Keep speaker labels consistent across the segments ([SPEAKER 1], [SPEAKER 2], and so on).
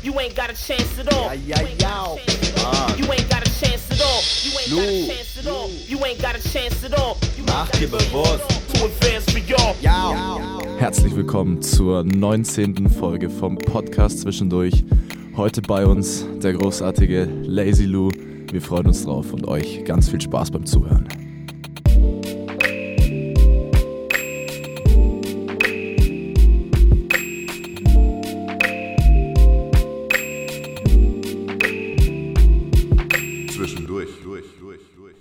[SPEAKER 1] You ain't got a chance at all.
[SPEAKER 2] Ja, ja, ja.
[SPEAKER 1] You ain't got a chance at all. You ain't got a chance at all. You ain't got a chance at all. You ain't
[SPEAKER 2] Mach
[SPEAKER 1] got a
[SPEAKER 2] dir
[SPEAKER 1] chance at
[SPEAKER 2] bewusst.
[SPEAKER 3] Herzlich willkommen zur 19. Folge vom Podcast Zwischendurch. Heute bei uns der großartige Lazy Lou. Wir freuen uns drauf und euch ganz viel Spaß beim Zuhören.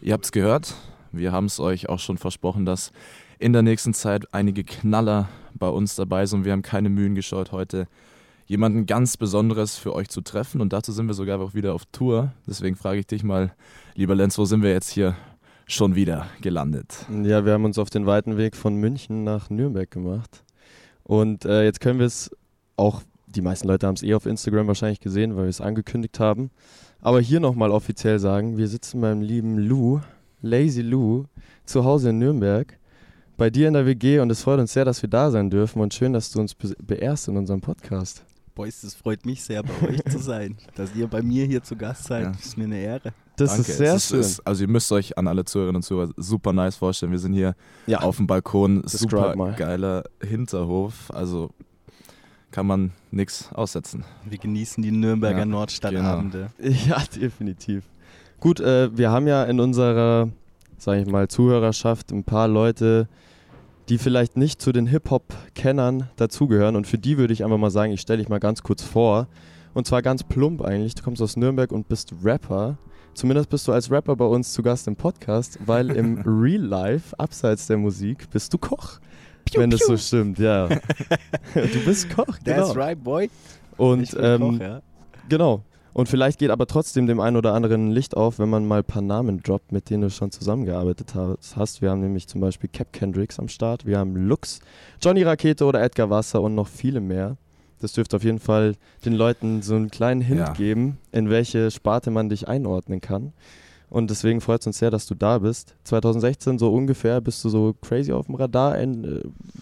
[SPEAKER 3] Ihr habt es gehört, wir haben es euch auch schon versprochen, dass in der nächsten Zeit einige Knaller bei uns dabei sind. Wir haben keine Mühen gescheut, heute jemanden ganz Besonderes für euch zu treffen. Und dazu sind wir sogar auch wieder auf Tour. Deswegen frage ich dich mal, lieber Lenz, wo sind wir jetzt hier schon wieder gelandet?
[SPEAKER 4] Ja, wir haben uns auf den weiten Weg von München nach Nürnberg gemacht. Und äh, jetzt können wir es auch, die meisten Leute haben es eh auf Instagram wahrscheinlich gesehen, weil wir es angekündigt haben. Aber hier nochmal offiziell sagen, wir sitzen beim lieben Lou, Lazy Lou, zu Hause in Nürnberg, bei dir in der WG und es freut uns sehr, dass wir da sein dürfen und schön, dass du uns be beehrst in unserem Podcast.
[SPEAKER 2] Boys, es freut mich sehr, bei euch zu sein. Dass ihr bei mir hier zu Gast seid,
[SPEAKER 3] Ja.
[SPEAKER 2] ist mir eine Ehre.
[SPEAKER 4] Das
[SPEAKER 3] Danke.
[SPEAKER 4] ist sehr
[SPEAKER 3] es
[SPEAKER 4] schön.
[SPEAKER 3] Ist, also ihr müsst euch an alle Zuhörerinnen und Zuhörer super nice vorstellen. Wir sind hier
[SPEAKER 4] ja,
[SPEAKER 3] auf dem Balkon,
[SPEAKER 4] Describe
[SPEAKER 3] super
[SPEAKER 4] mal.
[SPEAKER 3] geiler Hinterhof. Also kann man nichts aussetzen.
[SPEAKER 2] Wir genießen die Nürnberger
[SPEAKER 3] Ja,
[SPEAKER 2] Nordstadtabende.
[SPEAKER 4] Ja, definitiv. Gut, äh, wir haben ja in unserer, sage ich mal, Zuhörerschaft ein paar Leute, die vielleicht nicht zu den Hip-Hop-Kennern dazugehören. Und für die würde ich einfach mal sagen, ich stelle dich mal ganz kurz vor. Und zwar ganz plump eigentlich. Du kommst aus Nürnberg und bist Rapper. Zumindest bist du als Rapper bei uns zu Gast im Podcast, weil im Real Life, abseits der Musik, bist du Koch. Wenn das so stimmt, ja. du bist Koch, genau.
[SPEAKER 2] That's right, boy.
[SPEAKER 4] Und
[SPEAKER 2] Ich bin
[SPEAKER 4] ähm,
[SPEAKER 2] Koch, ja.
[SPEAKER 4] Genau. Und vielleicht geht aber trotzdem dem einen oder anderen ein Licht auf, wenn man mal ein paar Namen droppt, mit denen du schon zusammengearbeitet hast- hast. Wir haben nämlich zum Beispiel Cap Kendricks am Start, wir haben Lux, Johnny Rakete oder Edgar Wasser und noch viele mehr. Das dürfte auf jeden Fall den Leuten so einen kleinen Hint
[SPEAKER 3] Ja.
[SPEAKER 4] geben, in welche Sparte man dich einordnen kann. Und deswegen freut es uns sehr, dass du da bist. 2016 so ungefähr bist du so crazy auf dem Radar ein, äh,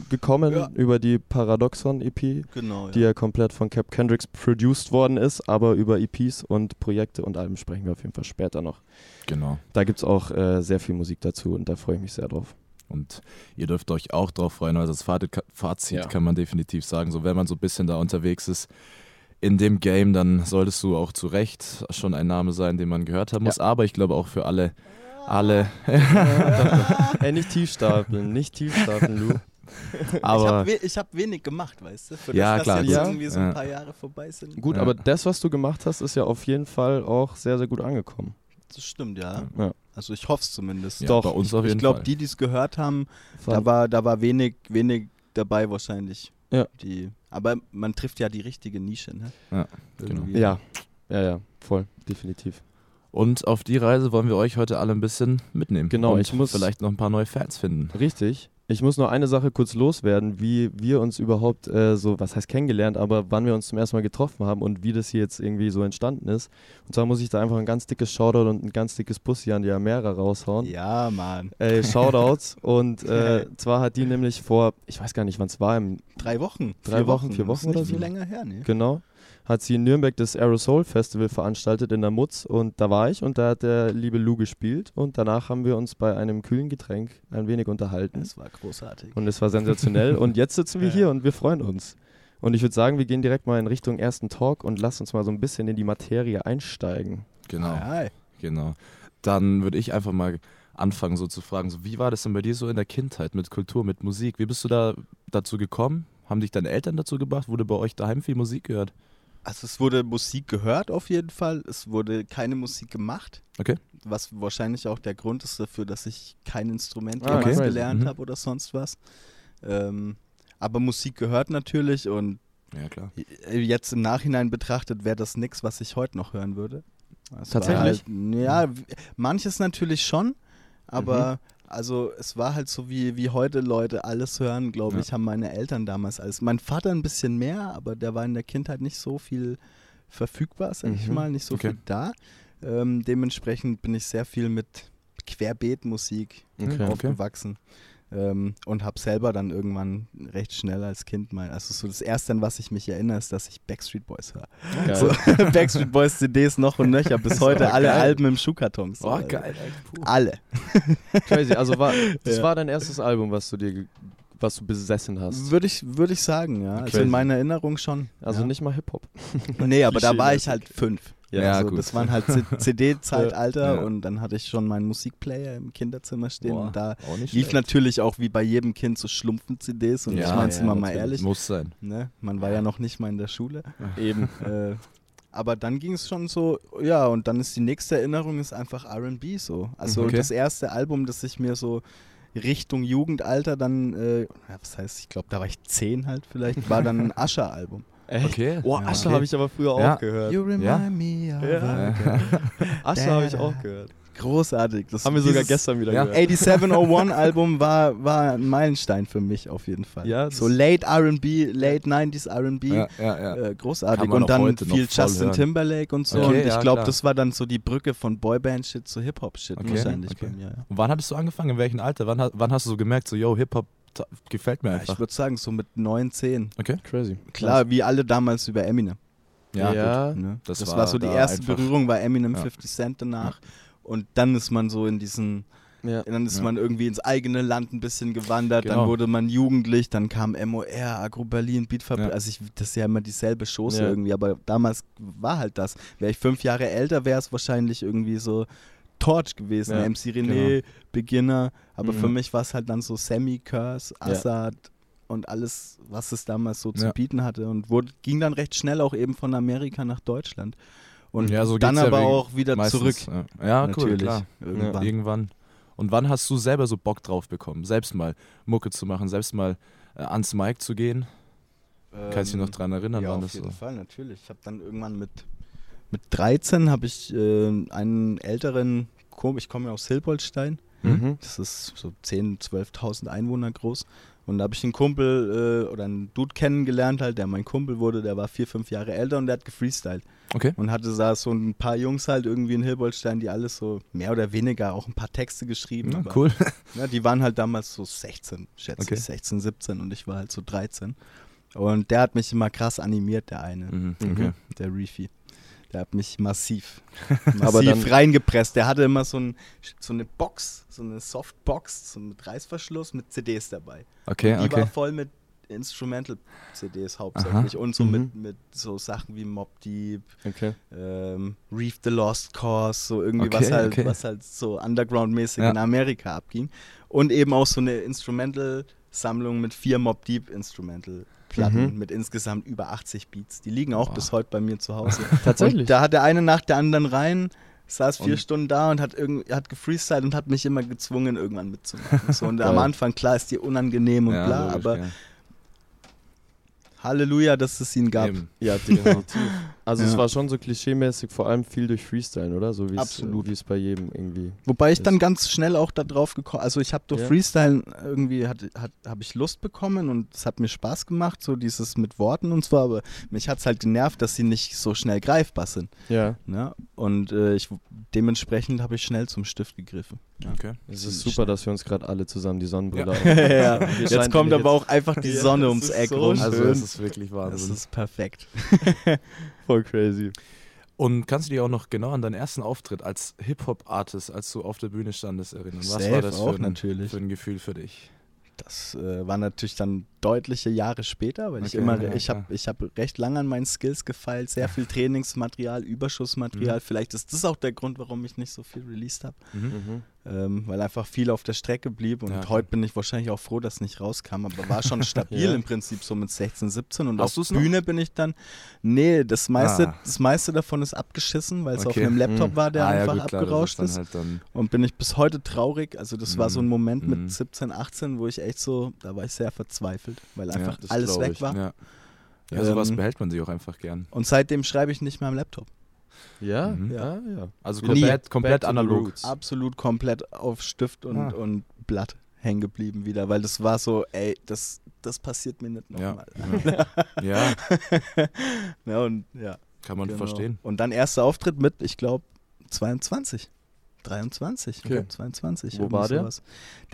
[SPEAKER 4] gekommen
[SPEAKER 2] Ja.
[SPEAKER 4] über die Paradoxon EP
[SPEAKER 2] Genau.
[SPEAKER 4] die ja komplett von Cap Kendricks produced worden ist, aber über EPs und Projekte und Alben sprechen wir auf jeden Fall später noch.
[SPEAKER 3] Genau.
[SPEAKER 4] Da gibt es auch äh, sehr viel Musik dazu und da freue ich mich sehr drauf.
[SPEAKER 3] Und ihr dürft euch auch drauf freuen. Also das Fazit, Fazit
[SPEAKER 4] Ja.
[SPEAKER 3] kann man definitiv sagen. So, wenn man so ein bisschen da unterwegs ist in dem Game, dann solltest du auch zu Recht schon ein Name sein, den man gehört haben muss. Aber ich glaube auch für alle, alle,
[SPEAKER 4] Ey, nicht tief stapeln, nicht tief stapeln, Lou.
[SPEAKER 2] ich
[SPEAKER 3] aber
[SPEAKER 2] habe we ich hab wenig gemacht, weißt du? Für
[SPEAKER 3] Ja,
[SPEAKER 2] das,
[SPEAKER 3] klar,
[SPEAKER 2] dass jetzt
[SPEAKER 4] gut.
[SPEAKER 2] irgendwie so
[SPEAKER 3] Ja.
[SPEAKER 2] ein paar Jahre vorbei sind.
[SPEAKER 4] Gut,
[SPEAKER 3] Ja.
[SPEAKER 4] aber das, was du gemacht hast, ist ja auf jeden Fall auch sehr, sehr gut angekommen.
[SPEAKER 2] Das stimmt, ja.
[SPEAKER 4] Ja.
[SPEAKER 2] Also ich hoffe es zumindest.
[SPEAKER 3] ja,
[SPEAKER 4] Doch,
[SPEAKER 3] bei uns auf
[SPEAKER 2] ich
[SPEAKER 3] jeden
[SPEAKER 2] glaube,
[SPEAKER 3] Fall.
[SPEAKER 2] die, die es gehört haben, da war, da war wenig, wenig dabei wahrscheinlich.
[SPEAKER 4] Ja.
[SPEAKER 2] Die, aber man trifft ja die richtige Nische, ne?
[SPEAKER 3] Ja, genau.
[SPEAKER 4] Ja, ja, ja, voll, definitiv.
[SPEAKER 3] Und auf die Reise wollen wir euch heute alle ein bisschen mitnehmen.
[SPEAKER 4] Genau,
[SPEAKER 3] Und
[SPEAKER 4] ich muss-
[SPEAKER 3] vielleicht noch ein paar neue Fans finden.
[SPEAKER 4] Richtig. Ich muss noch eine Sache kurz loswerden, wie wir uns überhaupt äh, so, was heißt kennengelernt, aber wann wir uns zum ersten Mal getroffen haben und wie das hier jetzt irgendwie so entstanden ist. Und zwar muss ich da einfach ein ganz dickes Shoutout und ein ganz dickes Bussi an die Amera raushauen.
[SPEAKER 2] Ja, Mann.
[SPEAKER 4] Ey, Shoutouts. und äh, zwar hat die nämlich vor, ich weiß gar nicht, wann es war, im,
[SPEAKER 2] Drei Wochen.
[SPEAKER 4] Drei
[SPEAKER 2] vier
[SPEAKER 4] Wochen, vier
[SPEAKER 2] Das ist
[SPEAKER 4] Wochen
[SPEAKER 2] nicht
[SPEAKER 4] oder
[SPEAKER 2] viel
[SPEAKER 4] so?
[SPEAKER 2] länger her, ne?
[SPEAKER 4] genau, hat sie in Nürnberg das Aerosol Festival veranstaltet in der Mutz und da war ich und da hat der liebe Lou gespielt und danach haben wir uns bei einem kühlen Getränk ein wenig unterhalten.
[SPEAKER 2] Das war großartig.
[SPEAKER 4] Und es war sensationell. und jetzt sitzen wir hier und wir freuen uns. Und ich würde sagen, wir gehen direkt mal in Richtung ersten Talk und lass uns mal so ein bisschen in die Materie einsteigen.
[SPEAKER 3] Genau.
[SPEAKER 2] Ja,
[SPEAKER 3] Genau. Dann würde ich einfach mal anfangen, so zu fragen, so, wie war das denn bei dir so in der Kindheit mit Kultur, mit Musik? Wie bist du da dazu gekommen? Haben dich deine Eltern dazu gebracht? Wurde bei euch daheim viel Musik gehört?
[SPEAKER 2] Also es wurde Musik gehört auf jeden Fall. Es wurde keine Musik gemacht.
[SPEAKER 3] Okay.
[SPEAKER 2] Was wahrscheinlich auch der Grund ist dafür, dass ich kein Instrument
[SPEAKER 4] Ah,
[SPEAKER 2] jemals
[SPEAKER 4] okay.
[SPEAKER 2] gelernt
[SPEAKER 3] Mhm.
[SPEAKER 2] habe oder sonst was. Ähm, aber Musik gehört natürlich und
[SPEAKER 3] Ja, klar.
[SPEAKER 2] jetzt im Nachhinein betrachtet wäre das nichts, was ich heute noch hören würde. Es
[SPEAKER 4] Tatsächlich?
[SPEAKER 2] Halt, ja, manches natürlich schon, aber
[SPEAKER 4] Mhm.
[SPEAKER 2] Also es war halt so, wie, wie heute Leute alles hören, glaube
[SPEAKER 3] Ja.
[SPEAKER 2] ich, haben meine Eltern damals alles. Mein Vater ein bisschen mehr, aber der war in der Kindheit nicht so viel verfügbar, sag ich
[SPEAKER 4] Mhm.
[SPEAKER 2] mal, nicht so
[SPEAKER 3] Okay.
[SPEAKER 2] viel da. Ähm, dementsprechend bin ich sehr viel mit Querbeetmusik
[SPEAKER 4] Okay.
[SPEAKER 2] aufgewachsen. Ähm, und habe selber dann irgendwann recht schnell als Kind mein, also so das erste, an was ich mich erinnere, ist, dass ich Backstreet Boys höre.
[SPEAKER 4] Geil.
[SPEAKER 2] So, Backstreet Boys CDs noch und nöcher, bis heute alle
[SPEAKER 4] geil.
[SPEAKER 2] Alben im Schuhkarton. So,
[SPEAKER 3] Oh,
[SPEAKER 2] also
[SPEAKER 3] geil. Puh.
[SPEAKER 2] Alle.
[SPEAKER 4] Crazy. Also war, das
[SPEAKER 2] Ja.
[SPEAKER 4] war dein erstes Album, was du dir, was du besessen hast.
[SPEAKER 2] Würde ich, würde ich sagen, ja. Also
[SPEAKER 4] Crazy.
[SPEAKER 2] in meiner Erinnerung schon.
[SPEAKER 4] Also
[SPEAKER 2] ja.
[SPEAKER 4] nicht mal Hip-Hop.
[SPEAKER 2] Nee, aber da war ich
[SPEAKER 4] Klischee-mäßig.
[SPEAKER 2] halt fünf.
[SPEAKER 3] Ja,
[SPEAKER 2] also
[SPEAKER 3] gut.
[SPEAKER 2] Das waren halt CD-Zeitalter
[SPEAKER 3] Ja.
[SPEAKER 2] und dann hatte ich schon meinen Musikplayer im Kinderzimmer stehen
[SPEAKER 3] Boah,
[SPEAKER 2] und da lief
[SPEAKER 3] schlecht.
[SPEAKER 2] natürlich auch wie bei jedem Kind so Schlumpfen-CDs und
[SPEAKER 3] Ja,
[SPEAKER 2] ich mein's
[SPEAKER 4] ja,
[SPEAKER 2] immer mal ehrlich,
[SPEAKER 3] Muss sein.
[SPEAKER 2] ne? man war ja noch nicht mal in der Schule.
[SPEAKER 4] Eben.
[SPEAKER 2] äh, aber dann ging es schon so, ja, und dann ist die nächste Erinnerung ist einfach RB so. Also
[SPEAKER 3] Okay.
[SPEAKER 2] das erste Album, das ich mir so Richtung Jugendalter dann, äh, ja, was heißt, ich glaube, da war ich zehn halt vielleicht, war dann ein Ascher-Album.
[SPEAKER 4] Echt?
[SPEAKER 3] Okay.
[SPEAKER 4] Oh,
[SPEAKER 2] Ja.
[SPEAKER 4] Asche
[SPEAKER 3] Okay.
[SPEAKER 4] habe ich aber früher
[SPEAKER 3] Ja.
[SPEAKER 4] auch gehört.
[SPEAKER 2] You remind
[SPEAKER 3] Ja.
[SPEAKER 2] me of
[SPEAKER 4] Ja. Asche habe ich auch gehört.
[SPEAKER 2] Großartig. Das,
[SPEAKER 4] Haben wir sogar gestern wieder
[SPEAKER 3] Ja.
[SPEAKER 4] gehört.
[SPEAKER 2] 8701 Album war, war ein Meilenstein für mich auf jeden Fall.
[SPEAKER 4] Ja,
[SPEAKER 2] so late R&B, late 90s R&B.
[SPEAKER 3] Ja, ja, ja.
[SPEAKER 2] Äh, großartig. Und dann viel Justin
[SPEAKER 3] hören.
[SPEAKER 2] Timberlake und so.
[SPEAKER 3] Okay,
[SPEAKER 2] und ich
[SPEAKER 3] ja,
[SPEAKER 2] glaube, das war dann so die Brücke von Boyband-Shit zu Hip-Hop-Shit
[SPEAKER 3] Okay,
[SPEAKER 2] wahrscheinlich
[SPEAKER 3] okay.
[SPEAKER 2] bei mir. Ja.
[SPEAKER 3] Und wann hattest du angefangen? In welchem Alter? Wann, wann hast du so gemerkt, so, yo, Hip-Hop gefällt mir
[SPEAKER 2] Ja,
[SPEAKER 3] einfach?
[SPEAKER 2] ich würde sagen, so mit 9, 10.
[SPEAKER 3] okay.
[SPEAKER 4] Crazy.
[SPEAKER 2] Klar, wie alle damals über Eminem.
[SPEAKER 3] Ja,
[SPEAKER 4] Ja.
[SPEAKER 2] Ne?
[SPEAKER 3] Das
[SPEAKER 2] Das,
[SPEAKER 3] war
[SPEAKER 2] war, so die erste
[SPEAKER 3] einfach-
[SPEAKER 2] Berührung, war Eminem
[SPEAKER 3] Ja.
[SPEAKER 2] 50 Cent danach. Und dann ist man so in diesen
[SPEAKER 4] Ja.
[SPEAKER 2] Dann ist
[SPEAKER 3] Ja.
[SPEAKER 2] man irgendwie ins eigene Land ein bisschen gewandert,
[SPEAKER 3] Genau.
[SPEAKER 2] dann wurde man jugendlich, dann kam MOR, Agro Berlin, Beatfabrik.
[SPEAKER 3] Ja.
[SPEAKER 2] Also ich, das ist ja immer dieselbe
[SPEAKER 4] Ja.
[SPEAKER 2] irgendwie, aber damals war halt das. Wäre ich fünf Jahre älter, wäre es wahrscheinlich irgendwie so Torch gewesen,
[SPEAKER 4] Ja,
[SPEAKER 2] MC René, Beginner. Aber
[SPEAKER 4] Mhm.
[SPEAKER 2] für mich war es halt dann so Sammy, Curse,
[SPEAKER 4] Ja.
[SPEAKER 2] Assad und alles, was es damals so zu
[SPEAKER 3] Ja.
[SPEAKER 2] bieten hatte. Und wurde, ging dann recht schnell auch eben von Amerika nach Deutschland. Und
[SPEAKER 3] Ja, so
[SPEAKER 2] dann
[SPEAKER 3] ja
[SPEAKER 2] aber auch wieder
[SPEAKER 3] Meistens,
[SPEAKER 2] zurück.
[SPEAKER 3] Ja, ja cool,
[SPEAKER 2] natürlich.
[SPEAKER 3] klar.
[SPEAKER 2] Irgendwann.
[SPEAKER 3] Irgendwann. Und wann hast du selber so Bock drauf bekommen, selbst mal Mucke zu machen, selbst mal äh, ans Mic zu gehen? Kannst du dich noch dran erinnern,
[SPEAKER 2] ja, auf
[SPEAKER 3] das
[SPEAKER 2] jeden
[SPEAKER 3] so?
[SPEAKER 2] Fall, natürlich. Ich habe dann irgendwann mit, mit 13 habe ich äh, einen älteren, Kumpel, ich komme ja aus Hilboldstein,
[SPEAKER 4] Mhm.
[SPEAKER 2] das ist so 10.000, 12.000 Einwohner groß. Und da habe ich einen Kumpel äh, oder einen Dude kennengelernt, halt, der mein Kumpel wurde, der war vier, fünf Jahre älter und der hat gefreestylt.
[SPEAKER 3] Okay.
[SPEAKER 2] Und hatte da so ein paar Jungs halt irgendwie in Hilboldstein, die alles so mehr oder weniger auch ein paar Texte geschrieben.
[SPEAKER 3] Ja,
[SPEAKER 2] aber-
[SPEAKER 3] cool.
[SPEAKER 2] ja, die waren halt damals so 16, schätze
[SPEAKER 3] Okay.
[SPEAKER 2] ich, 16, 17 und ich war halt so 13. Und der hat mich immer krass animiert, der eine,
[SPEAKER 3] Mhm,
[SPEAKER 4] Mhm.
[SPEAKER 3] okay.
[SPEAKER 2] der Reefy. Der hat mich massiv,
[SPEAKER 4] Aber
[SPEAKER 2] massiv reingepresst. Der hatte immer so, ein, so eine Box, so eine Softbox, so mit Reißverschluss mit CDs dabei.
[SPEAKER 3] Okay,
[SPEAKER 2] Die
[SPEAKER 3] okay.
[SPEAKER 2] war voll mit Instrumental-CDs hauptsächlich und so
[SPEAKER 4] Mhm.
[SPEAKER 2] mit, mit so Sachen wie Mob Deep,
[SPEAKER 4] Okay.
[SPEAKER 2] ähm, Reef the Lost Cause, so irgendwie
[SPEAKER 3] Okay,
[SPEAKER 2] was halt,
[SPEAKER 3] okay.
[SPEAKER 2] was halt so Underground-mäßig
[SPEAKER 3] Ja.
[SPEAKER 2] in Amerika abging. Und eben auch so eine Instrumental-Sammlung mit vier Mob Deep Instrumental-Platten
[SPEAKER 4] Mhm.
[SPEAKER 2] mit insgesamt über 80 Beats. Die liegen auch
[SPEAKER 3] Boah.
[SPEAKER 2] bis heute bei mir zu Hause.
[SPEAKER 4] Tatsächlich.
[SPEAKER 2] Und da hat der eine nach der anderen rein, saß vier
[SPEAKER 3] Und-
[SPEAKER 2] Stunden da und hat, irgend, hat gefreestylt und hat mich immer gezwungen, irgendwann mitzumachen. So, und am. Anfang, klar, ist dir unangenehm und
[SPEAKER 3] Ja,
[SPEAKER 2] bla,
[SPEAKER 3] logisch,
[SPEAKER 2] aber
[SPEAKER 3] ja.
[SPEAKER 2] Halleluja, dass es ihn gab.
[SPEAKER 3] Eben.
[SPEAKER 4] Ja, definitiv. Also es
[SPEAKER 2] Ja.
[SPEAKER 4] war schon so klischeemäßig, vor allem viel durch Freestyle, oder? So wie es
[SPEAKER 2] Absolut.
[SPEAKER 4] wie es bei jedem irgendwie.
[SPEAKER 2] Wobei ich
[SPEAKER 4] ist.
[SPEAKER 2] dann ganz schnell auch da drauf gekommen, also ich habe durch
[SPEAKER 4] Ja.
[SPEAKER 2] Freestyle irgendwie hat, hat, habe ich Lust bekommen und es hat mir Spaß gemacht, so dieses mit Worten und so, aber mich hat es halt genervt, dass sie nicht so schnell greifbar sind.
[SPEAKER 4] Ja.
[SPEAKER 2] Ne? Und äh, ich, dementsprechend habe ich schnell zum Stift gegriffen. Ja.
[SPEAKER 3] Okay.
[SPEAKER 4] Es ist super, dass wir uns gerade alle zusammen die Sonnenbrille
[SPEAKER 3] Ja.
[SPEAKER 2] ja, jetzt kommt aber auch einfach die Sonne ums Eck
[SPEAKER 4] so
[SPEAKER 2] rum.
[SPEAKER 3] Also es ist wirklich
[SPEAKER 2] das
[SPEAKER 3] Wahnsinn.
[SPEAKER 2] ist perfekt.
[SPEAKER 4] voll crazy.
[SPEAKER 3] Und kannst du dich auch noch genau an deinen ersten Auftritt als Hip-Hop-Artist, als du auf der Bühne standest, erinnern? Was
[SPEAKER 2] Safe
[SPEAKER 3] war das
[SPEAKER 2] auch
[SPEAKER 3] für ein,
[SPEAKER 2] natürlich.
[SPEAKER 3] für ein Gefühl für dich?
[SPEAKER 2] Das äh, war natürlich dann deutliche Jahre später, weil ich
[SPEAKER 3] Okay,
[SPEAKER 2] immer,
[SPEAKER 3] ja,
[SPEAKER 2] ich habe ich hab recht lange an meinen Skills gefeilt, sehr viel Trainingsmaterial, Überschussmaterial.
[SPEAKER 3] Mhm.
[SPEAKER 2] Vielleicht ist das auch der Grund, warum ich nicht so viel released habe,
[SPEAKER 4] Mhm.
[SPEAKER 2] Ähm, weil einfach viel auf der Strecke blieb und
[SPEAKER 3] Ja,
[SPEAKER 2] heute bin ich wahrscheinlich auch froh, dass es nicht rauskam, aber war schon stabil
[SPEAKER 4] Ja.
[SPEAKER 2] im Prinzip so mit 16, 17 und
[SPEAKER 3] Hast
[SPEAKER 2] auf
[SPEAKER 3] du's noch?
[SPEAKER 2] Bühne bin ich dann, nee, das meiste,
[SPEAKER 3] Ah.
[SPEAKER 2] das meiste davon ist abgeschissen, weil es auf
[SPEAKER 3] Okay.
[SPEAKER 2] einem Laptop
[SPEAKER 4] Mhm.
[SPEAKER 2] war, der
[SPEAKER 3] ah, ja,
[SPEAKER 2] einfach
[SPEAKER 3] gut, klar,
[SPEAKER 2] abgerauscht ist.
[SPEAKER 3] halt
[SPEAKER 2] Und bin ich bis heute traurig. Also das war so ein
[SPEAKER 3] Mhm.
[SPEAKER 2] Moment
[SPEAKER 3] Mhm.
[SPEAKER 2] mit 17, 18, wo ich echt so, da war ich sehr verzweifelt, weil
[SPEAKER 3] Ja,
[SPEAKER 2] einfach alles weg
[SPEAKER 4] ich.
[SPEAKER 2] war.
[SPEAKER 3] ja. ja, sowas
[SPEAKER 2] Ähm,
[SPEAKER 3] behält man sich auch einfach gern.
[SPEAKER 2] Und seitdem schreibe ich nicht mehr am Laptop.
[SPEAKER 4] Ja,
[SPEAKER 3] Mhm.
[SPEAKER 4] ja, ja.
[SPEAKER 3] Also
[SPEAKER 2] Nie.
[SPEAKER 3] komplett, komplett
[SPEAKER 4] to the
[SPEAKER 3] analog.
[SPEAKER 2] Absolut komplett auf Stift und,
[SPEAKER 3] Ah.
[SPEAKER 2] und Blatt hängen geblieben wieder, weil das war so, ey, das, das passiert mir nicht
[SPEAKER 3] Ja.
[SPEAKER 2] nochmal.
[SPEAKER 3] ja,
[SPEAKER 2] Ja, und ja.
[SPEAKER 3] kann man
[SPEAKER 2] genau.
[SPEAKER 3] verstehen.
[SPEAKER 2] Und dann erster Auftritt mit, ich glaube, 22. 23,
[SPEAKER 4] Okay.
[SPEAKER 2] okay. 22.
[SPEAKER 4] Wo
[SPEAKER 2] irgendwie
[SPEAKER 4] war der?
[SPEAKER 2] sowas.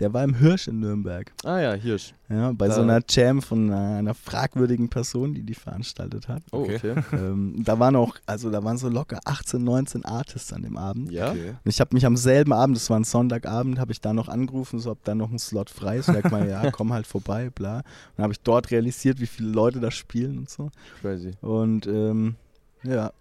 [SPEAKER 2] Der war im Hirsch in Nürnberg.
[SPEAKER 4] Ah ja, Hirsch.
[SPEAKER 2] Ja, bei
[SPEAKER 4] Da-
[SPEAKER 2] so einer Jam von einer, einer fragwürdigen Person, die die veranstaltet hat.
[SPEAKER 4] Oh,
[SPEAKER 3] Okay.
[SPEAKER 4] okay.
[SPEAKER 2] ähm, da waren auch, also da waren so locker 18, 19 Artists an dem Abend.
[SPEAKER 4] Ja?
[SPEAKER 3] Okay.
[SPEAKER 2] Und ich habe mich am selben Abend, das war ein Sonntagabend, habe ich da noch angerufen, so ob da noch ein Slot frei ist. Sag mal, ja, komm halt vorbei, bla. Und dann habe ich dort realisiert, wie viele Leute da spielen und so.
[SPEAKER 4] Crazy.
[SPEAKER 2] Und ähm, ja,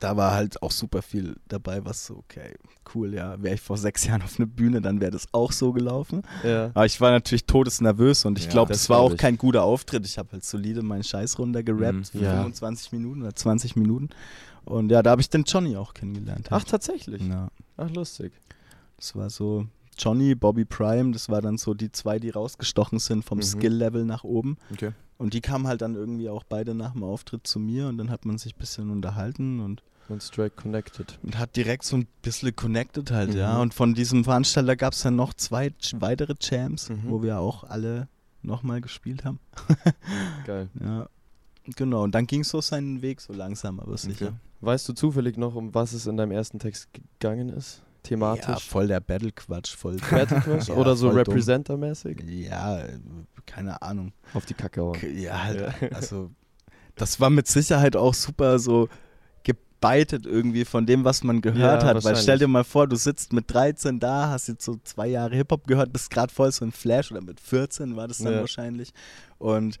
[SPEAKER 2] da war halt auch super viel dabei, was so, okay, cool, ja. Wäre ich vor sechs Jahren auf eine Bühne, dann wäre das auch so gelaufen.
[SPEAKER 4] Ja.
[SPEAKER 2] Aber ich war natürlich todesnervös und ich
[SPEAKER 3] Ja,
[SPEAKER 2] glaube,
[SPEAKER 4] das
[SPEAKER 2] das war auch
[SPEAKER 4] ich.
[SPEAKER 2] kein guter Auftritt. Ich habe halt solide meinen Scheiß runtergerappt,
[SPEAKER 3] Mhm.
[SPEAKER 2] für
[SPEAKER 4] Ja.
[SPEAKER 2] 25 Minuten oder 20 Minuten. Und ja, da habe ich den Johnny auch kennengelernt.
[SPEAKER 4] Ach,
[SPEAKER 2] halt.
[SPEAKER 4] tatsächlich?
[SPEAKER 2] ja.
[SPEAKER 4] Ach, lustig.
[SPEAKER 2] Das war so Johnny, Bobby Prime, das war dann so die zwei, die rausgestochen sind vom
[SPEAKER 4] Mhm.
[SPEAKER 2] Skill-Level nach oben.
[SPEAKER 3] Okay.
[SPEAKER 2] Und die kamen halt dann irgendwie auch beide nach dem Auftritt zu mir und dann hat man sich ein bisschen unterhalten und,
[SPEAKER 4] Und straight connected.
[SPEAKER 2] und hat direkt so ein bisschen connected halt,
[SPEAKER 4] Mhm.
[SPEAKER 2] ja. Und von diesem Veranstalter gab es dann noch zwei ch- weitere Jams,
[SPEAKER 4] Mhm.
[SPEAKER 2] wo wir auch alle nochmal gespielt haben.
[SPEAKER 4] Geil.
[SPEAKER 2] Ja. Genau, und dann ging so seinen Weg so langsam, aber sicher.
[SPEAKER 3] Okay.
[SPEAKER 4] Weißt du zufällig noch, um was es in deinem ersten Text gegangen ist?
[SPEAKER 2] Ja,
[SPEAKER 4] Thematisch?
[SPEAKER 2] voll der Battle-Quatsch, voll.
[SPEAKER 4] Battle-Quatsch?
[SPEAKER 2] Ja,
[SPEAKER 4] Oder so. Representer-mäßig?
[SPEAKER 2] Ja, keine Ahnung.
[SPEAKER 4] Auf die Kacke hauen.
[SPEAKER 2] K- Ja, halt,
[SPEAKER 4] Ja.
[SPEAKER 2] also das war mit Sicherheit auch super so gebeitet irgendwie von dem, was man gehört
[SPEAKER 4] Ja,
[SPEAKER 2] hat. Weil stell dir mal vor, du sitzt mit 13 da, hast jetzt so zwei Jahre Hip-Hop gehört, bist gerade voll so ein Flash oder mit 14 war das dann
[SPEAKER 4] Ja.
[SPEAKER 2] wahrscheinlich. Und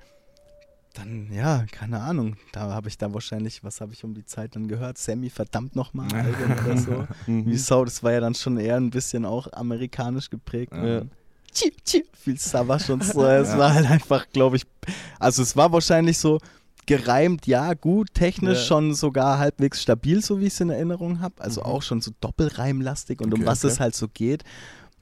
[SPEAKER 2] dann, ja, keine Ahnung, da habe ich da wahrscheinlich, was habe ich um die Zeit dann gehört? Sammy, verdammt nochmal, oder so.
[SPEAKER 4] Mhm.
[SPEAKER 2] Wie Sau, das war ja dann schon eher ein bisschen auch amerikanisch geprägt.
[SPEAKER 4] Ja.
[SPEAKER 2] Tschi, tschi, viel Savage und so. Es war halt einfach, glaube ich, also es war wahrscheinlich so gereimt, ja, gut, technisch
[SPEAKER 4] Ja.
[SPEAKER 2] schon sogar halbwegs stabil, so wie ich es in Erinnerung habe. Also
[SPEAKER 4] Mhm.
[SPEAKER 2] auch schon so doppelreimlastig und um
[SPEAKER 3] Okay,
[SPEAKER 2] was
[SPEAKER 4] okay.
[SPEAKER 2] es halt so geht.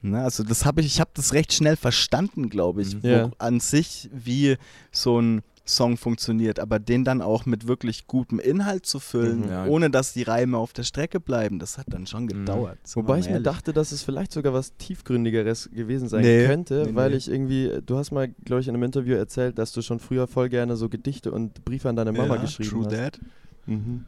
[SPEAKER 2] Ne, also das habe ich, ich habe das recht schnell verstanden, glaube ich,
[SPEAKER 3] Mhm.
[SPEAKER 2] wo
[SPEAKER 4] Ja.
[SPEAKER 2] an sich, wie so ein Song funktioniert, aber den dann auch mit wirklich gutem Inhalt zu füllen,
[SPEAKER 4] Mhm.
[SPEAKER 3] Ja.
[SPEAKER 2] ohne dass die Reime auf der Strecke bleiben, das hat dann schon
[SPEAKER 3] Mhm.
[SPEAKER 2] gedauert. wir
[SPEAKER 4] Wobei ich mir dachte, dass es vielleicht sogar was tiefgründigeres gewesen sein
[SPEAKER 2] Nee,
[SPEAKER 4] könnte,
[SPEAKER 2] nee,
[SPEAKER 4] weil
[SPEAKER 2] nee.
[SPEAKER 4] ich irgendwie, du hast mal, glaube ich, in einem Interview erzählt, dass du schon früher voll gerne so Gedichte und Briefe an deine Mama
[SPEAKER 2] ja,
[SPEAKER 4] geschrieben
[SPEAKER 2] True
[SPEAKER 4] hast.
[SPEAKER 2] That.
[SPEAKER 4] Mhm.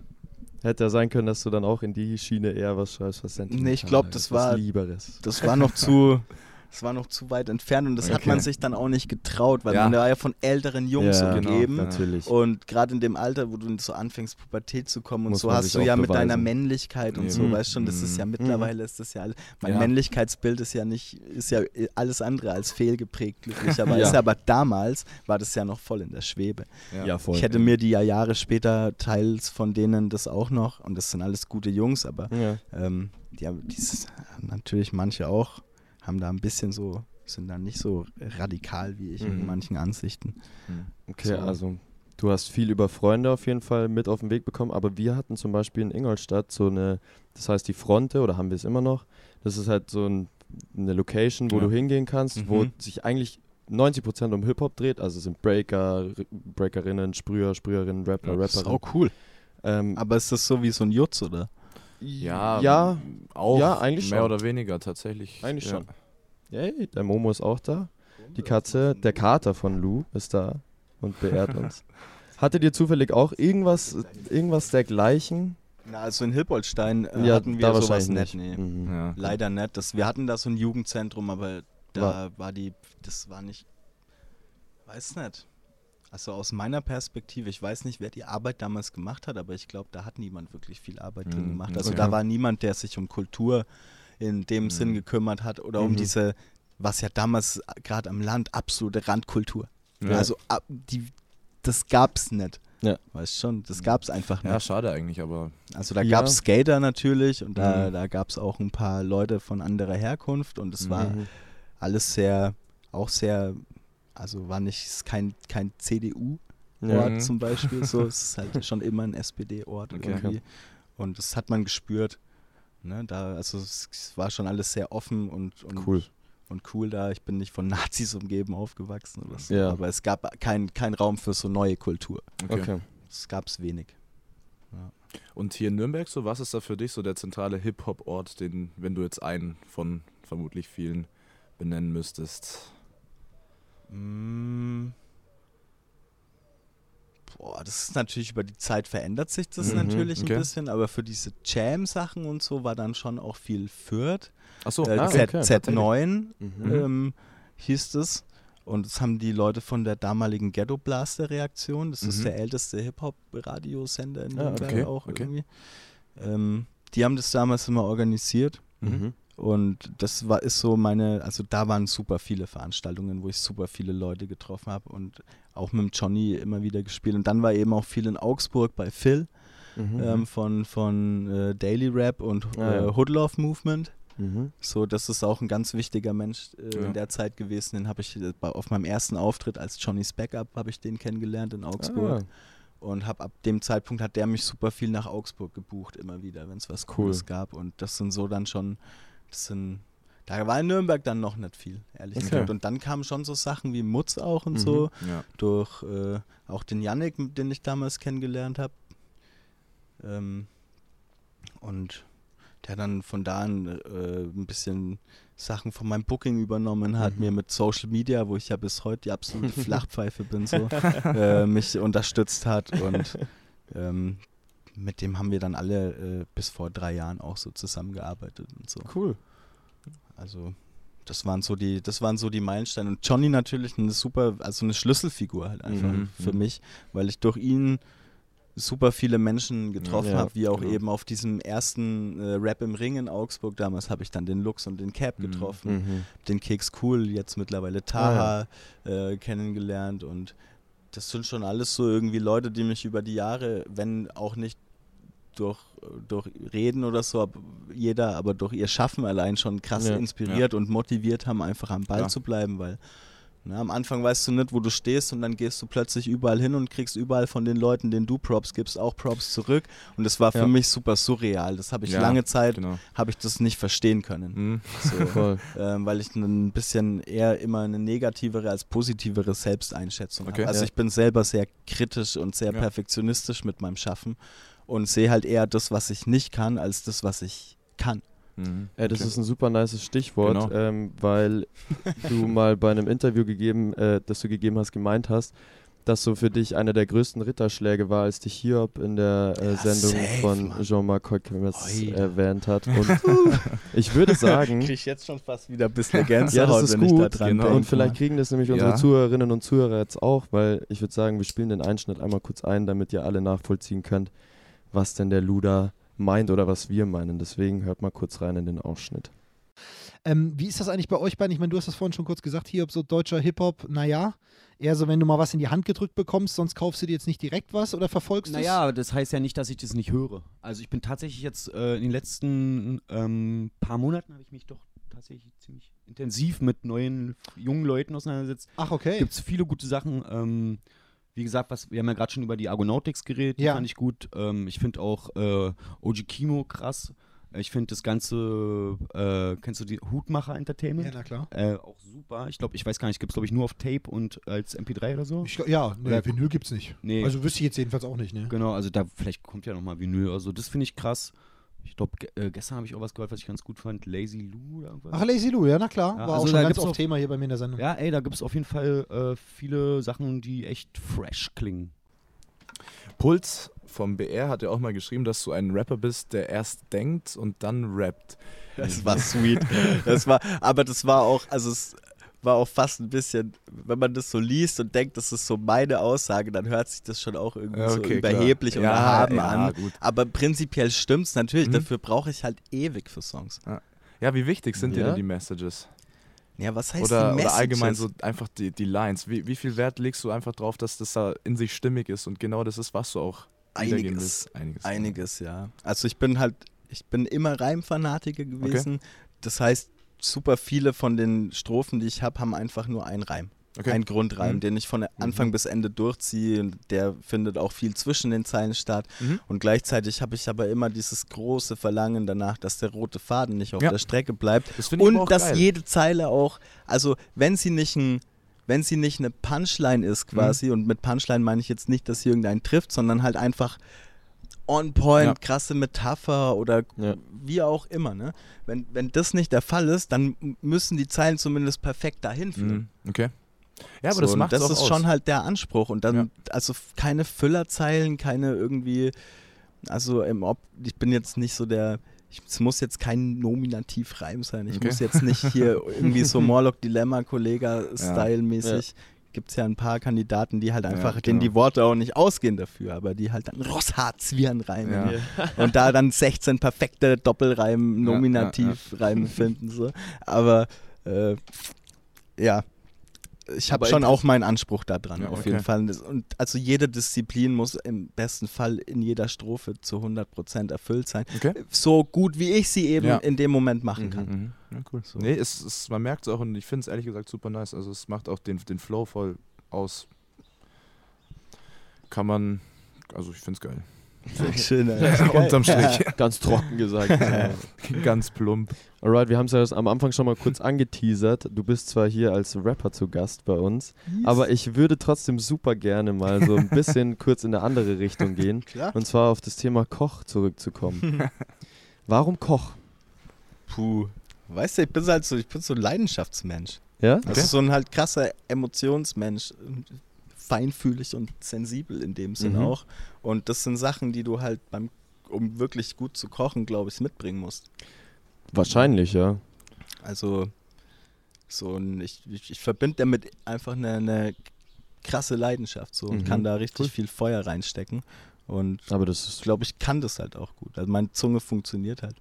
[SPEAKER 4] Hätte ja sein können, dass du dann auch in die Schiene eher was schreibst, was
[SPEAKER 2] Nee, ich glaub, das war-
[SPEAKER 4] Lieberes.
[SPEAKER 2] Das war noch zu, das war noch zu weit entfernt und das hat
[SPEAKER 3] Okay.
[SPEAKER 2] man sich dann auch nicht getraut, weil
[SPEAKER 3] Ja.
[SPEAKER 2] man war ja von älteren Jungs
[SPEAKER 4] Ja,
[SPEAKER 2] umgeben.
[SPEAKER 3] genau.
[SPEAKER 4] Natürlich.
[SPEAKER 2] Und gerade in dem Alter, wo du so anfängst, Pubertät zu kommen und
[SPEAKER 4] Muss
[SPEAKER 2] so, hast du ja mit deiner
[SPEAKER 4] beweisen.
[SPEAKER 2] Männlichkeit und
[SPEAKER 3] Eben.
[SPEAKER 2] so, weißt schon, das ist ja
[SPEAKER 3] Mhm.
[SPEAKER 2] mittlerweile ist das ja, all- mein
[SPEAKER 3] Ja.
[SPEAKER 2] Männlichkeitsbild ist ja nicht, ist ja alles andere als fehlgeprägt, glücklicherweise.
[SPEAKER 4] Ja.
[SPEAKER 2] Aber damals war das ja noch voll in der Schwebe.
[SPEAKER 3] Ja.
[SPEAKER 4] voll.
[SPEAKER 2] Ich hätte mir die ja Jahre später teils von denen das auch noch, und das sind alles gute Jungs, aber
[SPEAKER 4] ja.
[SPEAKER 2] ähm, die haben dieses, natürlich manche auch, haben da ein bisschen so, sind da nicht so radikal wie ich in
[SPEAKER 4] Mhm.
[SPEAKER 2] manchen Ansichten.
[SPEAKER 3] Mhm.
[SPEAKER 4] Okay,
[SPEAKER 2] So.
[SPEAKER 4] also du hast viel über Freunde auf jeden Fall mit auf den Weg bekommen, aber wir hatten zum Beispiel in Ingolstadt so eine, das heißt die Fronte, oder haben wir es immer noch, das ist halt so ein, eine Location, wo
[SPEAKER 3] Ja.
[SPEAKER 4] du hingehen kannst, wo
[SPEAKER 2] Mhm.
[SPEAKER 4] sich eigentlich 90% um Hip-Hop dreht, also es sind Breaker, Breakerinnen, Sprüher, Sprüherinnen, Rapper,
[SPEAKER 3] Ja,
[SPEAKER 2] Das ist auch cool.
[SPEAKER 4] Ähm,
[SPEAKER 2] Aber ist das so wie so ein Jutz, oder?
[SPEAKER 3] Ja,
[SPEAKER 4] ja,
[SPEAKER 3] auch
[SPEAKER 4] ja, eigentlich
[SPEAKER 3] mehr
[SPEAKER 4] schon.
[SPEAKER 3] oder weniger tatsächlich.
[SPEAKER 4] Eigentlich
[SPEAKER 3] ja.
[SPEAKER 4] schon. Yay, der Momo ist auch da. Die Katze, der Kater von Lou ist da und beehrt uns. Hattet ihr zufällig auch irgendwas, irgendwas dergleichen?
[SPEAKER 2] Na, also in Hilpoltstein äh, hatten wir sowas nicht. Nee.
[SPEAKER 4] Mhm.
[SPEAKER 3] Ja.
[SPEAKER 2] Leider nicht. Das, wir hatten da so ein Jugendzentrum, aber da war, die, das war nicht, weiß nicht. Also aus meiner Perspektive, ich weiß nicht, wer die Arbeit damals gemacht hat, aber ich glaube, da hat niemand wirklich viel Arbeit drin
[SPEAKER 3] Mhm,
[SPEAKER 2] gemacht. Also
[SPEAKER 3] okay.
[SPEAKER 2] da war niemand, der sich um Kultur in dem
[SPEAKER 3] Mhm.
[SPEAKER 2] Sinn gekümmert hat oder um
[SPEAKER 4] Mhm.
[SPEAKER 2] diese, was ja damals gerade am Land absolute Randkultur.
[SPEAKER 3] Ja.
[SPEAKER 2] Also ab, die, das gab's nicht.
[SPEAKER 4] Ja.
[SPEAKER 2] Weißt schon, das gab's einfach nicht.
[SPEAKER 3] ja, schade eigentlich, aber
[SPEAKER 2] Also da
[SPEAKER 4] Ja.
[SPEAKER 2] gab es Skater natürlich und da,
[SPEAKER 3] Mhm.
[SPEAKER 2] da gab es auch ein paar Leute von anderer Herkunft und es war
[SPEAKER 4] Mhm.
[SPEAKER 2] alles sehr, auch sehr, also war nicht, kein, kein CDU-Ort
[SPEAKER 4] Ja.
[SPEAKER 3] Mhm.
[SPEAKER 2] zum Beispiel, so, es ist halt schon immer ein SPD-Ort
[SPEAKER 3] Okay.
[SPEAKER 2] irgendwie und das hat man gespürt. Ne, da, also es, es war schon alles sehr offen und, und
[SPEAKER 4] Cool.
[SPEAKER 2] und cool da. Ich bin nicht von Nazis umgeben aufgewachsen oder so,
[SPEAKER 4] Ja.
[SPEAKER 2] aber es gab keinen kein Raum für so neue Kultur.
[SPEAKER 3] okay.
[SPEAKER 4] Okay.
[SPEAKER 2] Es gab es wenig.
[SPEAKER 3] Und hier in Nürnberg, so was ist da für dich so der zentrale Hip-Hop-Ort, den, wenn du jetzt einen von vermutlich vielen benennen müsstest?
[SPEAKER 2] Mm. Boah, das ist natürlich über die Zeit verändert sich das
[SPEAKER 4] Mhm,
[SPEAKER 2] natürlich
[SPEAKER 3] okay.
[SPEAKER 2] ein bisschen, aber für diese Jam-Sachen und so war dann schon auch viel Fürth.
[SPEAKER 3] Achso,
[SPEAKER 2] äh,
[SPEAKER 4] ah,
[SPEAKER 2] Z,
[SPEAKER 4] okay.
[SPEAKER 2] Z9
[SPEAKER 4] Mhm.
[SPEAKER 2] ähm, hieß es. Und das haben die Leute von der damaligen Ghetto Blaster Reaktion. Das ist
[SPEAKER 3] Mhm.
[SPEAKER 2] der älteste Hip-Hop-Radiosender in
[SPEAKER 4] Ah,
[SPEAKER 2] Nürnberg
[SPEAKER 3] okay,
[SPEAKER 2] auch irgendwie. Ähm, die haben das damals immer organisiert.
[SPEAKER 4] Mhm.
[SPEAKER 2] Und das war ist so meine, also da waren super viele Veranstaltungen, wo ich super viele Leute getroffen habe und auch mit dem Johnny immer wieder gespielt. Und dann war eben auch viel in Augsburg bei Phil
[SPEAKER 4] Mhm.
[SPEAKER 2] ähm, von, von äh, Daily Rap und
[SPEAKER 4] Ah, ja.
[SPEAKER 2] äh, Hood Love Movement.
[SPEAKER 4] Mhm.
[SPEAKER 2] So, das ist auch ein ganz wichtiger Mensch äh,
[SPEAKER 3] Ja.
[SPEAKER 2] in der Zeit gewesen. Den habe ich äh, bei, auf meinem ersten Auftritt als Johnny's Backup habe ich den kennengelernt in Augsburg.
[SPEAKER 4] Ah,
[SPEAKER 2] Und hab ab dem Zeitpunkt hat der mich super viel nach Augsburg gebucht, immer wieder, wenn es was Cooles gab. Und das sind so dann schon, das sind, da war in Nürnberg dann noch nicht viel, ehrlich
[SPEAKER 4] Okay.
[SPEAKER 2] gesagt. Und dann kamen schon so Sachen wie Mutz auch und
[SPEAKER 4] Mhm.
[SPEAKER 2] so,
[SPEAKER 3] Ja.
[SPEAKER 2] durch äh, auch den Yannick, den ich damals kennengelernt habe. Ähm, und der dann von da an äh, ein bisschen Sachen von meinem Booking übernommen hat,
[SPEAKER 4] Mhm.
[SPEAKER 2] mir mit Social Media, wo ich ja bis heute die absolute Flachpfeife bin, so, äh, mich unterstützt hat und ähm, mit dem haben wir dann alle äh, bis vor drei Jahren auch so zusammengearbeitet und so.
[SPEAKER 4] Cool.
[SPEAKER 2] Also das waren so die, das waren so die Meilensteine. Und Johnny natürlich eine super, also eine Schlüsselfigur halt einfach
[SPEAKER 3] Mhm,
[SPEAKER 2] für
[SPEAKER 3] mhm.
[SPEAKER 2] mich, weil ich durch ihn super viele Menschen getroffen
[SPEAKER 4] Ja,
[SPEAKER 2] habe, wie auch
[SPEAKER 3] genau.
[SPEAKER 2] eben auf diesem ersten äh, Rap im Ring in Augsburg. Damals habe ich dann den Lux und den Cap
[SPEAKER 3] Mhm.
[SPEAKER 2] getroffen,
[SPEAKER 4] Mhm.
[SPEAKER 2] den Keks Cool, jetzt mittlerweile Taha äh, kennengelernt und das sind schon alles so irgendwie Leute, die mich über die Jahre, wenn auch nicht durch, durch Reden oder so, jeder, aber durch ihr Schaffen allein schon krass
[SPEAKER 4] Ja.
[SPEAKER 2] inspiriert und motiviert haben, einfach am Ball
[SPEAKER 3] Klar.
[SPEAKER 2] zu bleiben, weil na, am Anfang weißt du nicht, wo du stehst und dann gehst du plötzlich überall hin und kriegst überall von den Leuten, denen du Props gibst, auch Props zurück und das war für
[SPEAKER 4] Ja.
[SPEAKER 2] mich super surreal. Das habe ich
[SPEAKER 3] Ja,
[SPEAKER 2] lange Zeit,
[SPEAKER 3] Genau.
[SPEAKER 2] habe ich das nicht verstehen können.
[SPEAKER 3] Mhm.
[SPEAKER 2] So ähm, weil ich ein bisschen eher immer eine negativere als positivere Selbsteinschätzung
[SPEAKER 3] Okay.
[SPEAKER 2] habe. Also
[SPEAKER 4] Ja.
[SPEAKER 2] ich bin selber sehr kritisch und sehr
[SPEAKER 3] Ja.
[SPEAKER 2] perfektionistisch mit meinem Schaffen und sehe halt eher das, was ich nicht kann, als das, was ich kann.
[SPEAKER 3] Mhm.
[SPEAKER 4] Ja, das
[SPEAKER 3] Okay.
[SPEAKER 4] ist ein super nices Stichwort,
[SPEAKER 3] Genau.
[SPEAKER 4] ähm, weil du mal bei einem Interview gegeben, äh, das du gegeben hast, gemeint hast, dass so für dich einer der größten Ritterschläge war, als dich Hiob in der äh,
[SPEAKER 2] Ja,
[SPEAKER 4] Sendung
[SPEAKER 2] safe,
[SPEAKER 4] von. Jean-Marc Coquemes erwähnt hat. Und ich würde sagen,
[SPEAKER 2] Krieg ich jetzt schon fast wieder ein bisschen
[SPEAKER 4] Ja,
[SPEAKER 2] Gänsehaut,
[SPEAKER 4] das ist
[SPEAKER 2] wenn ich da
[SPEAKER 4] gut.
[SPEAKER 2] dran
[SPEAKER 3] Genau.
[SPEAKER 4] und vielleicht kriegen das nämlich unsere
[SPEAKER 3] Ja.
[SPEAKER 4] Zuhörerinnen und Zuhörer jetzt auch, weil ich würde sagen, wir spielen den Einschnitt einmal kurz ein, damit ihr alle nachvollziehen könnt, was denn der Luda meint oder was wir meinen. Deswegen hört mal kurz rein in den Ausschnitt.
[SPEAKER 5] Ähm, wie ist das eigentlich bei euch beiden? Ich meine, du hast das vorhin schon kurz gesagt, hier, ob so deutscher Hip-Hop, naja, eher so, wenn du mal was in die Hand gedrückt bekommst, sonst kaufst du dir jetzt nicht direkt was oder verfolgst du
[SPEAKER 6] Naja, das heißt ja nicht, dass ich das nicht höre. Also ich bin tatsächlich jetzt äh, in den letzten ähm, paar Monaten habe ich mich doch tatsächlich ziemlich intensiv mit neuen jungen Leuten auseinandergesetzt.
[SPEAKER 5] Ach, okay.
[SPEAKER 6] Gibt es viele gute Sachen. Ähm, wie gesagt, was, wir haben ja gerade schon über die Argonautics geredet, die
[SPEAKER 5] Ja.
[SPEAKER 6] fand ich gut. Ähm, ich finde auch äh, Oji Kimo krass. Ich finde das Ganze, äh, kennst du die Hutmacher Entertainment?
[SPEAKER 5] Ja, na klar.
[SPEAKER 6] Äh, auch super. Ich glaube, ich weiß gar nicht, gibt es glaube ich nur auf Tape und als MP3 oder so?
[SPEAKER 5] Ich, ja, nee,
[SPEAKER 6] Oder-
[SPEAKER 5] Vinyl gibt's nicht.
[SPEAKER 6] Nee.
[SPEAKER 5] Also wüsste ich jetzt jedenfalls auch nicht, ne?
[SPEAKER 6] Genau, also da vielleicht kommt ja nochmal Vinyl oder so. Das finde ich krass. Ich glaube, äh, gestern habe ich auch was gehört, was ich ganz gut fand. Lazy Lou oder irgendwas.
[SPEAKER 5] Ach, Lazy Lou, ja, na klar.
[SPEAKER 6] Ja,
[SPEAKER 5] War
[SPEAKER 6] also
[SPEAKER 5] auch
[SPEAKER 6] da
[SPEAKER 5] schon ganz oft Thema hier bei mir in der Sendung.
[SPEAKER 6] Ja, ey, da gibt es auf jeden Fall äh, viele Sachen, die echt fresh klingen.
[SPEAKER 3] Puls vom BR hat ja auch mal geschrieben, dass du ein Rapper bist, der erst denkt und dann rappt.
[SPEAKER 2] Das war sweet. Das war, aber das war auch, also es war auch fast ein bisschen, wenn man das so liest und denkt, das ist so meine Aussage, dann hört sich das schon auch irgendwie
[SPEAKER 3] Ja,
[SPEAKER 2] so
[SPEAKER 3] okay, klar.
[SPEAKER 2] überheblich und
[SPEAKER 3] Ja,
[SPEAKER 2] erhaben
[SPEAKER 3] ja,
[SPEAKER 2] an.
[SPEAKER 3] gut.
[SPEAKER 2] Aber prinzipiell stimmt's natürlich.
[SPEAKER 3] Mhm.
[SPEAKER 2] Dafür brauche ich halt ewig für Songs.
[SPEAKER 3] Ja, wie wichtig sind dir
[SPEAKER 4] Ja?
[SPEAKER 3] denn die Messages?
[SPEAKER 2] Ja, was heißt
[SPEAKER 3] Oder, oder allgemein so einfach die, die Lines. Wie, wie viel Wert legst du einfach drauf, dass das da in sich stimmig ist und genau das ist, was du auch
[SPEAKER 2] Einiges.
[SPEAKER 3] Einiges.
[SPEAKER 2] Einiges, ja. Also ich bin halt, ich bin immer Reimfanatiker gewesen. Das heißt, super viele von den Strophen, die ich habe, haben einfach nur einen Reim.
[SPEAKER 3] Okay.
[SPEAKER 2] Ein Grundreim,
[SPEAKER 3] Mhm.
[SPEAKER 2] den ich von Anfang bis Ende durchziehe. Und Der findet auch viel zwischen den Zeilen statt.
[SPEAKER 3] Mhm.
[SPEAKER 2] Und gleichzeitig habe ich aber immer dieses große Verlangen danach, dass der rote Faden nicht auf
[SPEAKER 3] Ja.
[SPEAKER 2] der Strecke bleibt.
[SPEAKER 3] Das
[SPEAKER 2] Und dass
[SPEAKER 3] geil.
[SPEAKER 2] jede Zeile auch, also wenn sie nicht ein wenn sie nicht eine Punchline ist
[SPEAKER 3] Mhm.
[SPEAKER 2] quasi, und mit Punchline meine ich jetzt nicht, dass sie irgendeinen trifft, sondern halt einfach on point,
[SPEAKER 3] Ja.
[SPEAKER 2] krasse Metapher oder
[SPEAKER 4] Ja.
[SPEAKER 2] wie auch immer. Ne? Wenn, wenn das nicht der Fall ist, dann müssen die Zeilen zumindest perfekt dahin führen.
[SPEAKER 3] Mhm. Okay. Ja, aber
[SPEAKER 2] so,
[SPEAKER 3] das macht
[SPEAKER 2] das ist
[SPEAKER 3] aus.
[SPEAKER 2] schon halt der Anspruch. Und dann,
[SPEAKER 3] Ja.
[SPEAKER 2] also keine Füllerzeilen, keine irgendwie, also im Ob ich bin jetzt nicht so der, ich, es muss jetzt kein Nominativreim sein. Ich
[SPEAKER 3] Okay.
[SPEAKER 2] muss jetzt nicht hier irgendwie so Morlock Dilemma, Kollega-Style-mäßig. Gibt es ja ein paar Kandidaten, die halt einfach,
[SPEAKER 3] Ja,
[SPEAKER 2] denen die Worte auch nicht ausgehen dafür, aber die halt dann Rossharzviren reimen
[SPEAKER 3] Ja.
[SPEAKER 2] und da dann 16 perfekte Doppelreim,
[SPEAKER 3] Ja, ja,
[SPEAKER 2] Nominativreime finden. So. Aber äh, ja, ich habe schon auch meinen Anspruch da dran,
[SPEAKER 3] Ja,
[SPEAKER 2] auf
[SPEAKER 3] okay.
[SPEAKER 2] jeden Fall. Und also jede Disziplin muss im besten Fall in jeder Strophe zu 100% erfüllt sein.
[SPEAKER 3] Okay.
[SPEAKER 2] So gut wie ich sie eben
[SPEAKER 3] Ja.
[SPEAKER 2] in dem Moment machen
[SPEAKER 4] Mhm.
[SPEAKER 2] kann.
[SPEAKER 3] Mhm. Ja, cool.
[SPEAKER 2] So.
[SPEAKER 3] Nee, es, es, man merkt es auch und ich finde es ehrlich gesagt super nice. Also es macht auch den, den Flow voll aus. Kann man, also ich finde es geil.
[SPEAKER 2] Schön, Alter.
[SPEAKER 3] Unterm Strich.
[SPEAKER 4] Ganz trocken gesagt.
[SPEAKER 3] Ganz plump.
[SPEAKER 4] Alright, wir haben es ja am Anfang schon mal kurz angeteasert. Du bist zwar hier als Rapper zu Gast bei uns, aber ich würde trotzdem super gerne mal so ein bisschen kurz in eine andere Richtung gehen.
[SPEAKER 2] Klar.
[SPEAKER 4] Und zwar auf das Thema Koch zurückzukommen. Warum Koch?
[SPEAKER 2] Puh. Weißt du, ich bin halt so, ich bin so ein Leidenschaftsmensch.
[SPEAKER 4] Ja?
[SPEAKER 2] Also so ein halt krasser Emotionsmensch. Feinfühlig und sensibel in dem Sinn
[SPEAKER 4] Mhm.
[SPEAKER 2] auch. Und das sind Sachen, die du halt beim, um wirklich gut zu kochen, glaube ich, mitbringen musst.
[SPEAKER 4] Wahrscheinlich, ja.
[SPEAKER 2] Also so ein, ich, ich, ich verbinde damit einfach eine, eine krasse Leidenschaft so und
[SPEAKER 4] Mhm.
[SPEAKER 2] kann da richtig
[SPEAKER 4] Cool.
[SPEAKER 2] viel Feuer reinstecken. Und
[SPEAKER 4] Aber das ist.
[SPEAKER 2] glaube, ich kann das halt auch gut. Also meine Zunge funktioniert halt.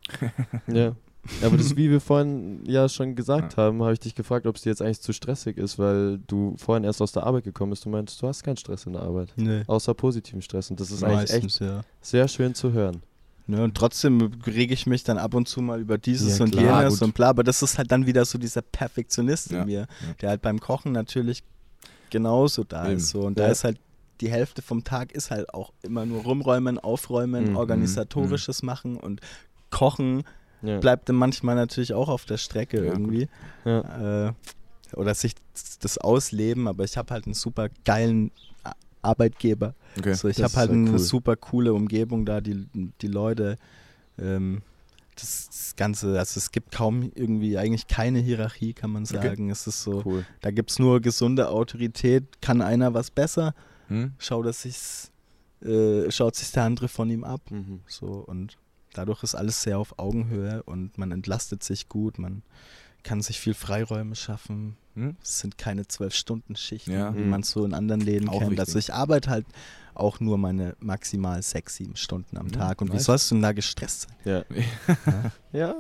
[SPEAKER 4] Ja. Aber das, wie wir vorhin ja schon gesagt haben, habe ich dich gefragt, ob es dir jetzt eigentlich zu stressig ist, weil du vorhin erst aus der Arbeit gekommen bist. Du meinst, du hast keinen Stress in der Arbeit.
[SPEAKER 2] Nee.
[SPEAKER 4] Außer positiven Stress. Und das ist eigentlich echt
[SPEAKER 2] Meistens, ja.
[SPEAKER 4] sehr schön zu hören.
[SPEAKER 2] Ne, und trotzdem rege ich mich dann ab und zu mal über dieses
[SPEAKER 4] Ja,
[SPEAKER 2] und
[SPEAKER 4] klar,
[SPEAKER 2] jenes
[SPEAKER 4] gut.
[SPEAKER 2] und bla. Aber das ist halt dann wieder so dieser Perfektionist
[SPEAKER 3] Ja,
[SPEAKER 2] in mir,
[SPEAKER 3] ja.
[SPEAKER 2] der halt beim Kochen natürlich genauso da
[SPEAKER 3] Eben.
[SPEAKER 2] ist. So. Und
[SPEAKER 4] Ja.
[SPEAKER 2] da ist halt die Hälfte vom Tag ist halt auch immer nur rumräumen, aufräumen,
[SPEAKER 4] Mhm,
[SPEAKER 2] organisatorisches machen und Kochen
[SPEAKER 4] Ja.
[SPEAKER 2] bleibt dann manchmal natürlich auch auf der Strecke
[SPEAKER 3] Ja,
[SPEAKER 2] irgendwie.
[SPEAKER 4] Ja.
[SPEAKER 2] Äh, oder sich das ausleben, aber ich habe halt einen super geilen Arbeitgeber.
[SPEAKER 3] Okay.
[SPEAKER 2] So, ich habe halt eine
[SPEAKER 4] cool.
[SPEAKER 2] super coole Umgebung da, die, die Leute, ähm, das, das Ganze, also es gibt kaum irgendwie, eigentlich keine Hierarchie, kann man
[SPEAKER 3] Okay.
[SPEAKER 2] sagen. Es ist so,
[SPEAKER 4] Cool.
[SPEAKER 2] da gibt es nur gesunde Autorität, kann einer was besser,
[SPEAKER 3] Hm?
[SPEAKER 2] schaut er sich's, äh, schaut sich der andere von ihm ab.
[SPEAKER 4] Mhm.
[SPEAKER 2] So und dadurch ist alles sehr auf Augenhöhe und man entlastet sich gut, man kann sich viel Freiräume schaffen.
[SPEAKER 3] Hm?
[SPEAKER 2] Es sind keine zwölf Stunden Schichten,
[SPEAKER 3] Ja.
[SPEAKER 2] wie man es so in anderen Läden
[SPEAKER 3] Auch
[SPEAKER 2] kennt.
[SPEAKER 3] wichtig.
[SPEAKER 2] Also ich arbeite halt auch nur meine maximal sechs, sieben Stunden am
[SPEAKER 3] Ja,
[SPEAKER 2] Tag. Und wie sollst du denn da gestresst sein?
[SPEAKER 4] Ja. ja.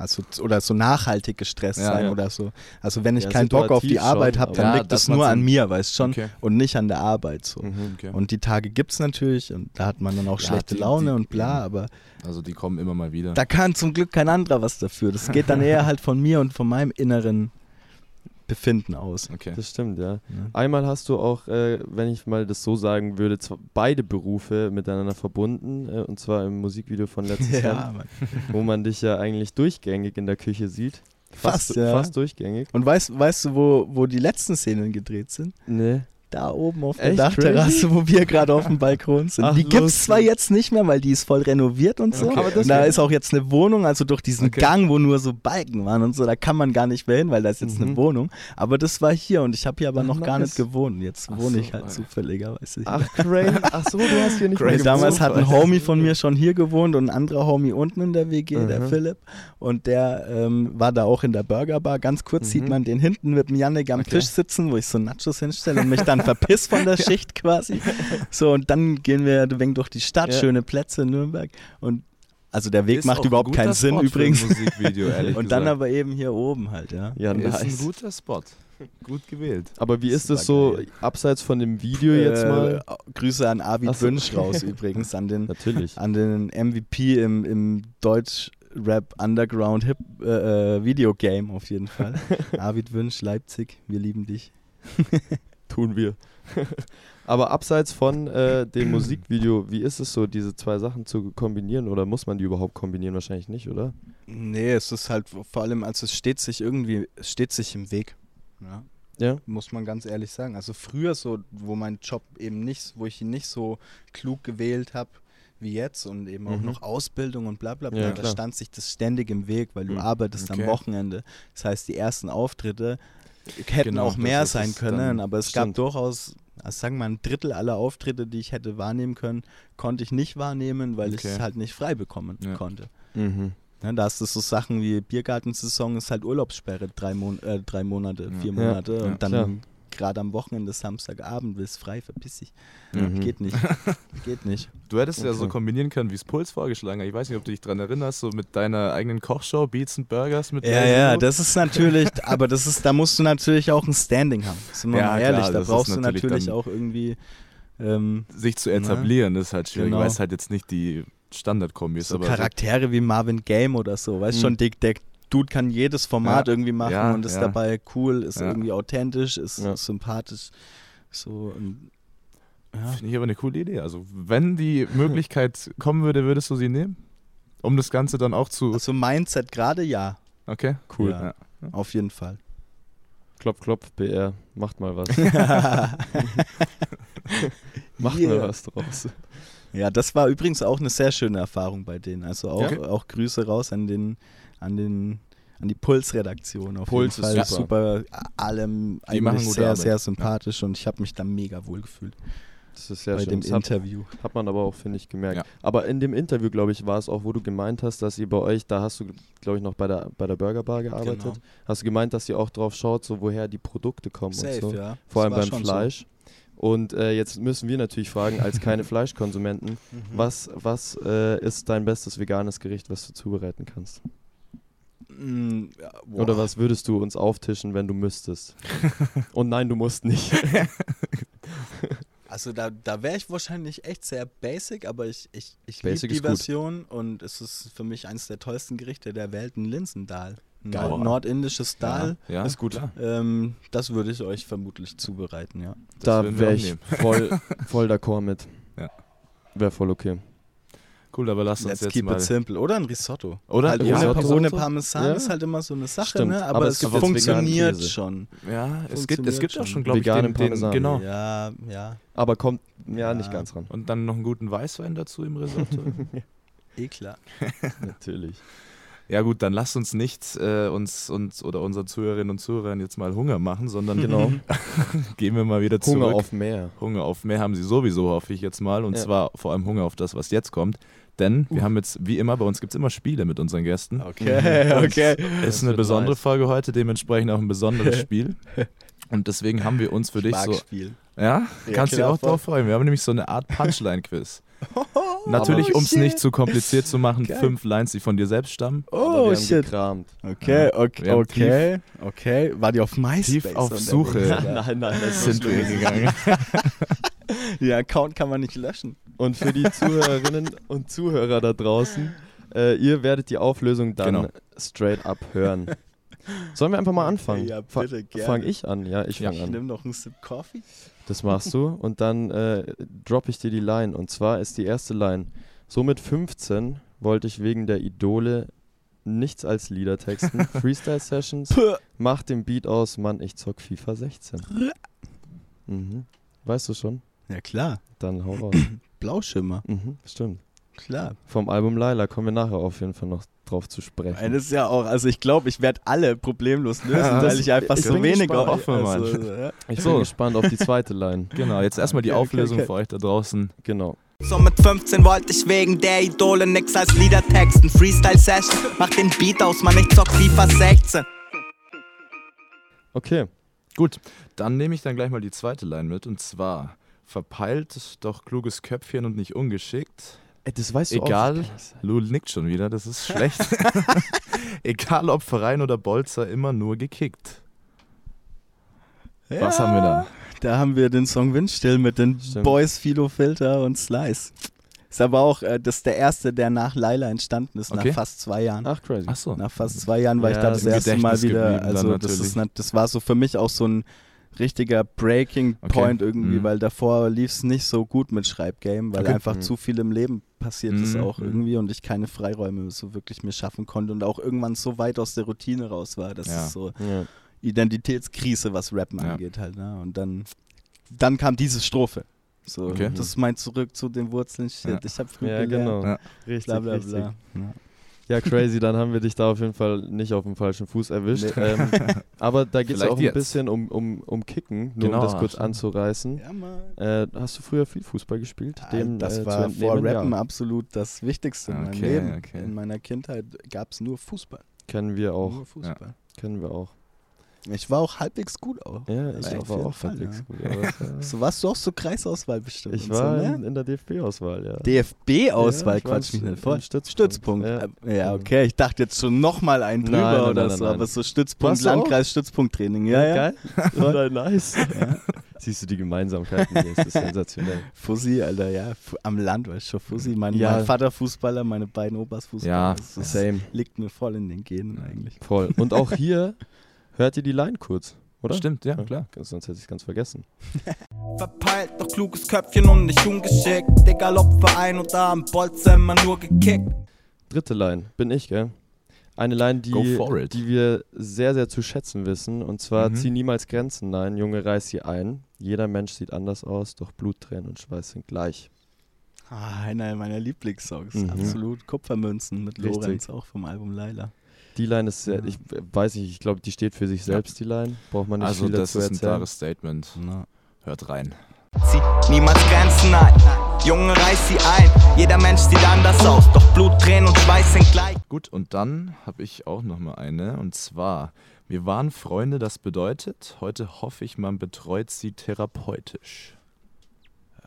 [SPEAKER 2] Also oder so nachhaltig gestresst
[SPEAKER 3] Ja,
[SPEAKER 2] sein
[SPEAKER 4] ja.
[SPEAKER 2] oder so. Also wenn ich
[SPEAKER 4] Ja,
[SPEAKER 2] keinen Bock auf die Arbeit habe, dann liegt das nur an mir, weißt schon,
[SPEAKER 3] Okay.
[SPEAKER 2] und nicht an der Arbeit so.
[SPEAKER 4] Mhm.
[SPEAKER 3] okay.
[SPEAKER 2] Und die Tage gibt es natürlich und da hat man dann auch schlechte
[SPEAKER 3] die-
[SPEAKER 2] Laune
[SPEAKER 3] die-
[SPEAKER 2] und bla, aber
[SPEAKER 3] Also die kommen immer mal wieder.
[SPEAKER 2] da kann zum Glück kein anderer was dafür. Das geht dann eher halt von mir und von meinem inneren Befinden aus.
[SPEAKER 3] Okay.
[SPEAKER 4] Das stimmt, ja.
[SPEAKER 2] Ja.
[SPEAKER 4] Einmal hast du auch, äh, wenn ich mal das so sagen würde, beide Berufe miteinander verbunden. Äh, und zwar im Musikvideo von letztes
[SPEAKER 2] Ja,
[SPEAKER 4] Jahr, wo man dich ja eigentlich durchgängig in der Küche sieht.
[SPEAKER 2] Fast, ja.
[SPEAKER 4] Fast durchgängig.
[SPEAKER 2] Und weißt, weißt du, wo, wo die letzten Szenen gedreht sind?
[SPEAKER 4] Nee.
[SPEAKER 2] Da oben auf der
[SPEAKER 4] Echt
[SPEAKER 2] Dachterrasse,
[SPEAKER 4] crazy?
[SPEAKER 2] wo wir gerade auf dem Balkon sind.
[SPEAKER 4] Ach,
[SPEAKER 2] die gibt es zwar jetzt nicht mehr, weil die ist voll renoviert und so.
[SPEAKER 3] Okay.
[SPEAKER 4] Aber
[SPEAKER 2] da ist auch jetzt eine Wohnung, also durch diesen
[SPEAKER 3] Okay.
[SPEAKER 2] Gang, wo nur so Balken waren und so, da kann man gar nicht mehr hin, weil da ist jetzt eine
[SPEAKER 4] Mhm.
[SPEAKER 2] Wohnung. Aber das war hier und ich habe hier aber
[SPEAKER 4] Ach,
[SPEAKER 2] noch gar
[SPEAKER 4] nice.
[SPEAKER 2] nicht gewohnt. Jetzt
[SPEAKER 3] Ach
[SPEAKER 2] wohne
[SPEAKER 3] so,
[SPEAKER 2] ich halt
[SPEAKER 3] Alter.
[SPEAKER 2] zufälligerweise.
[SPEAKER 4] Ach, crazy. Ach so, du hast hier nicht
[SPEAKER 3] Crazy.
[SPEAKER 2] Damals
[SPEAKER 4] gewohnt,
[SPEAKER 2] hat ein
[SPEAKER 4] Alter.
[SPEAKER 2] Homie von mir schon hier gewohnt und ein anderer Homie unten in der WG, der
[SPEAKER 4] Mhm.
[SPEAKER 2] Philipp. Und der ähm, war da auch in der Burgerbar. Ganz kurz
[SPEAKER 4] Mhm.
[SPEAKER 2] sieht man den hinten mit dem Yannick am
[SPEAKER 3] Okay.
[SPEAKER 2] Tisch sitzen, wo ich so Nachos hinstelle und mich dann verpiss von der Schicht quasi. So, und dann gehen wir ein wenig durch die Stadt,
[SPEAKER 4] Ja.
[SPEAKER 2] schöne Plätze in Nürnberg. Und also der Weg
[SPEAKER 3] Ist
[SPEAKER 2] macht überhaupt keinen Sinn
[SPEAKER 3] Spot
[SPEAKER 2] übrigens.
[SPEAKER 3] Musikvideo, ehrlich
[SPEAKER 2] Und dann
[SPEAKER 3] gesagt.
[SPEAKER 2] aber eben hier oben halt, ja.
[SPEAKER 4] Ja,
[SPEAKER 3] Ist ein
[SPEAKER 4] nice.
[SPEAKER 3] guter Spot. Gut gewählt.
[SPEAKER 4] Aber wie ist
[SPEAKER 2] Das
[SPEAKER 4] es so,
[SPEAKER 2] geil.
[SPEAKER 4] abseits von dem Video jetzt
[SPEAKER 2] Äh,
[SPEAKER 4] mal?
[SPEAKER 2] Grüße an Arvid
[SPEAKER 4] so.
[SPEAKER 2] Wünsch raus übrigens, an den
[SPEAKER 4] Natürlich.
[SPEAKER 2] an den MVP im, im Deutsch-Rap Underground Hip äh, äh, Videogame auf jeden Fall. Arvid Wünsch, Leipzig, wir lieben dich.
[SPEAKER 4] Tun wir. Aber abseits von äh, dem Musikvideo, wie ist es so, diese zwei Sachen zu kombinieren oder muss man die überhaupt kombinieren? Wahrscheinlich nicht, oder?
[SPEAKER 2] Nee, es ist halt vor allem, also es steht sich irgendwie, es steht sich im Weg. Ja.
[SPEAKER 4] Ja.
[SPEAKER 2] Muss man ganz ehrlich sagen. Also früher so, wo mein Job eben nicht, wo ich ihn nicht so klug gewählt habe wie jetzt und eben auch
[SPEAKER 4] Mhm.
[SPEAKER 2] noch Ausbildung und bla bla bla,
[SPEAKER 4] Ja,
[SPEAKER 2] da stand sich das ständig im Weg, weil du
[SPEAKER 4] Mhm.
[SPEAKER 2] arbeitest
[SPEAKER 3] Okay.
[SPEAKER 2] am Wochenende. Das heißt, die ersten Auftritte hätten
[SPEAKER 3] Genau,
[SPEAKER 2] auch mehr sein können,
[SPEAKER 3] dann.
[SPEAKER 2] aber es
[SPEAKER 4] Stimmt.
[SPEAKER 2] gab durchaus, also sagen wir mal, ein Drittel aller Auftritte, die ich hätte wahrnehmen können, konnte ich nicht wahrnehmen, weil ich
[SPEAKER 3] Okay.
[SPEAKER 2] es halt nicht frei bekommen
[SPEAKER 3] Ja.
[SPEAKER 2] konnte.
[SPEAKER 4] Mhm.
[SPEAKER 2] Ja, da hast du so Sachen wie Biergartensaison ist halt Urlaubssperre, drei, Mon äh, drei Monate,
[SPEAKER 3] Ja.
[SPEAKER 2] vier. Monate
[SPEAKER 3] Ja,
[SPEAKER 2] und
[SPEAKER 4] klar.
[SPEAKER 2] Gerade am Wochenende, Samstagabend, willst frei, verpiss dich.
[SPEAKER 4] Mhm.
[SPEAKER 2] Geht nicht. Geht nicht.
[SPEAKER 3] Du hättest ja so
[SPEAKER 4] Okay.
[SPEAKER 3] kombinieren können, wie es Puls vorgeschlagen hat. Ich weiß nicht, ob du dich dran erinnerst, so mit deiner eigenen Kochshow, Beats and Burgers mit
[SPEAKER 2] Ja, ja,
[SPEAKER 3] Note.
[SPEAKER 2] das ist natürlich, aber das ist, da musst du natürlich auch ein Standing haben. Sind wir
[SPEAKER 3] Ja,
[SPEAKER 2] mal
[SPEAKER 3] klar,
[SPEAKER 2] ehrlich, da
[SPEAKER 3] das ist
[SPEAKER 2] brauchst du
[SPEAKER 3] natürlich
[SPEAKER 2] auch irgendwie. Ähm,
[SPEAKER 3] sich zu etablieren, ist halt schwierig,
[SPEAKER 2] Genau.
[SPEAKER 3] weil es halt jetzt nicht die Standardkombis
[SPEAKER 2] so
[SPEAKER 3] aber
[SPEAKER 2] Charaktere wie Marvin Game oder so, weißt
[SPEAKER 3] Mhm.
[SPEAKER 2] schon, der, der Dude kann jedes Format
[SPEAKER 3] Ja.
[SPEAKER 2] irgendwie machen
[SPEAKER 3] Ja,
[SPEAKER 2] und ist
[SPEAKER 3] ja.
[SPEAKER 2] dabei cool, ist
[SPEAKER 3] Ja.
[SPEAKER 2] irgendwie authentisch, ist
[SPEAKER 4] Ja.
[SPEAKER 2] sympathisch. So.
[SPEAKER 3] Finde ich aber eine coole Idee. Also, wenn die Möglichkeit kommen würde, würdest du sie nehmen? Um das Ganze dann auch zu.
[SPEAKER 2] Also Mindset gerade ja,
[SPEAKER 3] Okay,
[SPEAKER 2] Cool.
[SPEAKER 3] Ja.
[SPEAKER 2] auf jeden Fall.
[SPEAKER 4] Klopf, klopf, BR, macht mal was. Macht
[SPEAKER 2] Yeah.
[SPEAKER 4] mal was draus.
[SPEAKER 2] Ja, das war übrigens auch eine sehr schöne Erfahrung bei denen. Also auch,
[SPEAKER 3] Okay.
[SPEAKER 2] auch Grüße raus an den, an den, an die Puls-Redaktion. Auf
[SPEAKER 4] Puls
[SPEAKER 2] jeden
[SPEAKER 4] ist
[SPEAKER 2] Fall
[SPEAKER 4] super.
[SPEAKER 2] super. Allem
[SPEAKER 3] Die machen
[SPEAKER 2] eigentlich sehr,
[SPEAKER 3] Arbeit.
[SPEAKER 2] sehr sympathisch und ich habe mich da mega wohl gefühlt
[SPEAKER 4] Das ist sehr
[SPEAKER 2] bei
[SPEAKER 4] schön.
[SPEAKER 2] dem
[SPEAKER 4] Das hat,
[SPEAKER 2] Interview.
[SPEAKER 4] hat man aber auch, finde ich, gemerkt.
[SPEAKER 3] Ja.
[SPEAKER 4] Aber in dem Interview, glaube ich, war es auch, wo du gemeint hast, dass ihr bei euch, da hast du, glaube ich, noch bei der, bei der Burger Bar gearbeitet,
[SPEAKER 2] Genau.
[SPEAKER 4] hast du gemeint, dass ihr auch drauf schaut, so woher die Produkte kommen
[SPEAKER 2] Safe,
[SPEAKER 4] und so.
[SPEAKER 2] ja.
[SPEAKER 4] Vor allem
[SPEAKER 2] Das war
[SPEAKER 4] beim
[SPEAKER 2] schon so.
[SPEAKER 4] Fleisch. Und äh, jetzt müssen wir natürlich fragen, als keine Fleischkonsumenten,
[SPEAKER 2] Mhm.
[SPEAKER 4] was, was äh, ist dein bestes veganes Gericht, was du zubereiten kannst?
[SPEAKER 2] Mm, ja, boah.
[SPEAKER 4] Oder was würdest du uns auftischen, wenn du müsstest? Und nein, du musst nicht.
[SPEAKER 2] Also da, da wäre ich wahrscheinlich echt sehr basic, aber ich, ich, ich liebe die
[SPEAKER 4] ist gut.
[SPEAKER 2] Version und es ist für mich eines der tollsten Gerichte der Welt, ein Linsendahl. Ein
[SPEAKER 3] Geil.
[SPEAKER 2] Nord nordindisches Dahl.
[SPEAKER 3] ja,
[SPEAKER 4] ist gut.
[SPEAKER 2] Ähm, das würde ich euch vermutlich zubereiten, ja.
[SPEAKER 3] Das
[SPEAKER 4] da wäre ich voll, voll d'accord mit.
[SPEAKER 3] Ja.
[SPEAKER 4] Wäre voll okay.
[SPEAKER 3] Cool, aber lass uns
[SPEAKER 2] Let's
[SPEAKER 3] jetzt
[SPEAKER 2] keep
[SPEAKER 3] mal.
[SPEAKER 2] it simple. Oder ein Risotto.
[SPEAKER 3] Oder?
[SPEAKER 2] Halt
[SPEAKER 3] Ja,
[SPEAKER 2] ohne,
[SPEAKER 4] Risotto.
[SPEAKER 2] ohne Parmesan
[SPEAKER 4] Ja.
[SPEAKER 2] ist halt immer so eine Sache,
[SPEAKER 4] Stimmt,
[SPEAKER 2] ne?
[SPEAKER 4] aber
[SPEAKER 2] aber,
[SPEAKER 4] es
[SPEAKER 2] es,
[SPEAKER 4] gibt
[SPEAKER 2] funktioniert schon.
[SPEAKER 3] Ja, es gibt, es gibt auch
[SPEAKER 2] Funktioniert
[SPEAKER 3] schon,
[SPEAKER 2] schon.
[SPEAKER 3] glaube ich, den,
[SPEAKER 4] Veganen
[SPEAKER 3] den,
[SPEAKER 4] Parmesan.
[SPEAKER 3] genau.
[SPEAKER 2] Ja, ja,
[SPEAKER 4] Aber kommt ja, nicht ganz ran.
[SPEAKER 3] Und dann noch einen guten Weißwein dazu im Risotto.
[SPEAKER 2] eh klar.
[SPEAKER 4] Natürlich.
[SPEAKER 3] ja gut, dann lasst uns nicht äh, uns, uns oder unseren Zuhörerinnen und Zuhörern jetzt mal Hunger machen, sondern
[SPEAKER 4] Genau.
[SPEAKER 3] gehen wir mal wieder zurück.
[SPEAKER 4] Hunger auf mehr.
[SPEAKER 3] Hunger auf mehr haben sie sowieso, hoffe ich jetzt mal. Und
[SPEAKER 4] Ja.
[SPEAKER 3] zwar vor allem Hunger auf das, was jetzt kommt. Denn wir haben jetzt, wie immer, bei uns gibt es immer Spiele mit unseren Gästen.
[SPEAKER 2] Okay, okay.
[SPEAKER 4] Das
[SPEAKER 3] ist eine besondere
[SPEAKER 4] nice.
[SPEAKER 3] Folge heute, dementsprechend auch ein besonderes Spiel. Und deswegen haben wir uns für dich so.
[SPEAKER 2] Spiel.
[SPEAKER 3] Ja,
[SPEAKER 2] Ja,
[SPEAKER 3] kannst dich
[SPEAKER 2] klar,
[SPEAKER 3] auch drauf freuen. Wir haben nämlich so eine Art Punchline-Quiz. Natürlich, um es nicht zu kompliziert zu machen,
[SPEAKER 2] Geil.
[SPEAKER 3] fünf Lines, die von dir selbst stammen.
[SPEAKER 2] Oh,
[SPEAKER 4] wir haben
[SPEAKER 2] shit.
[SPEAKER 4] gekramt.
[SPEAKER 2] Okay, okay, okay, okay. War die auf MySpace?
[SPEAKER 3] Tief auf? Suche.
[SPEAKER 4] nein, nein, das
[SPEAKER 3] Sind wir gegangen.
[SPEAKER 2] Der Account kann man nicht löschen.
[SPEAKER 4] Und für die Zuhörerinnen und Zuhörer da draußen, äh, ihr werdet die Auflösung dann
[SPEAKER 3] Genau.
[SPEAKER 4] straight up hören. Sollen wir einfach mal anfangen?
[SPEAKER 2] Ja, bitte, gerne.
[SPEAKER 4] Fang ich an? Ja, ich fange
[SPEAKER 2] Ich
[SPEAKER 4] an.
[SPEAKER 2] nehme noch einen Sip Coffee.
[SPEAKER 4] Das machst du und dann äh, droppe ich dir die Line. Und zwar ist die erste Line. So mit 15 wollte ich wegen der Idole nichts als Lieder texten. Freestyle-Sessions, mach den Beat aus, Mann, ich zock FIFA 16. Mhm. Weißt du schon?
[SPEAKER 2] Ja, klar.
[SPEAKER 4] Dann hau raus.
[SPEAKER 2] Blauschimmer.
[SPEAKER 4] mhm, stimmt.
[SPEAKER 2] Klar.
[SPEAKER 4] Vom Album Laila kommen wir nachher auf jeden Fall noch drauf zu sprechen.
[SPEAKER 2] Das ist ja auch, also ich glaube, ich werde alle problemlos lösen,
[SPEAKER 3] Ja,
[SPEAKER 2] weil ich einfach
[SPEAKER 4] ich
[SPEAKER 2] so wenig
[SPEAKER 3] mal.
[SPEAKER 2] also, ja.
[SPEAKER 4] Ich
[SPEAKER 3] So.
[SPEAKER 4] bin gespannt auf die zweite Line.
[SPEAKER 3] Genau, jetzt erstmal die
[SPEAKER 2] Okay, okay,
[SPEAKER 3] Auflösung
[SPEAKER 2] okay.
[SPEAKER 3] für euch da draußen.
[SPEAKER 4] Genau.
[SPEAKER 1] So mit 15 wollte ich wegen der Idole nix als Lieder texten. Freestyle-Session, mach den Beat aus, man, ich zock FIFA 16.
[SPEAKER 4] Okay.
[SPEAKER 3] Gut, dann nehme ich dann gleich mal die zweite Line mit. Und zwar verpeilt, doch kluges Köpfchen und nicht ungeschickt.
[SPEAKER 4] Ey, das weißt du
[SPEAKER 3] Egal,
[SPEAKER 4] auch.
[SPEAKER 3] Lul nickt schon wieder, das ist schlecht. Egal ob Verein oder Bolzer, immer nur gekickt. Was haben wir da?
[SPEAKER 2] Da haben wir den Song Windstill mit den
[SPEAKER 4] Stimmt.
[SPEAKER 2] Boys Philo Filter und Slice. Ist aber auch äh, das ist der erste, der nach Laila entstanden ist,
[SPEAKER 3] Okay.
[SPEAKER 2] nach fast zwei Jahren.
[SPEAKER 4] Ach, crazy.
[SPEAKER 3] Ach so.
[SPEAKER 2] Nach fast zwei Jahren war
[SPEAKER 4] Ja,
[SPEAKER 2] ich da das
[SPEAKER 3] im
[SPEAKER 2] erste Mal wieder. Also das, ist, das war so für mich auch so ein richtiger Breaking
[SPEAKER 3] Okay.
[SPEAKER 2] Point irgendwie,
[SPEAKER 3] Mhm.
[SPEAKER 2] weil davor lief es nicht so gut mit Schreibgame, weil
[SPEAKER 3] Okay.
[SPEAKER 2] einfach
[SPEAKER 4] Mhm.
[SPEAKER 2] zu viel im Leben passiert ist
[SPEAKER 3] Mhm,
[SPEAKER 2] auch
[SPEAKER 3] mhm.
[SPEAKER 2] irgendwie und ich keine Freiräume so wirklich mir schaffen konnte und auch irgendwann so weit aus der Routine raus war, dass
[SPEAKER 3] Ja.
[SPEAKER 2] es so
[SPEAKER 4] Ja.
[SPEAKER 2] Identitätskrise, was Rappen
[SPEAKER 3] Ja.
[SPEAKER 2] angeht halt. Ne? Und dann, dann kam diese Strophe. So,
[SPEAKER 3] Okay.
[SPEAKER 2] das ist mein Zurück zu den Wurzeln. Shit,
[SPEAKER 3] Ja.
[SPEAKER 2] ich hab früh
[SPEAKER 4] ja,
[SPEAKER 2] gelernt.
[SPEAKER 4] genau.
[SPEAKER 3] Ja.
[SPEAKER 4] Richtig,
[SPEAKER 2] Bla bla
[SPEAKER 4] richtig.
[SPEAKER 2] bla. Ja.
[SPEAKER 4] Ja, crazy, dann haben wir dich da auf jeden Fall nicht auf dem falschen Fuß erwischt. Ähm, aber da geht es auch ein
[SPEAKER 3] jetzt.
[SPEAKER 4] bisschen um, um, um Kicken, nur
[SPEAKER 3] Genau,
[SPEAKER 4] um das kurz
[SPEAKER 3] stimmt.
[SPEAKER 4] anzureißen.
[SPEAKER 2] Ja, Mann.
[SPEAKER 4] Äh, hast du früher viel Fußball gespielt? Dem,
[SPEAKER 2] das
[SPEAKER 4] äh,
[SPEAKER 2] war vor? Rappen
[SPEAKER 4] Ja,
[SPEAKER 2] absolut das Wichtigste in meinem
[SPEAKER 3] Okay,
[SPEAKER 2] Leben.
[SPEAKER 3] okay.
[SPEAKER 2] In meiner Kindheit gab es nur Fußball.
[SPEAKER 4] kennen wir auch.
[SPEAKER 2] Nur Fußball.
[SPEAKER 4] Kennen wir auch.
[SPEAKER 2] Ich war auch halbwegs gut auch.
[SPEAKER 4] Ja, ich war
[SPEAKER 2] jeden
[SPEAKER 4] auch
[SPEAKER 2] Fall,
[SPEAKER 4] halbwegs
[SPEAKER 2] ja.
[SPEAKER 4] gut. Aber, äh,
[SPEAKER 2] So warst du auch so Kreisauswahl bestimmt.
[SPEAKER 4] ich war
[SPEAKER 2] so,
[SPEAKER 4] in,
[SPEAKER 2] ne?
[SPEAKER 4] in der DFB-Auswahl, ja.
[SPEAKER 2] DFB-Auswahl,
[SPEAKER 4] Ja, ich war
[SPEAKER 2] quatsch mich nicht voll.
[SPEAKER 4] Stützpunkt,
[SPEAKER 2] Stützpunkt.
[SPEAKER 4] ja.
[SPEAKER 2] Ja. ja, okay. Ich dachte jetzt schon nochmal einen drüber
[SPEAKER 4] Nein, nein,
[SPEAKER 2] oder
[SPEAKER 4] nein,
[SPEAKER 2] so, aber so Stützpunkt? Landkreis, Stützpunkttraining. Ja, ja.
[SPEAKER 4] Geil. Nein, nice. Siehst du die Gemeinsamkeiten hier? Das ist sensationell.
[SPEAKER 2] Fussi, Alter, ja. Am Land, weißt du schon. Fussi, mein, mein Vater Fußballer, meine beiden Opas Fußballer.
[SPEAKER 3] Ja,
[SPEAKER 2] das, das
[SPEAKER 4] Same.
[SPEAKER 2] liegt mir voll in den Genen eigentlich.
[SPEAKER 4] Voll. Und auch hier hört ihr die Line kurz, oder?
[SPEAKER 3] Stimmt, ja, klar.
[SPEAKER 4] Sonst hätte ich es ganz vergessen.
[SPEAKER 1] Verpeilt, doch kluges Köpfchen und nicht ungeschickt. Egal ob Verein oder am Bolzer, immer nur gekickt.
[SPEAKER 4] Dritte Line bin ich, gell? Eine Line, die, die wir sehr, sehr zu schätzen wissen. Und zwar
[SPEAKER 3] Mhm.
[SPEAKER 4] zieh niemals Grenzen. Nein, Junge, reiß sie ein. Jeder Mensch sieht anders aus, doch Blut, Tränen und Schweiß sind gleich.
[SPEAKER 2] Ah, einer meiner Lieblingssongs.
[SPEAKER 4] Mhm.
[SPEAKER 2] Absolut. Kupfermünzen mit
[SPEAKER 4] Richtig.
[SPEAKER 2] Lorenz, auch vom Album Laila.
[SPEAKER 4] Die Line ist sehr,
[SPEAKER 2] Ja.
[SPEAKER 4] ich weiß nicht, ich glaube, die steht für sich selbst, die Line. Braucht man nicht
[SPEAKER 3] Also
[SPEAKER 4] viel
[SPEAKER 3] das
[SPEAKER 4] dazu
[SPEAKER 3] ist ein
[SPEAKER 4] erzählen.
[SPEAKER 3] klares Statement.
[SPEAKER 2] Na.
[SPEAKER 3] Hört rein.
[SPEAKER 1] Zieh niemals Grenzen ein. Junge, reiß sie ein. Jeder Mensch sieht anders aus, doch Blut, Tränen und Schweiß sind gleich.
[SPEAKER 3] Gut, und dann habe ich auch noch mal eine. Und zwar, wir waren Freunde, das bedeutet, heute hoffe ich, man betreut sie therapeutisch.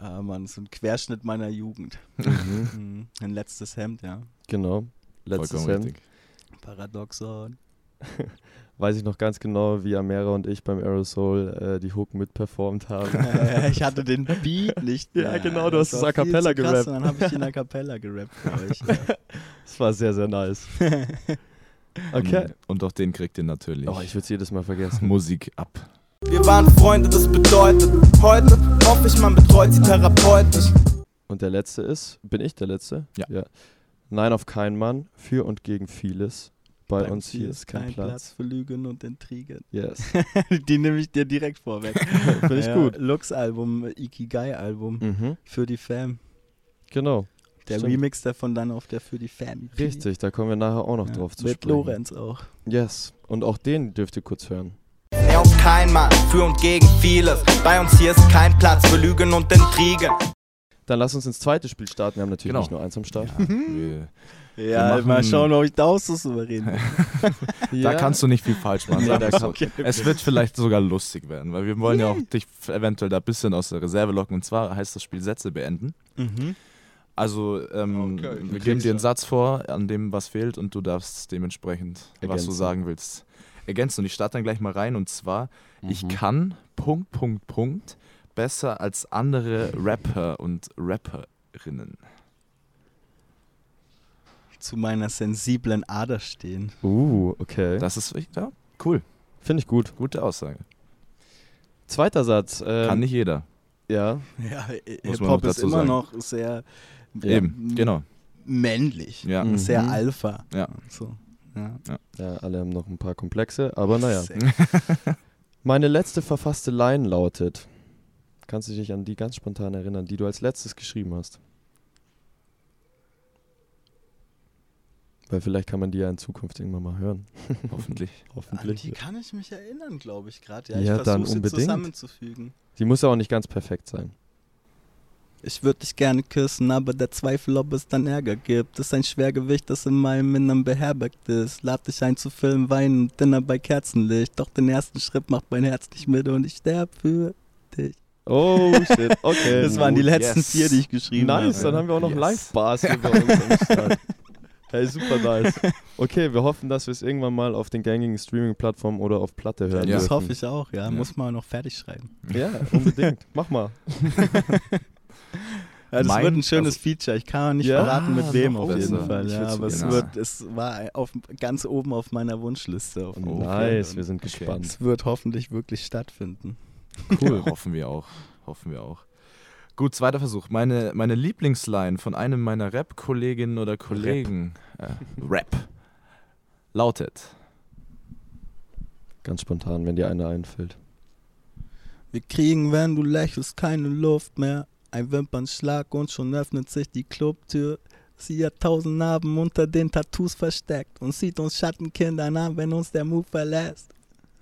[SPEAKER 2] Ja, Mann, so ein Querschnitt meiner Jugend.
[SPEAKER 4] Mhm.
[SPEAKER 2] Mhm. Ein letztes Hemd, ja.
[SPEAKER 4] Genau. Letztes
[SPEAKER 3] Vollkommen
[SPEAKER 4] Hemd.
[SPEAKER 3] richtig.
[SPEAKER 2] Paradoxon.
[SPEAKER 4] Weiß ich noch ganz genau, wie Amera und ich beim Aerosol äh, die Hook mitperformt haben.
[SPEAKER 2] Ich hatte den Beat nicht.
[SPEAKER 4] Ja,
[SPEAKER 2] mehr.
[SPEAKER 4] genau, du hast
[SPEAKER 2] Das
[SPEAKER 4] es
[SPEAKER 2] war
[SPEAKER 4] a cappella gerappt.
[SPEAKER 2] Und dann habe ich in a cappella gerappt für euch.
[SPEAKER 4] Das war sehr, sehr nice. Okay.
[SPEAKER 3] Und, und auch den kriegt ihr natürlich.
[SPEAKER 4] Oh, ich würde es jedes Mal vergessen.
[SPEAKER 3] Musik ab.
[SPEAKER 1] Wir waren Freunde, das bedeutet, heute hoffe ich, man betreut sie therapeutisch.
[SPEAKER 4] Und der letzte ist, bin ich der letzte?
[SPEAKER 3] Ja.
[SPEAKER 4] Nein, auf keinen Mann, für und gegen vieles. Bei, uns hier ist kein, Platz.
[SPEAKER 2] für Lügen und Intrigen.
[SPEAKER 4] Yes.
[SPEAKER 2] die nehme ich dir direkt vorweg.
[SPEAKER 4] Finde ich
[SPEAKER 2] Ja,
[SPEAKER 4] gut.
[SPEAKER 2] Lux-Album, Ikigai-Album
[SPEAKER 4] Mhm.
[SPEAKER 2] für die Fam.
[SPEAKER 4] Genau.
[SPEAKER 2] Der
[SPEAKER 4] Stimmt.
[SPEAKER 2] Remix davon dann auf der für die Fam.
[SPEAKER 4] Richtig, da kommen wir nachher auch noch
[SPEAKER 2] Ja,
[SPEAKER 4] drauf zu
[SPEAKER 2] Mit
[SPEAKER 4] sprechen.
[SPEAKER 2] Lorenz auch.
[SPEAKER 4] Yes. Und auch den dürft ihr kurz hören.
[SPEAKER 1] Nee, auf kein Mann, für und gegen vieles. Bei uns hier ist kein Platz für Lügen und Intrigen.
[SPEAKER 4] Dann lass uns ins zweite Spiel starten. Wir haben natürlich
[SPEAKER 3] Genau.
[SPEAKER 4] nicht nur eins am Start.
[SPEAKER 3] Ja, wir,
[SPEAKER 2] Ja,
[SPEAKER 3] machen-
[SPEAKER 2] mal schauen, ob ich da auch so souverän bin.
[SPEAKER 3] Da kannst du nicht viel falsch machen. So.
[SPEAKER 4] kann-
[SPEAKER 3] Es wird vielleicht sogar lustig werden, weil wir wollen ja auch dich eventuell da ein bisschen aus der Reserve locken. Und zwar heißt das Spiel Sätze beenden.
[SPEAKER 2] Mhm.
[SPEAKER 3] Also ähm,
[SPEAKER 2] Okay,
[SPEAKER 3] wir
[SPEAKER 2] ich
[SPEAKER 3] geben dir einen Satz vor, an dem was fehlt und du darfst dementsprechend, was du
[SPEAKER 4] Ergänzen.
[SPEAKER 3] sagen willst, ergänzen. Und ich starte dann gleich mal rein und zwar, ich
[SPEAKER 4] Mhm.
[SPEAKER 3] kann Punkt, Punkt, Punkt besser als andere Rapper und Rapperinnen.
[SPEAKER 2] Zu meiner sensiblen Ader stehen.
[SPEAKER 4] Uh, okay.
[SPEAKER 3] Das ist ja, cool,
[SPEAKER 4] Finde ich gut.
[SPEAKER 3] gute Aussage.
[SPEAKER 4] Zweiter Satz. Ähm,
[SPEAKER 3] Kann nicht jeder.
[SPEAKER 4] Ja.
[SPEAKER 2] Ja,
[SPEAKER 3] noch
[SPEAKER 2] Hip-Hop ist immer
[SPEAKER 3] sagen.
[SPEAKER 2] noch sehr
[SPEAKER 3] Eben, genau.
[SPEAKER 2] männlich.
[SPEAKER 3] Ja.
[SPEAKER 4] Mhm.
[SPEAKER 2] Sehr Alpha.
[SPEAKER 3] Ja.
[SPEAKER 2] So. Ja.
[SPEAKER 4] Ja, alle haben noch ein paar Komplexe, aber naja. Meine letzte verfasste Line lautet. Kannst du dich an die ganz spontan erinnern, die du als letztes geschrieben hast? Weil vielleicht kann man die ja in Zukunft irgendwann mal hören.
[SPEAKER 3] Hoffentlich.
[SPEAKER 2] An
[SPEAKER 4] Hoffentlich.
[SPEAKER 2] die kann ich mich erinnern, glaube ich, gerade. Ja,
[SPEAKER 4] Ja,
[SPEAKER 2] ich
[SPEAKER 4] dann
[SPEAKER 2] versuche sie
[SPEAKER 4] unbedingt.
[SPEAKER 2] zusammenzufügen.
[SPEAKER 4] Die muss ja auch nicht ganz perfekt sein.
[SPEAKER 2] Ich würde dich gerne küssen, aber der Zweifel, ob es dann Ärger gibt, ist ein Schwergewicht, das in meinem Innern beherbergt ist. Lad dich ein zu Film, Weinen und Dinner bei Kerzenlicht. Doch den ersten Schritt macht mein Herz nicht mit und ich sterb für dich.
[SPEAKER 4] Oh shit, okay.
[SPEAKER 2] Das waren die letzten
[SPEAKER 3] yes.
[SPEAKER 2] vier, die ich geschrieben
[SPEAKER 4] Nice,
[SPEAKER 2] habe.
[SPEAKER 4] dann haben wir auch noch
[SPEAKER 3] Yes.
[SPEAKER 4] Live-Bars bei uns am Start. Hey, super nice. Okay, wir hoffen, dass wir es irgendwann mal auf den gängigen Streaming-Plattformen oder auf Platte hören
[SPEAKER 3] Ja.
[SPEAKER 2] Das
[SPEAKER 4] dürfen.
[SPEAKER 2] hoffe ich auch, ja.
[SPEAKER 3] Ja.
[SPEAKER 2] Muss man noch fertig schreiben.
[SPEAKER 4] Ja, unbedingt. Mach mal.
[SPEAKER 2] Ja, das
[SPEAKER 3] Mein-
[SPEAKER 2] wird ein schönes
[SPEAKER 3] also-
[SPEAKER 2] Feature. Ich kann auch nicht
[SPEAKER 4] Ja?
[SPEAKER 2] verraten, mit wem auf
[SPEAKER 3] besser.
[SPEAKER 2] jeden Fall.
[SPEAKER 4] Ich
[SPEAKER 2] Ja, aber es,
[SPEAKER 3] genau.
[SPEAKER 2] wird, es war auf, ganz oben auf meiner Wunschliste. Auf Fall.
[SPEAKER 4] Nice, wir sind
[SPEAKER 3] Okay.
[SPEAKER 4] gespannt.
[SPEAKER 2] Es wird hoffentlich wirklich stattfinden.
[SPEAKER 3] Cool. hoffen wir auch. Hoffen wir auch. Gut, zweiter Versuch. Meine, meine Lieblingsline von einem meiner Rap-Kolleginnen oder Kollegen, Rap, äh, Rap lautet:
[SPEAKER 4] Ganz spontan, wenn dir eine einfällt.
[SPEAKER 2] Wir kriegen, wenn du lächelst, keine Luft mehr. Ein Wimpernschlag und schon öffnet sich die Clubtür. Sie hat tausend Narben unter den Tattoos versteckt und sieht uns Schattenkindern an, wenn uns der Move verlässt.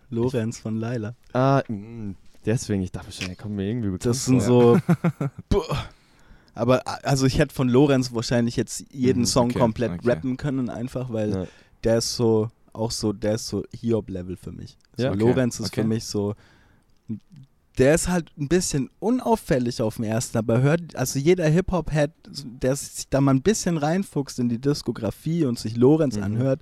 [SPEAKER 2] Lorenz von Laila.
[SPEAKER 4] Ah, mh, deswegen, ich dachte schon, er kommt mir irgendwie bekannt
[SPEAKER 2] Das sind so. Aber also ich hätte von Lorenz wahrscheinlich jetzt jeden
[SPEAKER 3] Mhm,
[SPEAKER 2] Song
[SPEAKER 3] okay,
[SPEAKER 2] komplett
[SPEAKER 3] okay.
[SPEAKER 2] rappen können, einfach weil
[SPEAKER 4] Ja.
[SPEAKER 2] der ist so auch so, der ist so Hiob-Level für mich. So,
[SPEAKER 4] Ja,
[SPEAKER 3] okay,
[SPEAKER 2] Lorenz ist für mich so. Der ist halt ein bisschen unauffällig auf dem ersten, aber hört, also jeder Hip-Hop-Head, der sich da mal ein bisschen reinfuchst in die Diskografie und sich Lorenz
[SPEAKER 4] Mhm.
[SPEAKER 2] anhört,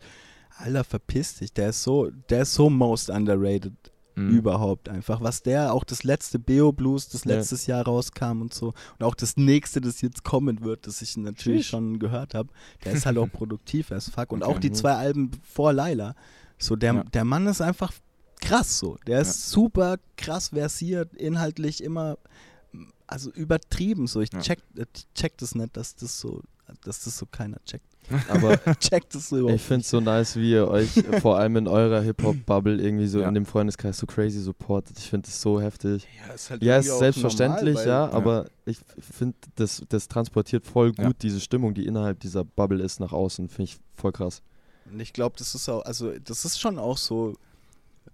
[SPEAKER 2] Alter, verpiss dich, der ist so, der ist so most underrated
[SPEAKER 3] Mhm.
[SPEAKER 2] überhaupt einfach. Was der, auch das letzte Beo Blues, das
[SPEAKER 4] Ja.
[SPEAKER 2] letztes Jahr rauskam und so. Und auch das nächste, das jetzt kommen wird, das ich natürlich
[SPEAKER 4] Sheesh.
[SPEAKER 2] schon gehört habe, der ist halt auch produktiv as fuck. Und
[SPEAKER 3] Okay.
[SPEAKER 2] auch die zwei Alben vor Laila. So, der,
[SPEAKER 3] Ja.
[SPEAKER 2] der Mann ist einfach krass so. Der ist super krass versiert, inhaltlich immer, also übertrieben so. Ich
[SPEAKER 3] Ja.
[SPEAKER 2] check, äh, check das nicht, dass das so, dass das so keiner checkt.
[SPEAKER 4] Aber
[SPEAKER 2] check das so überhaupt
[SPEAKER 4] ich finde es so nice, wie ihr euch äh, vor allem in eurer Hip-Hop-Bubble irgendwie so
[SPEAKER 3] Ja.
[SPEAKER 4] in dem Freundeskreis so crazy supportet. Ich finde es so heftig.
[SPEAKER 2] Ja, ist halt
[SPEAKER 4] Ja, ist
[SPEAKER 2] auch
[SPEAKER 4] selbstverständlich,
[SPEAKER 2] normal, weil-
[SPEAKER 4] ja,
[SPEAKER 3] Ja.
[SPEAKER 4] aber ich finde, das, das transportiert voll gut
[SPEAKER 3] Ja.
[SPEAKER 4] diese Stimmung, die innerhalb dieser Bubble ist, nach außen. Finde ich voll krass.
[SPEAKER 2] Und ich glaube, das ist auch, also das ist schon auch so,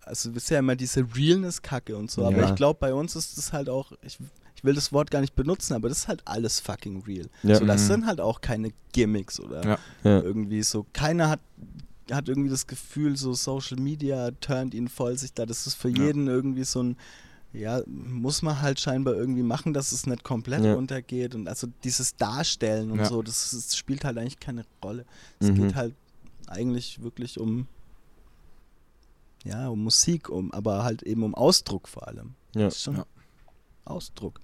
[SPEAKER 2] also es ist ja immer diese Realness-Kacke und so, aber
[SPEAKER 4] Ja.
[SPEAKER 2] ich glaube, bei uns ist das halt auch, ich, ich will das Wort gar nicht benutzen, aber das ist halt alles fucking real.
[SPEAKER 4] Ja.
[SPEAKER 2] So, das
[SPEAKER 3] Mhm.
[SPEAKER 2] sind halt auch keine Gimmicks oder
[SPEAKER 3] Ja.
[SPEAKER 4] Ja.
[SPEAKER 2] irgendwie so, keiner hat hat irgendwie das Gefühl, so Social Media turnt ihn voll sich da, das ist für
[SPEAKER 3] Ja.
[SPEAKER 2] jeden irgendwie so ein ja, muss man halt scheinbar irgendwie machen, dass es nicht komplett
[SPEAKER 4] Ja.
[SPEAKER 2] untergeht und also dieses Darstellen und
[SPEAKER 3] Ja.
[SPEAKER 2] so, das, das spielt halt eigentlich keine Rolle. Es
[SPEAKER 4] Mhm.
[SPEAKER 2] geht halt eigentlich wirklich um ja, um Musik, um, aber halt eben um Ausdruck vor allem.
[SPEAKER 4] Ja.
[SPEAKER 2] Das ist schon
[SPEAKER 3] Ja.
[SPEAKER 2] Ausdruck.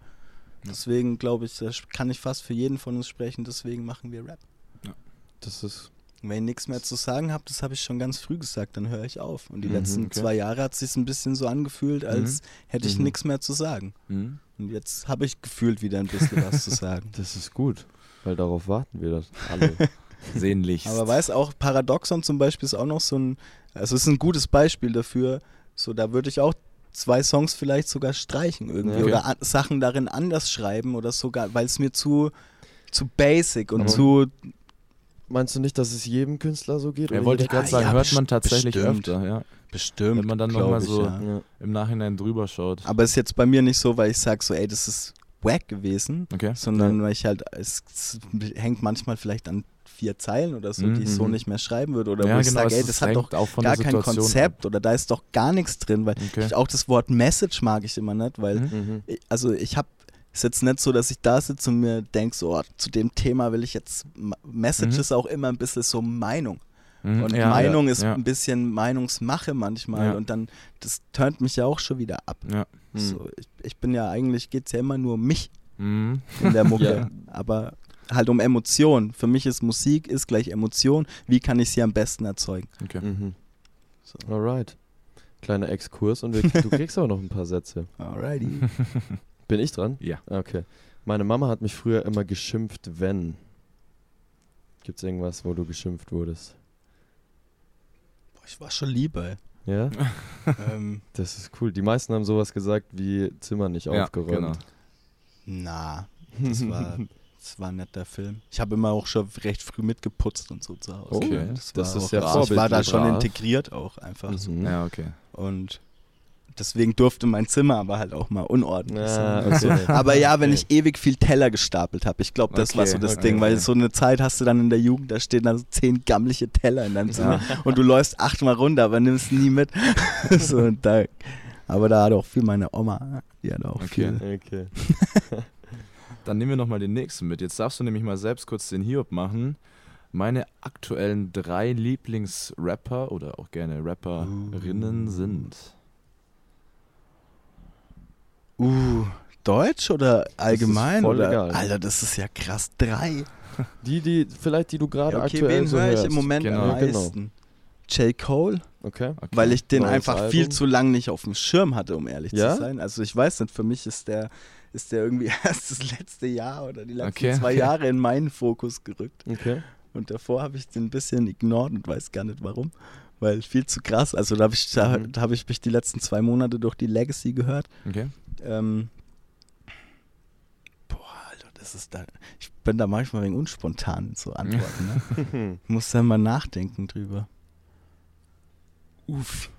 [SPEAKER 2] Deswegen glaube ich, das kann ich fast für jeden von uns sprechen, deswegen machen wir Rap.
[SPEAKER 4] Das ist.
[SPEAKER 2] Wenn ihr nichts mehr zu sagen habt, das habe ich schon ganz früh gesagt, dann höre ich auf. Und die
[SPEAKER 4] Mhm,
[SPEAKER 2] letzten
[SPEAKER 3] okay.
[SPEAKER 2] zwei Jahre hat es sich ein bisschen so angefühlt, als hätte ich
[SPEAKER 4] Mhm.
[SPEAKER 2] nichts mehr zu sagen.
[SPEAKER 3] Mhm.
[SPEAKER 2] Und jetzt habe ich gefühlt wieder ein bisschen was zu sagen.
[SPEAKER 4] Das ist gut, weil darauf warten wir das alle.
[SPEAKER 3] Sehnlichst.
[SPEAKER 2] Aber weiß auch, Paradoxon zum Beispiel ist auch noch so ein, also es ist ein gutes Beispiel dafür. So, da würde ich auch zwei Songs vielleicht sogar streichen irgendwie
[SPEAKER 4] Ja.
[SPEAKER 2] oder Sachen darin anders schreiben oder sogar, weil es mir zu, zu basic und
[SPEAKER 4] Aber-
[SPEAKER 2] zu,
[SPEAKER 4] Meinst du nicht, dass es jedem Künstler so geht?
[SPEAKER 3] ja,
[SPEAKER 4] oder
[SPEAKER 3] wollte ich gerade sagen,
[SPEAKER 2] ja,
[SPEAKER 3] hört man tatsächlich
[SPEAKER 2] bestimmt.
[SPEAKER 3] öfter, ja.
[SPEAKER 2] bestimmt,
[SPEAKER 3] Wenn man dann nochmal so
[SPEAKER 2] ja.
[SPEAKER 4] Ja.
[SPEAKER 3] im Nachhinein drüber schaut.
[SPEAKER 2] Aber es ist jetzt bei mir nicht so, weil ich sage so, ey, das ist wack gewesen,
[SPEAKER 3] Okay.
[SPEAKER 2] sondern weil ich halt, es, es hängt manchmal vielleicht an vier Zeilen oder so, die ich so
[SPEAKER 3] Mhm.
[SPEAKER 2] nicht mehr schreiben würde oder
[SPEAKER 3] ja,
[SPEAKER 2] wo ich
[SPEAKER 3] genau,
[SPEAKER 2] sage, ey, das hat doch gar kein Konzept oder da ist doch gar nichts drin, weil
[SPEAKER 3] Ab. Okay.
[SPEAKER 2] ich, auch das Wort Message mag ich immer nicht, weil
[SPEAKER 3] Mhm.
[SPEAKER 4] Mhm.
[SPEAKER 2] ich- also ich habe ist jetzt nicht so, dass ich da sitze und mir denke, so, oh, zu dem Thema will ich jetzt, Message
[SPEAKER 3] Mhm.
[SPEAKER 2] ist auch immer ein bisschen so Meinung.
[SPEAKER 3] Mhm,
[SPEAKER 2] Und
[SPEAKER 3] ja,
[SPEAKER 2] Meinung
[SPEAKER 3] ja,
[SPEAKER 2] ist
[SPEAKER 3] ja.
[SPEAKER 2] ein bisschen Meinungsmache manchmal
[SPEAKER 3] Ja.
[SPEAKER 2] und dann, das turnt mich ja auch schon wieder ab.
[SPEAKER 3] Ja.
[SPEAKER 4] Mhm.
[SPEAKER 2] So, ich, ich bin ja eigentlich, geht es ja immer nur um mich
[SPEAKER 3] Mhm.
[SPEAKER 2] in der Mucke,
[SPEAKER 4] Ja.
[SPEAKER 2] aber halt um Emotionen. Für mich ist Musik ist gleich Emotion. Wie kann ich sie am besten erzeugen?
[SPEAKER 3] Okay.
[SPEAKER 4] Mhm.
[SPEAKER 2] So.
[SPEAKER 4] Alright. Kleiner Exkurs und wir, du kriegst aber noch ein paar Sätze.
[SPEAKER 2] Alrighty.
[SPEAKER 4] Bin ich dran?
[SPEAKER 3] Ja.
[SPEAKER 4] Okay. Meine Mama hat mich früher immer geschimpft, wenn. Gibt's irgendwas, wo du geschimpft wurdest?
[SPEAKER 2] Boah, ich war schon lieber.
[SPEAKER 4] Ja?
[SPEAKER 2] ähm,
[SPEAKER 4] Das ist cool. Die meisten haben sowas gesagt wie Zimmer nicht
[SPEAKER 3] Ja,
[SPEAKER 4] aufgeräumt.
[SPEAKER 3] genau.
[SPEAKER 2] na, das war, das war ein netter Film. Ich habe immer auch schon recht früh mitgeputzt und so zu Hause.
[SPEAKER 4] Okay.
[SPEAKER 2] das,
[SPEAKER 4] Das
[SPEAKER 2] war
[SPEAKER 4] ist
[SPEAKER 2] auch,
[SPEAKER 4] ja
[SPEAKER 2] also ich war da schon
[SPEAKER 3] Brav.
[SPEAKER 2] integriert auch einfach. So.
[SPEAKER 4] Mhm.
[SPEAKER 3] Ja, okay.
[SPEAKER 2] Und deswegen durfte mein Zimmer aber halt auch mal unordentlich
[SPEAKER 4] Ah,
[SPEAKER 2] sein.
[SPEAKER 4] okay.
[SPEAKER 2] Aber ja, wenn
[SPEAKER 4] Okay.
[SPEAKER 2] ich ewig viel Teller gestapelt habe, ich glaube, das war
[SPEAKER 3] Okay,
[SPEAKER 2] so das
[SPEAKER 3] okay,
[SPEAKER 2] Ding, weil so eine Zeit hast du dann in der Jugend, da stehen dann so zehn gammliche Teller in deinem Zimmer und du läufst achtmal runter, aber nimmst nie mit. so, da, aber da hat auch viel meine Oma, die hat auch
[SPEAKER 3] Okay.
[SPEAKER 2] viel.
[SPEAKER 4] Okay.
[SPEAKER 3] Dann nehmen wir nochmal den nächsten mit. Jetzt darfst du nämlich mal selbst kurz den Hiob machen. Meine aktuellen drei Lieblingsrapper oder auch gerne Rapperinnen sind.
[SPEAKER 2] Uh, Deutsch oder allgemein?
[SPEAKER 4] voll
[SPEAKER 2] oder?
[SPEAKER 4] egal.
[SPEAKER 2] Alter, das ist ja krass. Drei.
[SPEAKER 4] Die, die, vielleicht die du gerade
[SPEAKER 2] Ja, okay,
[SPEAKER 4] aktuell
[SPEAKER 2] wen
[SPEAKER 4] so
[SPEAKER 2] höre ich
[SPEAKER 4] hörst.
[SPEAKER 2] im Moment
[SPEAKER 3] Genau.
[SPEAKER 2] am
[SPEAKER 4] genau.
[SPEAKER 2] meisten? J. Cole,
[SPEAKER 4] Okay.
[SPEAKER 3] Okay.
[SPEAKER 2] weil ich den
[SPEAKER 4] Neues
[SPEAKER 2] einfach viel
[SPEAKER 4] Album.
[SPEAKER 2] zu lang nicht auf dem Schirm hatte, um ehrlich
[SPEAKER 4] Ja?
[SPEAKER 2] zu sein. Also ich weiß nicht, für mich ist der, ist der irgendwie erst das letzte Jahr oder die letzten
[SPEAKER 3] Okay,
[SPEAKER 2] zwei. Jahre in meinen Fokus gerückt.
[SPEAKER 4] Okay.
[SPEAKER 2] Und davor habe ich den ein bisschen ignoriert und weiß gar nicht warum. Weil viel zu krass. Also da habe ich, da,
[SPEAKER 4] Mhm.
[SPEAKER 2] da habe ich mich die letzten zwei Monate durch die Legacy gehört.
[SPEAKER 3] Okay.
[SPEAKER 2] Ähm, boah, Alter, das ist da. Ich bin da manchmal wegen unspontan in so Antworten. Ne? Muss dann mal nachdenken drüber. Uff.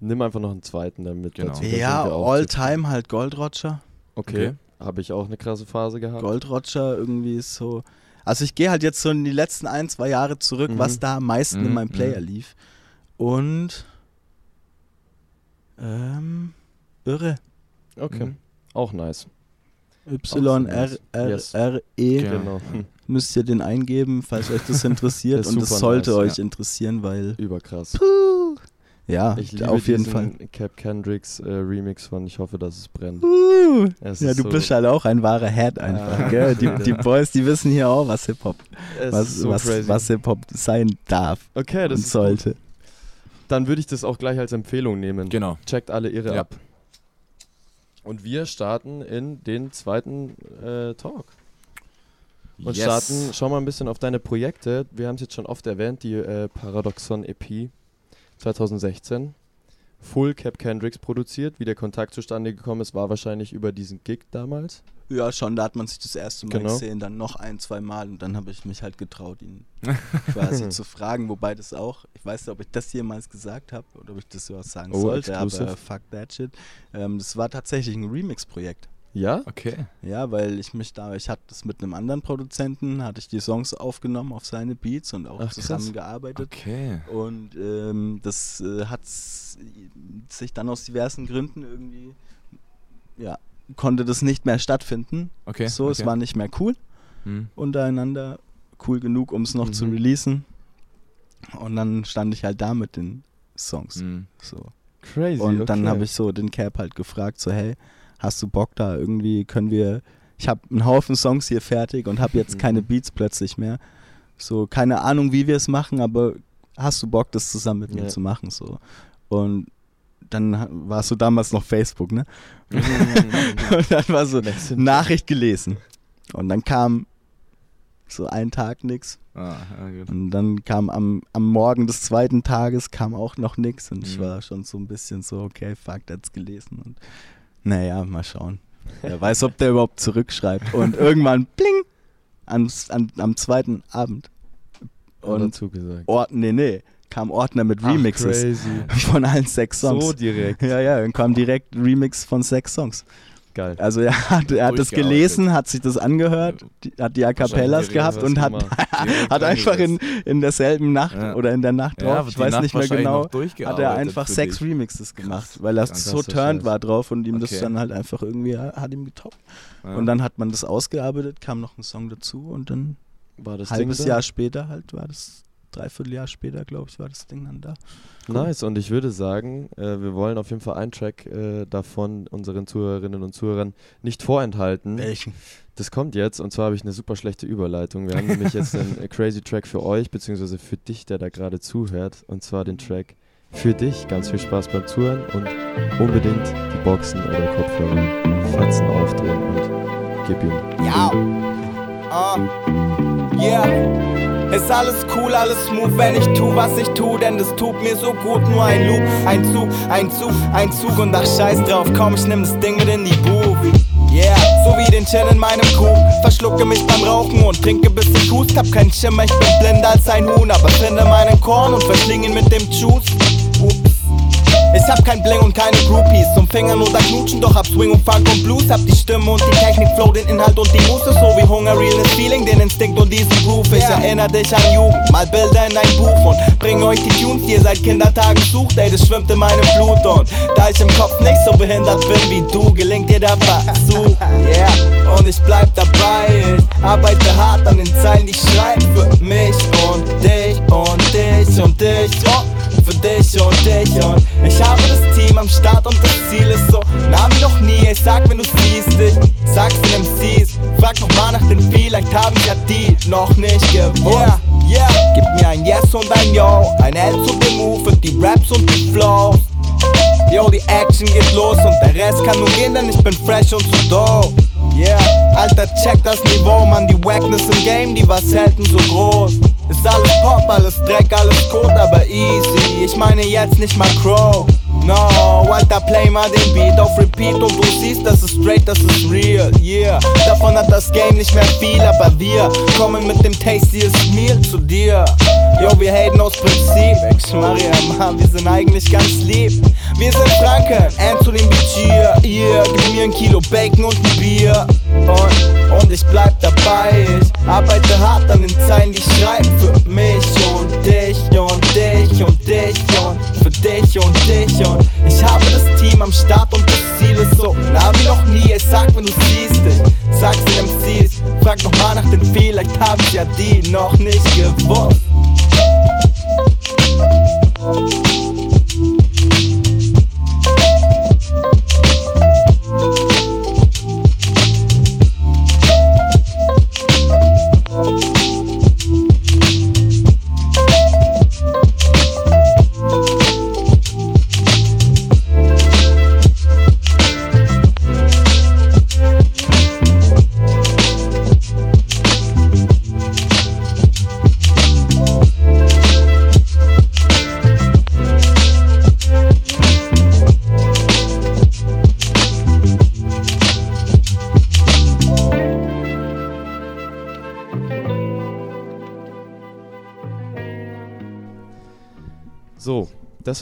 [SPEAKER 4] Nimm einfach noch einen zweiten damit.
[SPEAKER 3] Genau.
[SPEAKER 4] dazu,
[SPEAKER 2] Ja,
[SPEAKER 4] sind wir auch
[SPEAKER 2] all
[SPEAKER 4] zu-
[SPEAKER 2] time halt Gold Roger.
[SPEAKER 4] Okay.
[SPEAKER 3] Okay.
[SPEAKER 4] Habe ich auch eine krasse Phase gehabt.
[SPEAKER 2] Gold Roger irgendwie ist so. Also ich gehe halt jetzt so in die letzten ein, zwei Jahre zurück,
[SPEAKER 4] Mhm.
[SPEAKER 2] was da am meisten in
[SPEAKER 3] Mhm,
[SPEAKER 2] meinem Player
[SPEAKER 3] mhm.
[SPEAKER 2] lief. Und ähm, irre.
[SPEAKER 4] Okay.
[SPEAKER 3] Mhm.
[SPEAKER 4] Auch nice.
[SPEAKER 2] Y R R
[SPEAKER 4] Yes.
[SPEAKER 2] R E
[SPEAKER 3] Ja.
[SPEAKER 4] Genau. Hm.
[SPEAKER 2] müsst ihr den eingeben, falls euch das interessiert. Und es
[SPEAKER 4] super
[SPEAKER 2] sollte
[SPEAKER 4] nice,
[SPEAKER 2] euch
[SPEAKER 3] ja.
[SPEAKER 2] interessieren, weil
[SPEAKER 4] Überkrass.
[SPEAKER 2] ja,
[SPEAKER 4] Ich liebe
[SPEAKER 2] auf jeden Fall.
[SPEAKER 4] Cap Kendricks äh, Remix von Ich hoffe, dass es brennt.
[SPEAKER 2] Uh,
[SPEAKER 4] Es
[SPEAKER 2] ja, du
[SPEAKER 4] so-
[SPEAKER 2] bist halt auch ein wahrer Head einfach,
[SPEAKER 4] Ja.
[SPEAKER 2] gell? Die, die Boys, die wissen hier auch, was Hip-Hop was,
[SPEAKER 4] ist so
[SPEAKER 2] was, was Hip-Hop sein darf
[SPEAKER 4] okay, das
[SPEAKER 2] und
[SPEAKER 4] ist
[SPEAKER 2] sollte.
[SPEAKER 4] Gut. Dann würde ich das auch gleich als Empfehlung nehmen.
[SPEAKER 3] Genau.
[SPEAKER 4] Checkt alle Irre
[SPEAKER 3] Ja.
[SPEAKER 4] ab. Und wir starten in den zweiten äh, Talk. Und
[SPEAKER 3] Yes.
[SPEAKER 4] starten, schau mal ein bisschen auf deine Projekte. Wir haben es jetzt schon oft erwähnt, die äh, Paradoxon EP 2016. Full Cap Kendricks produziert. Wie der Kontakt zustande gekommen ist, war wahrscheinlich über diesen Gig damals.
[SPEAKER 2] Ja, schon, da hat man sich das erste Mal
[SPEAKER 4] Genau.
[SPEAKER 2] gesehen, dann noch ein, zwei Mal und dann habe ich mich halt getraut, ihn quasi zu fragen, wobei das auch, ich weiß nicht, ob ich das jemals gesagt habe oder ob ich das überhaupt sagen
[SPEAKER 4] Oh,
[SPEAKER 2] sollte,
[SPEAKER 4] exclusive.
[SPEAKER 2] aber fuck that shit. Ähm, das war tatsächlich ein Remix-Projekt.
[SPEAKER 4] Ja?
[SPEAKER 3] Okay.
[SPEAKER 2] Ja, weil ich mich da, ich hatte das mit einem anderen Produzenten, hatte ich die Songs aufgenommen auf seine Beats und auch
[SPEAKER 4] Ach,
[SPEAKER 2] zusammengearbeitet.
[SPEAKER 3] Okay.
[SPEAKER 2] Und ähm, das äh, hat sich dann aus diversen Gründen irgendwie, ja, konnte das nicht mehr stattfinden.
[SPEAKER 3] Okay.
[SPEAKER 2] so,
[SPEAKER 3] okay.
[SPEAKER 2] es war nicht mehr cool
[SPEAKER 3] Hm.
[SPEAKER 2] untereinander, cool genug, um es noch zu
[SPEAKER 4] Mhm.
[SPEAKER 2] releasen. Und dann stand ich halt da mit den Songs.
[SPEAKER 3] Hm.
[SPEAKER 2] So.
[SPEAKER 4] Crazy.
[SPEAKER 2] Und dann
[SPEAKER 4] okay.
[SPEAKER 2] habe ich so den Cap halt gefragt, so hey, hast du Bock da irgendwie, können wir, ich habe einen Haufen Songs hier fertig und habe jetzt keine
[SPEAKER 4] Mhm.
[SPEAKER 2] Beats plötzlich mehr. So, keine Ahnung, wie wir es machen, aber hast du Bock, das zusammen mit mir
[SPEAKER 4] Ja.
[SPEAKER 2] zu machen? So. Und dann warst du damals noch Facebook, ne? Und dann war so. Nachricht gelesen. Und dann kam so ein Tag nix.
[SPEAKER 3] Ah, ja, gut.
[SPEAKER 2] Und dann kam am, am Morgen des zweiten Tages kam auch noch nix. Und ich
[SPEAKER 3] Mhm.
[SPEAKER 2] war schon so ein bisschen so, okay, fuck, der hat's gelesen. Und naja, mal schauen. Wer weiß, ob der überhaupt zurückschreibt. Und irgendwann, bling, am, an, am zweiten Abend.
[SPEAKER 4] Und
[SPEAKER 2] Und
[SPEAKER 4] dazu gesagt.
[SPEAKER 2] Ort, nee, nee, kam Ordner mit
[SPEAKER 4] Ach,
[SPEAKER 2] Remixes
[SPEAKER 4] crazy.
[SPEAKER 2] von allen sechs Songs.
[SPEAKER 4] So direkt.
[SPEAKER 2] ja, ja, dann kam direkt Remix von sechs Songs.
[SPEAKER 4] Geil.
[SPEAKER 2] Also er hat, er hat das
[SPEAKER 3] Durchgearbeitet.
[SPEAKER 2] gelesen, hat sich das angehört, die, hat die A Cappellas gehabt und hat, hat einfach in, in derselben Nacht
[SPEAKER 3] Ja.
[SPEAKER 2] oder in der Nacht
[SPEAKER 3] Ja,
[SPEAKER 2] drauf, ich
[SPEAKER 3] die
[SPEAKER 2] weiß
[SPEAKER 3] Nacht
[SPEAKER 2] nicht mehr genau, hat er einfach sechs
[SPEAKER 3] dich.
[SPEAKER 2] Remixes gemacht,
[SPEAKER 3] Krass.
[SPEAKER 2] weil er so turned
[SPEAKER 4] Scheiß.
[SPEAKER 2] war drauf und ihm das
[SPEAKER 3] Okay.
[SPEAKER 2] dann halt einfach irgendwie, hat ihm getoppt.
[SPEAKER 3] Ja.
[SPEAKER 2] Und dann hat man das ausgearbeitet, kam noch ein Song dazu und dann
[SPEAKER 4] War das
[SPEAKER 2] halbes
[SPEAKER 4] Ding da?
[SPEAKER 2] Jahr später halt war das, dreiviertel Jahr später, glaube ich, war das Ding dann da.
[SPEAKER 4] Nice, und ich würde sagen, äh, wir wollen auf jeden Fall einen Track äh, davon unseren Zuhörerinnen und Zuhörern nicht vorenthalten.
[SPEAKER 2] Welchen?
[SPEAKER 4] Das kommt jetzt, und zwar habe ich eine super schlechte Überleitung. Wir haben nämlich jetzt einen crazy Track für euch, beziehungsweise für dich, der da gerade zuhört, und zwar den Track für dich. Ganz viel Spaß beim Zuhören und unbedingt die Boxen oder Kopfhörer fetzen aufdrehen und gib ihm.
[SPEAKER 1] Ja. Ah. Yeah. Ist alles cool, alles smooth, wenn ich tu, was ich tu, denn das tut mir so gut. Nur ein Loop, ein Zug, ein Zug, ein Zug und ach scheiß drauf, komm, ich nimm das Ding mit in die Booth. Yeah, so wie den Chin in meinem Kuh. Verschlucke mich beim Rauchen und trinke bis ich hust. Hab keinen Schimmer, ich bin blinder als ein Huhn, aber finde meinen Korn und verschlinge ihn mit dem Juice. Ich hab kein Bling und keine Groupies zum Fingern oder Knutschen, doch hab Swing und Funk und Blues. Hab die Stimme und die Technik, Flow, den Inhalt und die Muße, so wie Hunger, Realness, Feeling, den Instinkt und diesen Groove. Ich erinnere dich an Jugend, mal Bilder in ein Buch und bring euch die Tunes, die ihr seit Kindertagen sucht. Ey, das schwimmt in meinem Blut und da ich im Kopf nicht so behindert bin wie du, gelingt dir der Versuch. Yeah, und ich bleib dabei. Ich arbeite hart an den Zeilen, die ich schreib für mich und dich und dich und dich. Oh für dich und dich und ich habe das Team am Start und das Ziel ist so nah wie noch nie. Ich sag, wenn du siehst, ich sag's den MCs. Frag noch mal nach den vielleicht haben ja die noch nicht gewusst. Yeah, yeah, gib mir ein Yes und ein Yo, ein L zu dem Move und die Raps und die Flows. Yo, die Action geht los und der Rest kann nur gehen, denn ich bin fresh und so dope. Yeah, Alter, check das Niveau, man, die Wackness im Game, die was selten so groß. Ist alles Pop, alles Dreck, alles Kot, aber easy. Ich meine jetzt nicht mal Crow. No, Alter, play mal den Beat auf Repeat und du siehst, das ist straight, das ist real, yeah. Davon hat das Game nicht mehr viel, aber wir kommen mit dem tastiest Meal zu dir. Yo, wir haten aus Prinzip. Ich Maria, Mann, wir sind eigentlich ganz lieb. Wir sind Franken, Anthony Bichir, yeah. Gib mir ein Kilo Bacon und ein Bier. Und, und ich bleib dabei. Ich arbeite hart an den Zeilen, die ich schreibe für mich und dich und dich und dich und für dich und dich und ich habe das Team am Start und das Ziel ist so nah wie noch nie. Ich sag, wenn du siehst, ich sag's den MCs, frag noch mal nach den vielleicht haben ja die noch nicht gewusst.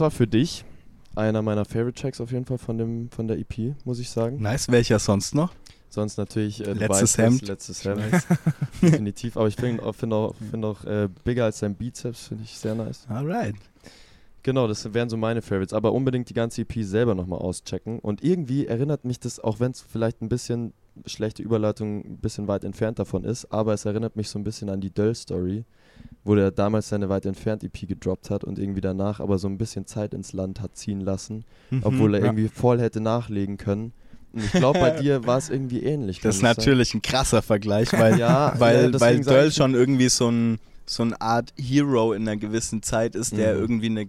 [SPEAKER 4] War für dich einer meiner Favorite Tracks auf jeden Fall von, dem, von der EP, muss ich sagen.
[SPEAKER 2] Nice, welcher sonst noch?
[SPEAKER 4] Sonst natürlich äh,
[SPEAKER 2] Letztes Hemd.
[SPEAKER 4] Letztes Hemd. Definitiv. Aber ich finde auch, find auch, find auch äh, Bigger als sein Bizeps, finde ich sehr nice.
[SPEAKER 2] Alright.
[SPEAKER 4] Genau, das wären so meine Favorites. Aber unbedingt die ganze EP selber nochmal auschecken. Und irgendwie erinnert mich das, auch wenn es vielleicht ein bisschen schlechte Überleitung, ein bisschen weit entfernt davon ist, aber es erinnert mich so ein bisschen an die Döll-Story, wo der damals seine weit entfernt EP gedroppt hat und irgendwie danach aber so ein bisschen Zeit ins Land hat ziehen lassen, obwohl er
[SPEAKER 2] Mhm, ja.
[SPEAKER 4] irgendwie voll hätte nachlegen können. Und ich glaube, bei dir war es irgendwie ähnlich.
[SPEAKER 2] Das ist
[SPEAKER 4] ich
[SPEAKER 2] natürlich ein krasser Vergleich, weil,
[SPEAKER 4] Ja,
[SPEAKER 2] weil,
[SPEAKER 4] ja,
[SPEAKER 2] weil Döll
[SPEAKER 4] ich-
[SPEAKER 2] schon irgendwie so ein so eine Art Hero in einer gewissen Zeit ist, der
[SPEAKER 4] Mhm.
[SPEAKER 2] irgendwie eine,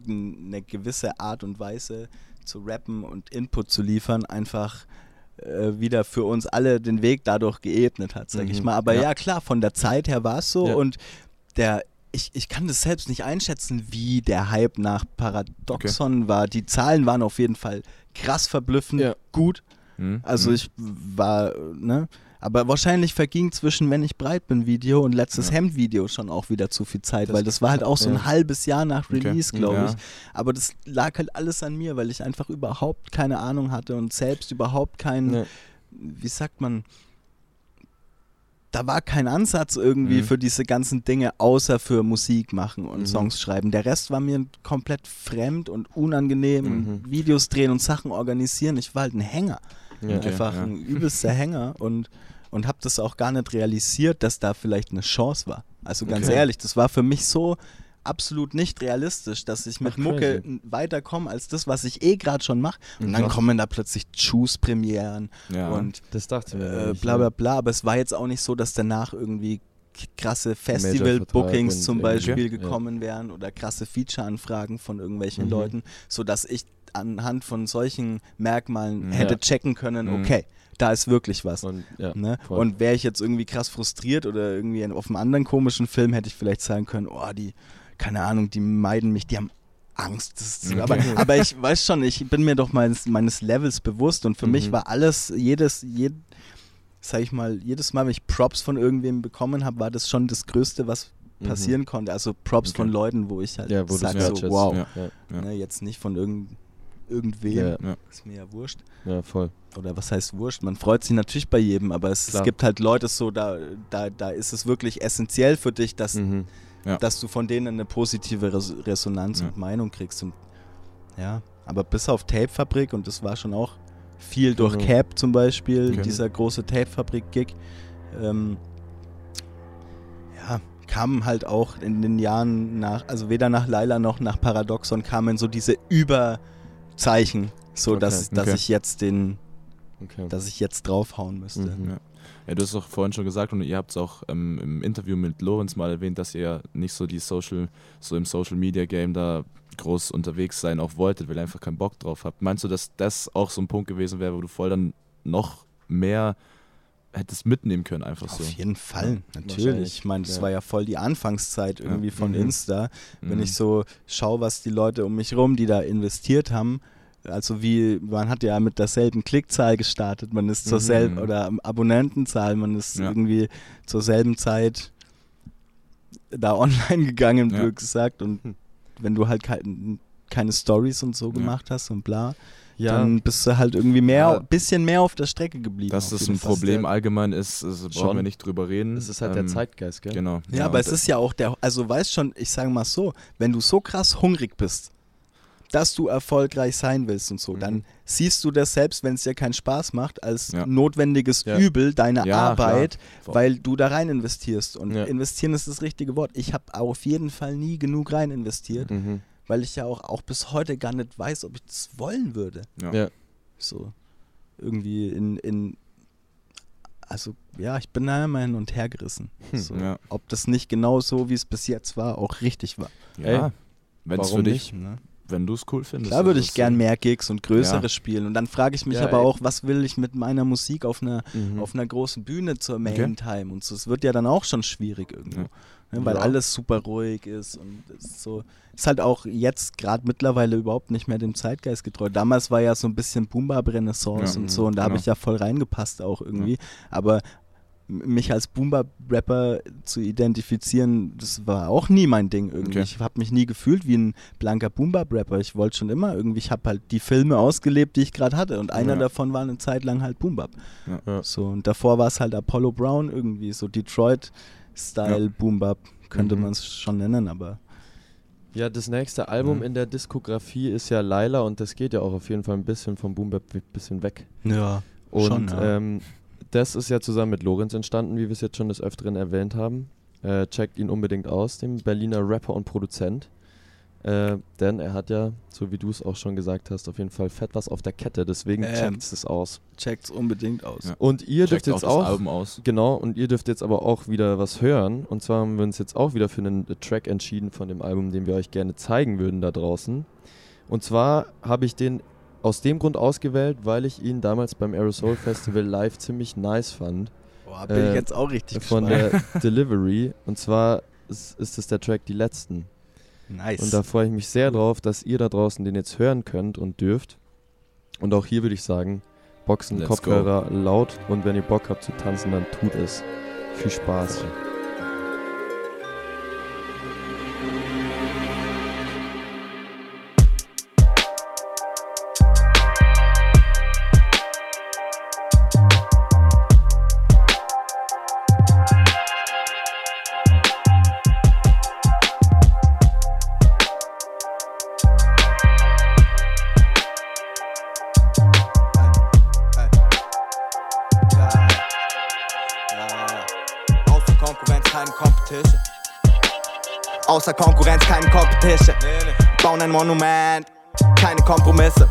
[SPEAKER 2] eine gewisse Art und Weise zu rappen und Input zu liefern, einfach äh, wieder für uns alle den Weg dadurch geebnet hat, sag ich
[SPEAKER 4] Mhm.
[SPEAKER 2] mal. Aber
[SPEAKER 4] Ja.
[SPEAKER 2] ja. klar, von der Zeit her war es so
[SPEAKER 4] Ja.
[SPEAKER 2] und der ich, ich kann das selbst nicht einschätzen, wie der Hype nach Paradoxon war. Die Zahlen waren auf jeden Fall krass verblüffend
[SPEAKER 4] Ja.
[SPEAKER 2] gut.
[SPEAKER 3] Mhm.
[SPEAKER 2] Also
[SPEAKER 3] Mhm.
[SPEAKER 2] ich war, ne? Aber wahrscheinlich verging zwischen Wenn ich breit bin Video und letztes
[SPEAKER 3] Ja.
[SPEAKER 2] Hemd Video schon auch wieder zu viel Zeit,
[SPEAKER 4] Das
[SPEAKER 2] weil das war halt auch so ein
[SPEAKER 4] ja.
[SPEAKER 2] halbes Jahr nach
[SPEAKER 3] Okay.
[SPEAKER 2] Release, glaube
[SPEAKER 3] Ja.
[SPEAKER 2] ich. Aber das lag halt alles an mir, weil ich einfach überhaupt keine Ahnung hatte und selbst überhaupt kein,
[SPEAKER 4] Ja.
[SPEAKER 2] wie sagt man, da war kein Ansatz irgendwie
[SPEAKER 3] Mhm.
[SPEAKER 2] für diese ganzen Dinge, außer für Musik machen und
[SPEAKER 4] Mhm.
[SPEAKER 2] Songs schreiben. Der Rest war mir komplett fremd und unangenehm.
[SPEAKER 4] Mhm.
[SPEAKER 2] Videos drehen und Sachen organisieren. Ich war halt ein Hänger
[SPEAKER 4] Ja.
[SPEAKER 2] Einfach
[SPEAKER 3] ja.
[SPEAKER 2] ein übelster Hänger und, und habe das auch gar nicht realisiert, dass da vielleicht eine Chance war. Also ganz
[SPEAKER 4] Okay.
[SPEAKER 2] ehrlich, das war für mich so absolut nicht realistisch, dass ich mit
[SPEAKER 4] Ach,
[SPEAKER 2] Mucke weiterkomme als das, was ich eh gerade schon mache. Und dann
[SPEAKER 4] Krass.
[SPEAKER 2] kommen da plötzlich Juice-Premieren
[SPEAKER 3] ja.
[SPEAKER 2] und
[SPEAKER 4] Das dachte
[SPEAKER 2] äh, bla
[SPEAKER 4] ja.
[SPEAKER 2] bla bla. Aber es war jetzt auch nicht so, dass danach irgendwie krasse Festival-Bookings zum Beispiel
[SPEAKER 4] Ja.
[SPEAKER 2] gekommen wären oder krasse Feature-Anfragen von irgendwelchen
[SPEAKER 4] Mhm.
[SPEAKER 2] Leuten, sodass ich anhand von solchen Merkmalen
[SPEAKER 3] Mhm.
[SPEAKER 2] hätte
[SPEAKER 4] Ja.
[SPEAKER 2] checken können,
[SPEAKER 3] Mhm.
[SPEAKER 2] okay, da ist wirklich was.
[SPEAKER 4] Und, ja.
[SPEAKER 2] Ne? Und wäre ich jetzt irgendwie krass frustriert oder irgendwie auf einem anderen komischen Film, hätte ich vielleicht sagen können, oh, die, keine Ahnung, die meiden mich, die haben Angst. Ist, aber, aber ich weiß schon, ich bin mir doch meines, meines Levels bewusst und für mich
[SPEAKER 4] Mhm.
[SPEAKER 2] war alles, jedes, jed, sag ich mal, jedes Mal, wenn ich Props von irgendwem bekommen habe, war das schon das Größte, was
[SPEAKER 4] Mhm.
[SPEAKER 2] passieren konnte. Also Props
[SPEAKER 4] Okay.
[SPEAKER 2] von Leuten, wo ich halt
[SPEAKER 4] Ja, wo du
[SPEAKER 2] sag
[SPEAKER 4] es
[SPEAKER 2] so, wow,
[SPEAKER 3] Ja.
[SPEAKER 4] Ja.
[SPEAKER 2] Ne, jetzt nicht von irgend, irgendwem, ist mir ja wurscht
[SPEAKER 4] ja, voll.
[SPEAKER 2] oder was heißt wurscht, man freut sich natürlich bei jedem, aber es, es gibt halt Leute so, da, da, da ist es wirklich essentiell für dich, dass,
[SPEAKER 4] Mhm.
[SPEAKER 3] Ja.
[SPEAKER 2] dass du von denen eine positive Res Resonanz
[SPEAKER 3] Ja.
[SPEAKER 2] und Meinung kriegst. Und, ja, aber bis auf Tapefabrik, und das war schon auch viel durch
[SPEAKER 4] Genau.
[SPEAKER 2] Cap zum Beispiel,
[SPEAKER 3] Okay.
[SPEAKER 2] dieser große Tapefabrik-Gig, ähm, ja, kamen halt auch in den Jahren nach, also weder nach Laila noch nach Paradoxon kamen so diese Überzeichen, so dass,
[SPEAKER 4] Okay.
[SPEAKER 2] dass
[SPEAKER 3] Okay.
[SPEAKER 2] ich jetzt den dass ich jetzt draufhauen müsste.
[SPEAKER 4] Mhm.
[SPEAKER 3] Ja. Ja, du hast doch vorhin schon gesagt und ihr habt es auch ähm, im Interview mit Lorenz mal erwähnt, dass ihr nicht so die Social, so im Social Media Game da groß unterwegs sein auch wolltet, weil ihr einfach keinen Bock drauf habt. Meinst du, dass das auch so ein Punkt gewesen wäre, wo du voll dann noch mehr hättest mitnehmen können, einfach so?
[SPEAKER 2] Auf jeden Fall, natürlich. Ich meine, das
[SPEAKER 4] ja.
[SPEAKER 2] war ja voll die Anfangszeit
[SPEAKER 3] Ja.
[SPEAKER 2] irgendwie von
[SPEAKER 4] Mhm.
[SPEAKER 2] Insta. Wenn
[SPEAKER 3] Mhm.
[SPEAKER 2] ich so schaue, was die Leute um mich rum, die da investiert haben, also wie, man hat ja mit derselben Klickzahl gestartet, man ist zur
[SPEAKER 3] Mhm.
[SPEAKER 2] selben, oder Abonnentenzahl, man ist
[SPEAKER 3] Ja.
[SPEAKER 2] irgendwie zur selben Zeit da online gegangen,
[SPEAKER 3] Ja.
[SPEAKER 2] blöd gesagt. Und wenn du halt kein, keine Stories und so
[SPEAKER 3] Ja.
[SPEAKER 2] gemacht hast und bla,
[SPEAKER 4] Ja,
[SPEAKER 2] dann bist du halt irgendwie mehr,
[SPEAKER 3] Ja.
[SPEAKER 2] bisschen mehr auf der Strecke geblieben.
[SPEAKER 3] Dass das ein. Problem allgemein ist, also brauchen
[SPEAKER 4] Schon.
[SPEAKER 3] wir nicht drüber reden.
[SPEAKER 4] das ist halt der
[SPEAKER 3] Ähm,
[SPEAKER 4] Zeitgeist, gell?
[SPEAKER 3] Genau.
[SPEAKER 2] Ja, aber
[SPEAKER 3] und
[SPEAKER 2] es ist ja auch der, also weißt schon, ich sage mal so, wenn du so krass hungrig bist, dass du erfolgreich sein willst und so,
[SPEAKER 4] Mhm.
[SPEAKER 2] dann siehst du das selbst, wenn es dir keinen Spaß macht, als
[SPEAKER 3] Ja.
[SPEAKER 2] notwendiges
[SPEAKER 4] Ja.
[SPEAKER 2] Übel deiner
[SPEAKER 3] Ja,
[SPEAKER 2] Arbeit, weil du da rein investierst. Und
[SPEAKER 4] Ja.
[SPEAKER 2] investieren ist das richtige Wort. Ich habe auf jeden Fall nie genug rein investiert,
[SPEAKER 4] Mhm.
[SPEAKER 2] weil ich ja auch, auch bis heute gar nicht weiß, ob ich das wollen würde.
[SPEAKER 3] Ja.
[SPEAKER 4] Ja.
[SPEAKER 2] So irgendwie in, in also ja, ich bin da immer hin und her gerissen.
[SPEAKER 4] Hm,
[SPEAKER 2] So,
[SPEAKER 3] ja.
[SPEAKER 2] Ob das nicht genau so, wie es bis jetzt war, auch richtig war.
[SPEAKER 3] ja.
[SPEAKER 4] Ey,
[SPEAKER 3] Wenn es
[SPEAKER 4] warum
[SPEAKER 3] für dich,
[SPEAKER 2] Ne?
[SPEAKER 3] Wenn du es cool findest.
[SPEAKER 2] Klar würde
[SPEAKER 3] also
[SPEAKER 2] ich gern mehr Gigs und größere
[SPEAKER 3] Ja.
[SPEAKER 2] spielen. Und dann frage ich mich
[SPEAKER 4] Ja,
[SPEAKER 2] aber
[SPEAKER 4] ey.
[SPEAKER 2] auch, was will ich mit meiner Musik auf einer,
[SPEAKER 4] Mhm.
[SPEAKER 2] auf einer großen Bühne zur Main
[SPEAKER 3] Okay.
[SPEAKER 2] Time und so. Es wird ja dann auch schon schwierig irgendwo.
[SPEAKER 3] Ja.
[SPEAKER 2] Ne, weil alles super ruhig ist und es ist so. Ist halt auch jetzt gerade mittlerweile überhaupt nicht mehr dem Zeitgeist getreu. Damals war ja so ein bisschen Boom-Bap-Renaissance
[SPEAKER 3] Ja.
[SPEAKER 2] und so und da habe
[SPEAKER 3] Genau.
[SPEAKER 2] ich ja voll reingepasst auch irgendwie. Aber mich als Boom-Bap-Rapper zu identifizieren, das war auch nie mein Ding irgendwie.
[SPEAKER 3] Okay.
[SPEAKER 2] Ich habe mich nie gefühlt wie ein blanker Boom-Bap-Rapper. Ich wollte schon immer irgendwie, ich habe halt die Filme ausgelebt, die ich gerade hatte und einer
[SPEAKER 3] Ja.
[SPEAKER 2] davon war eine Zeit lang halt Boom-Bap.
[SPEAKER 3] Ja.
[SPEAKER 4] Ja.
[SPEAKER 2] So, und davor war es halt Apollo Brown irgendwie, so Detroit-Style
[SPEAKER 3] Ja.
[SPEAKER 2] Boom-Bap, könnte
[SPEAKER 4] Mhm.
[SPEAKER 2] man es schon nennen, aber
[SPEAKER 4] Ja, das nächste Album
[SPEAKER 3] Ja.
[SPEAKER 4] in der Diskografie ist ja Laila und das geht ja auch auf jeden Fall ein bisschen vom Boom Bap ein bisschen weg.
[SPEAKER 2] ja.
[SPEAKER 4] Und
[SPEAKER 2] Schon, ja.
[SPEAKER 4] ähm, das ist ja zusammen mit Lorenz entstanden, wie wir es jetzt schon des Öfteren erwähnt haben. Äh, checkt ihn unbedingt aus, dem Berliner Rapper und Produzent. Äh, denn er hat ja, so wie du es auch schon gesagt hast, auf jeden Fall fett was auf der Kette. Deswegen
[SPEAKER 2] Ähm,
[SPEAKER 4] checkt es aus.
[SPEAKER 2] Checkt's unbedingt aus.
[SPEAKER 3] Ja.
[SPEAKER 4] Und ihr
[SPEAKER 3] Checkt
[SPEAKER 4] dürft jetzt
[SPEAKER 3] auch Album aus.
[SPEAKER 4] genau, und ihr dürft jetzt aber auch wieder was hören. Und zwar haben wir uns jetzt auch wieder für einen Track entschieden von dem Album, den wir euch gerne zeigen würden da draußen. Und zwar habe ich den aus dem Grund ausgewählt, weil ich ihn damals beim Aerosol Festival live ziemlich nice fand.
[SPEAKER 2] Boah, bin
[SPEAKER 4] Äh,
[SPEAKER 2] ich jetzt auch richtig
[SPEAKER 4] von
[SPEAKER 2] gespannt.
[SPEAKER 4] der Delivery. Und zwar ist, ist es der Track Die Letzten.
[SPEAKER 2] nice.
[SPEAKER 4] Und da freue ich mich sehr drauf, dass ihr da draußen den jetzt hören könnt und dürft. Und auch hier würde ich sagen, Boxen,
[SPEAKER 3] Let's
[SPEAKER 4] Kopfhörer laut und wenn ihr Bock habt zu tanzen, dann tut es. Viel Spaß.
[SPEAKER 1] Monument, keine Kompromisse.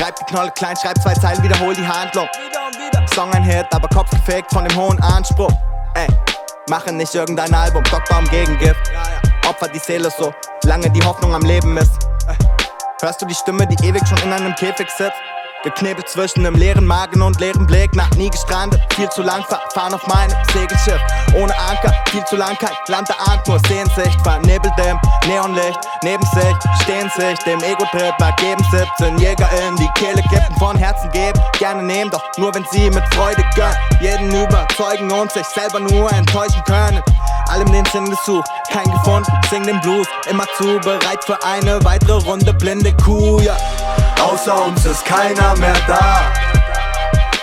[SPEAKER 1] Reib die Knolle klein, schreib zwei Zeilen, wiederhol die Handlung. Song ein Hit, aber Kopf gefickt von dem hohen Anspruch. Ey, machen nicht irgendein Album, am Gegengift. Opfer die Seele so, lange die Hoffnung am Leben ist. Hörst du die Stimme, die ewig schon in einem Käfig sitzt? Geknebelt zwischen einem leeren Magen und leeren Blick, Nacht nie gestrandet, viel zu lang verfahren auf meinem Segelschiff. Ohne Anker, viel zu lang kein Land erahnt, nur Sehnsicht, vernebelt im Neonlicht, neben sich stehen sich, dem Ego-Trip ergeben 17 Jäger in die Kehle kippen, von Herzen geben, gerne nehmen, doch nur wenn sie mit Freude gönnen, jeden überzeugen und sich selber nur enttäuschen können. Allem den Sinn gesucht, kein gefunden, sing den Blues, immer zu bereit für eine weitere Runde blinde Kuh, ja.
[SPEAKER 7] Außer uns ist keiner mehr da.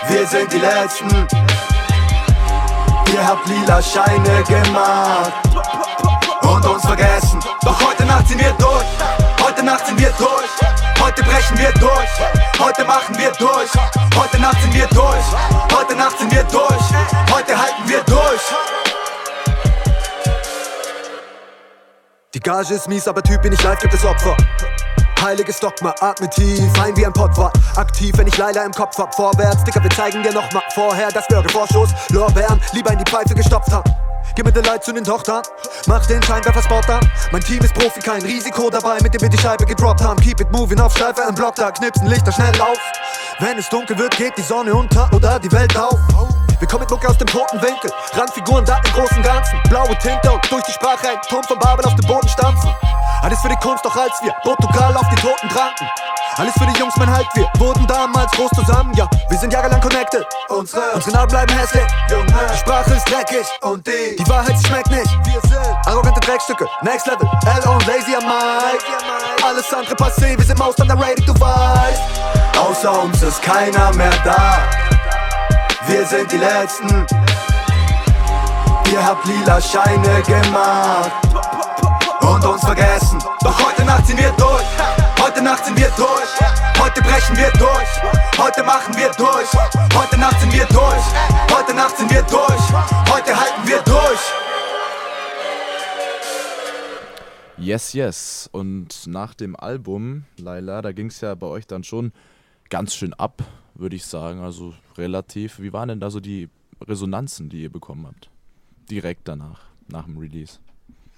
[SPEAKER 7] Wir sind die Letzten. Ihr habt lila Scheine gemacht und uns vergessen. Doch heute Nacht sind wir durch. Heute Nacht sind wir durch. Heute brechen wir durch. Heute machen wir durch. Heute Nacht sind wir durch. Heute Nacht sind wir durch. Heute halten wir durch. Die Gage ist mies, aber Typ bin ich live, gibt es Opfer. Heiliges Dogma, atme tief, ein wie ein Pottwart. Aktiv, wenn ich Leila im Kopf hab. Vorwärts, Dicker, wir zeigen dir nochmal vorher, dass wir Vorschuss, Lorbeeren lieber in die Pfeife gestopft haben. Gib mir den Leid zu den Tochtern, mach den Scheinwerfer-Spot an. Mein Team ist Profi, kein Risiko dabei, mit dem wir die Scheibe gedroppt haben. Keep it moving auf Schleife im Block, da knipsen Lichter schnell auf. Wenn es dunkel wird, geht die Sonne unter oder die Welt auf. Wir kommen mit Mucke aus dem toten Winkel, Randfiguren da im großen Ganzen. Blaue Tinte und durch die Sprache ein Turm von Babel auf den Boden stampfen. Alles für die Kunst, doch als wir Portugal auf die Toten tranken. Alles für die Jungs, mein Halt, wir wurden damals groß zusammen, ja. Wir sind jahrelang connected. Unsere, unsere Namen bleiben hässlich, Junge. Die Sprache ist dreckig und die, die Wahrheit schmeckt nicht. Wir sind arrogante Dreckstücke, next level, L und lazy am Mic. Alles andere passé, wir sind Maus an der Rating, du weißt. Außer uns ist keiner mehr da. Wir sind die Letzten. Ihr habt lila Scheine gemacht und uns vergessen. Doch heute Nacht sind wir durch. Heute Nacht sind wir durch. Heute brechen wir durch. Heute machen wir durch. Heute Nacht sind wir durch. Heute Nacht sind wir durch. Heute halten wir durch.
[SPEAKER 3] Yes, yes. Und nach dem Album, Laila, da ging es ja bei euch dann schon ganz schön ab, würde ich sagen. Also relativ. Wie waren denn da so die Resonanzen, die ihr bekommen habt? Direkt danach, nach dem Release.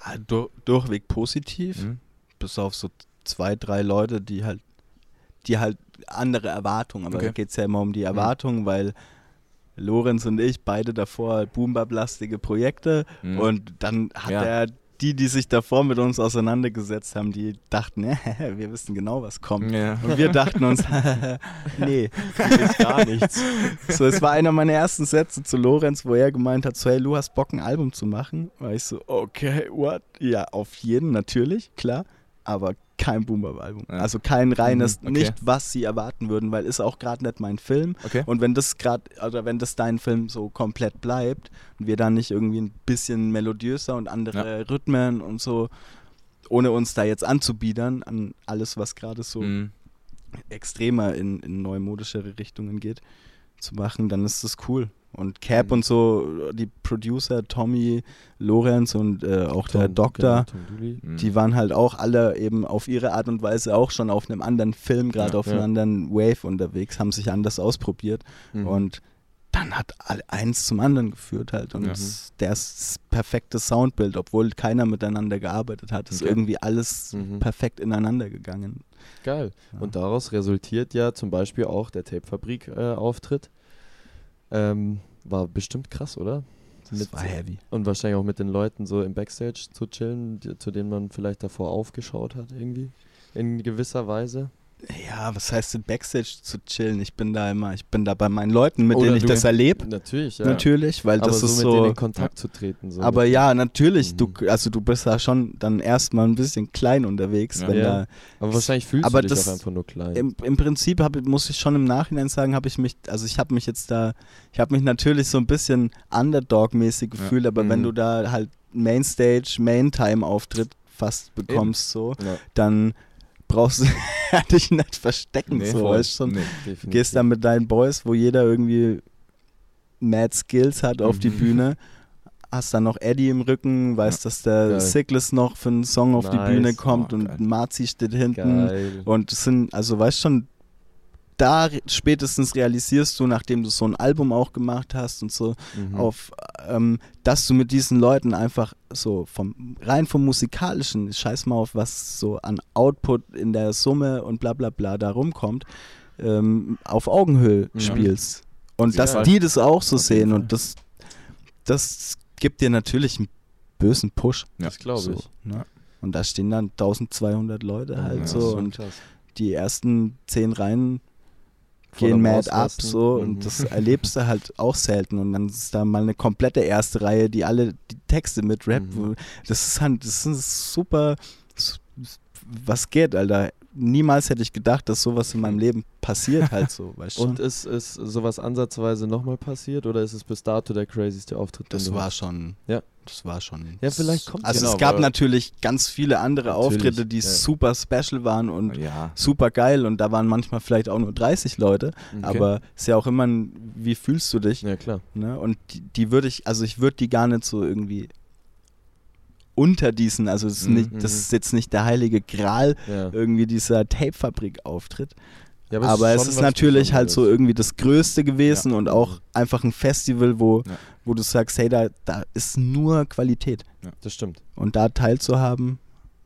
[SPEAKER 2] Ah, dur durchweg positiv.
[SPEAKER 3] Mhm.
[SPEAKER 2] Bis auf so zwei, drei Leute, die halt, die halt andere Erwartungen, aber
[SPEAKER 3] Okay.
[SPEAKER 2] da geht es ja immer um die Erwartungen, weil Lorenz und ich beide davor Boombab-lastige Projekte
[SPEAKER 3] Mhm.
[SPEAKER 2] und dann hat
[SPEAKER 3] Ja.
[SPEAKER 2] er die, die sich davor mit uns auseinandergesetzt haben, die dachten, wir wissen genau, was kommt.
[SPEAKER 3] Ja.
[SPEAKER 2] Und wir dachten uns, nee,
[SPEAKER 4] ist gar nichts.
[SPEAKER 2] so, es war einer meiner ersten Sätze zu Lorenz, wo er gemeint hat, so, hey, du hast Bock, ein Album zu machen? War ich so, okay, what? Ja, auf jeden, natürlich, klar, aber kein Boomer-Album.
[SPEAKER 3] Ja.
[SPEAKER 2] Also kein reines,
[SPEAKER 3] Mhm, okay.
[SPEAKER 2] nicht was sie erwarten würden, weil ist auch gerade nicht mein Film.
[SPEAKER 3] Okay.
[SPEAKER 2] Und wenn das gerade, oder wenn das dein Film so komplett bleibt und wir dann nicht irgendwie ein bisschen melodiöser und andere Rhythmen und so, ohne uns da jetzt anzubiedern an alles, was gerade so
[SPEAKER 3] Mhm.
[SPEAKER 2] extremer in, in neumodischere Richtungen geht, zu machen, dann ist das cool. Und Cap
[SPEAKER 3] Mhm.
[SPEAKER 2] und so, die Producer, Tommy, Lorenz und äh, auch der
[SPEAKER 4] Tom-
[SPEAKER 2] Doktor,
[SPEAKER 4] genau, Tom Dooley.
[SPEAKER 3] Mhm.
[SPEAKER 2] die waren halt auch alle eben auf ihre Art und Weise auch schon auf einem anderen Film, gerade
[SPEAKER 3] Ja,
[SPEAKER 2] auf
[SPEAKER 4] ja.
[SPEAKER 2] einem anderen Wave unterwegs, haben sich anders ausprobiert.
[SPEAKER 4] Mhm.
[SPEAKER 2] Und dann hat eins zum anderen geführt halt. Und das, das perfekte Soundbild, obwohl keiner miteinander gearbeitet hat, ist
[SPEAKER 3] Okay.
[SPEAKER 2] irgendwie alles
[SPEAKER 4] Mhm.
[SPEAKER 2] perfekt ineinander gegangen.
[SPEAKER 4] Geil.
[SPEAKER 2] Ja.
[SPEAKER 4] Und daraus resultiert ja zum Beispiel auch der Tapefabrik-Auftritt. Ähm, war bestimmt krass, oder?
[SPEAKER 2] Das
[SPEAKER 4] Mit-
[SPEAKER 2] war heavy.
[SPEAKER 4] Und wahrscheinlich auch mit den Leuten so im Backstage zu chillen, die, zu denen man vielleicht davor aufgeschaut hat, irgendwie. In gewisser Weise.
[SPEAKER 2] Ja, was heißt denn Backstage zu chillen? Ich bin da immer, ich bin da bei meinen Leuten, mit
[SPEAKER 4] Oder
[SPEAKER 2] denen ich das erlebe.
[SPEAKER 4] Natürlich, ja.
[SPEAKER 2] Natürlich, weil
[SPEAKER 4] Aber
[SPEAKER 2] das
[SPEAKER 4] so
[SPEAKER 2] ist
[SPEAKER 4] mit denen
[SPEAKER 2] so.
[SPEAKER 4] in Kontakt zu treten. So
[SPEAKER 2] aber ja, natürlich,
[SPEAKER 4] Mhm.
[SPEAKER 2] du, also du bist da schon dann erstmal ein bisschen klein unterwegs,
[SPEAKER 3] Ja.
[SPEAKER 2] wenn
[SPEAKER 4] Ja.
[SPEAKER 2] da
[SPEAKER 4] Aber wahrscheinlich fühlst
[SPEAKER 2] aber
[SPEAKER 4] du dich
[SPEAKER 2] das-
[SPEAKER 4] auch einfach nur klein.
[SPEAKER 2] im, im Prinzip hab, muss ich schon im Nachhinein sagen, habe ich mich, also ich habe mich jetzt da, ich habe mich natürlich so ein bisschen Underdog-mäßig gefühlt, aber wenn
[SPEAKER 4] Mhm.
[SPEAKER 2] du da halt Mainstage, Main-Time-Auftritt fast bekommst, so,
[SPEAKER 4] ja,
[SPEAKER 2] dann brauchst du dich nicht verstecken,
[SPEAKER 3] Nee,
[SPEAKER 2] so,
[SPEAKER 3] voll.
[SPEAKER 2] weißt schon.
[SPEAKER 3] Nee.
[SPEAKER 2] gehst dann mit deinen Boys, wo jeder irgendwie mad Skills hat auf die
[SPEAKER 3] Mhm.
[SPEAKER 2] Bühne. Hast dann noch Eddie im Rücken, weißt, dass der
[SPEAKER 4] Geil.
[SPEAKER 2] Sickless noch für einen Song auf die
[SPEAKER 4] Nice.
[SPEAKER 2] Bühne kommt
[SPEAKER 3] Oh,
[SPEAKER 2] und. Marzi steht hinten.
[SPEAKER 4] Geil.
[SPEAKER 2] Und es sind, also weißt schon, da spätestens realisierst du, nachdem du so ein Album auch gemacht hast und so,
[SPEAKER 4] Mhm.
[SPEAKER 2] auf, ähm, dass du mit diesen Leuten einfach so vom rein vom musikalischen, scheiß mal auf was so an Output in der Summe und bla bla bla da rumkommt, ähm, auf Augenhöhe
[SPEAKER 4] Mhm.
[SPEAKER 2] spielst. Und
[SPEAKER 3] jeden
[SPEAKER 2] dass die das auch so sehen
[SPEAKER 3] Fall.
[SPEAKER 2] und das, das gibt dir natürlich einen bösen Push.
[SPEAKER 3] Ja,
[SPEAKER 4] das glaube
[SPEAKER 2] so,
[SPEAKER 4] ich.
[SPEAKER 2] ne? Und da stehen dann 1200 Leute halt
[SPEAKER 3] Ja,
[SPEAKER 2] so und
[SPEAKER 4] krass.
[SPEAKER 2] die ersten zehn Reihen gehen mad ab
[SPEAKER 4] Ausrasten.
[SPEAKER 2] so
[SPEAKER 4] Mhm.
[SPEAKER 2] und das erlebst du halt auch selten und dann ist da mal eine komplette erste Reihe, die alle die Texte mit Rap,
[SPEAKER 4] Mhm.
[SPEAKER 2] das ist halt, das ist super, was geht, Alter. Niemals hätte ich gedacht, dass sowas in meinem Leben passiert halt so, weißt du.
[SPEAKER 4] Und ist, ist sowas ansatzweise nochmal passiert oder ist es bis dato der crazyste Auftritt?
[SPEAKER 2] Das war
[SPEAKER 4] hast?
[SPEAKER 2] schon,
[SPEAKER 4] Ja.
[SPEAKER 2] das war schon.
[SPEAKER 4] Ja, vielleicht kommt's
[SPEAKER 2] Also
[SPEAKER 3] genau,
[SPEAKER 2] es gab natürlich ganz viele andere
[SPEAKER 4] Natürlich,
[SPEAKER 2] Auftritte, die
[SPEAKER 4] ja.
[SPEAKER 2] super special waren und
[SPEAKER 3] Ja.
[SPEAKER 2] super geil und da waren manchmal vielleicht auch nur 30 Leute,
[SPEAKER 4] Okay.
[SPEAKER 2] aber ist ja auch immer ein, wie fühlst du dich?
[SPEAKER 4] Ja, klar.
[SPEAKER 2] Ne? Und die, die würde ich, also ich würde die gar nicht so irgendwie unter diesen, also es ist
[SPEAKER 3] Mhm.
[SPEAKER 2] nicht, das ist jetzt nicht der heilige Gral,
[SPEAKER 4] Ja.
[SPEAKER 2] irgendwie dieser Tape-Fabrik-Auftritt.
[SPEAKER 4] Ja,
[SPEAKER 2] Aber es
[SPEAKER 4] schon
[SPEAKER 2] ist
[SPEAKER 4] was
[SPEAKER 2] natürlich halt so irgendwie das Größte gewesen
[SPEAKER 3] Ja.
[SPEAKER 2] und auch einfach ein Festival, wo, wo du sagst, hey, da, da ist nur Qualität.
[SPEAKER 4] Das stimmt.
[SPEAKER 2] Und da teilzuhaben,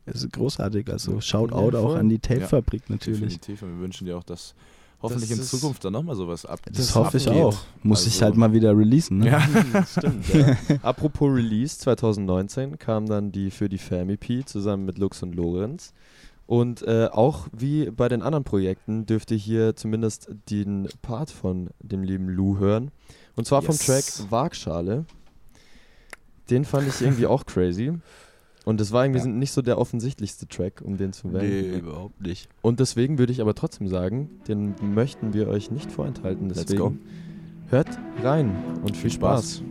[SPEAKER 2] ist großartig. Also Shoutout auch an die Tape-Fabrik natürlich.
[SPEAKER 3] Definitiv. Und wir wünschen dir auch, dass hoffentlich
[SPEAKER 4] Das
[SPEAKER 3] in Zukunft dann nochmal sowas ab.
[SPEAKER 2] Das, hoffe ich
[SPEAKER 3] abgeht.
[SPEAKER 2] auch. Muss ich
[SPEAKER 3] Also-
[SPEAKER 2] halt mal wieder releasen. Ne?
[SPEAKER 3] Ja.
[SPEAKER 4] Stimmt, ja. Apropos Release, 2019 kam dann die für die Fam EP zusammen mit Lux und Lorenz. Und äh, auch wie bei den anderen Projekten dürft ihr hier zumindest den Part von dem lieben Lou hören. Und zwar vom
[SPEAKER 2] Yes.
[SPEAKER 4] Track Waagschale. Den fand ich irgendwie auch crazy. Und das war irgendwie
[SPEAKER 2] Ja.
[SPEAKER 4] nicht so der offensichtlichste Track, um den zu wählen.
[SPEAKER 2] Nee, überhaupt nicht.
[SPEAKER 4] Und deswegen würde ich aber trotzdem sagen, den möchten wir euch nicht vorenthalten.
[SPEAKER 2] Let's
[SPEAKER 4] Deswegen
[SPEAKER 2] go.
[SPEAKER 4] hört rein und viel
[SPEAKER 3] Spaß.
[SPEAKER 4] Spaß.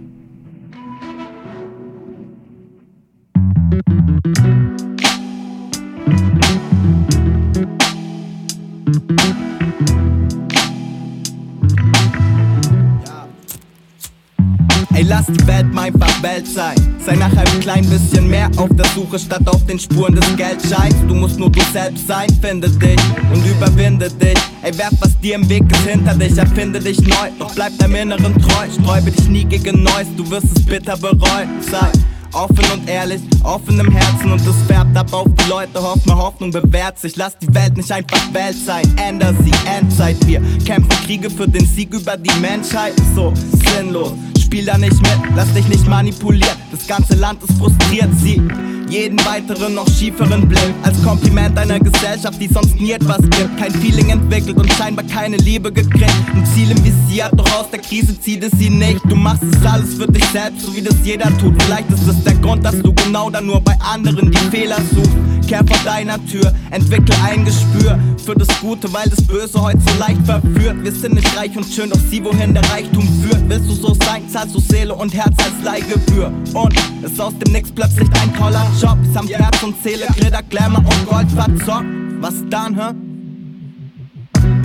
[SPEAKER 1] Ey, lass die Welt einfach Welt sein. Sei nach einem klein bisschen mehr auf der Suche statt auf den Spuren des Geldscheins. Du musst nur du selbst sein, finde dich und überwinde dich. Ey, werf was dir im Weg ist hinter dich, erfinde dich neu. Doch bleib deinem Inneren treu, sträube dich nie gegen Neues, du wirst es bitter bereuen. Sei offen und ehrlich, offen im Herzen und es färbt ab auf die Leute. Hoffne, Hoffnung bewährt sich. Lass die Welt nicht einfach Welt sein, änder sie, Endzeit. Wir kämpfen Kriege für den Sieg über die Menschheit. So sinnlos. Spiel da nicht mit, lass dich nicht manipulieren. Das ganze Land ist frustriert, sieh jeden weiteren, noch schieferen Blick. Als Kompliment einer Gesellschaft, die sonst nie etwas gibt. Kein Feeling entwickelt und scheinbar keine Liebe gekriegt. Ein Ziel im Visier, doch aus der Krise zieht es sie nicht. Du machst es alles für dich selbst, so wie das jeder tut. Vielleicht ist es der Grund, dass du genau da nur bei anderen die Fehler suchst. Kehr vor deiner Tür, entwickle ein Gespür für das Gute, weil das Böse heute so leicht verführt. Wir sind nicht reich und schön, doch sieh, wohin der Reichtum führt. Willst du so sein, zahlst du Seele und Herz als Leihgebühr. Und ist aus dem Nix plötzlich ein toller Job. Samt Herz und Seele, Glitter, Glamour und Gold verzockt. Was dann, hä?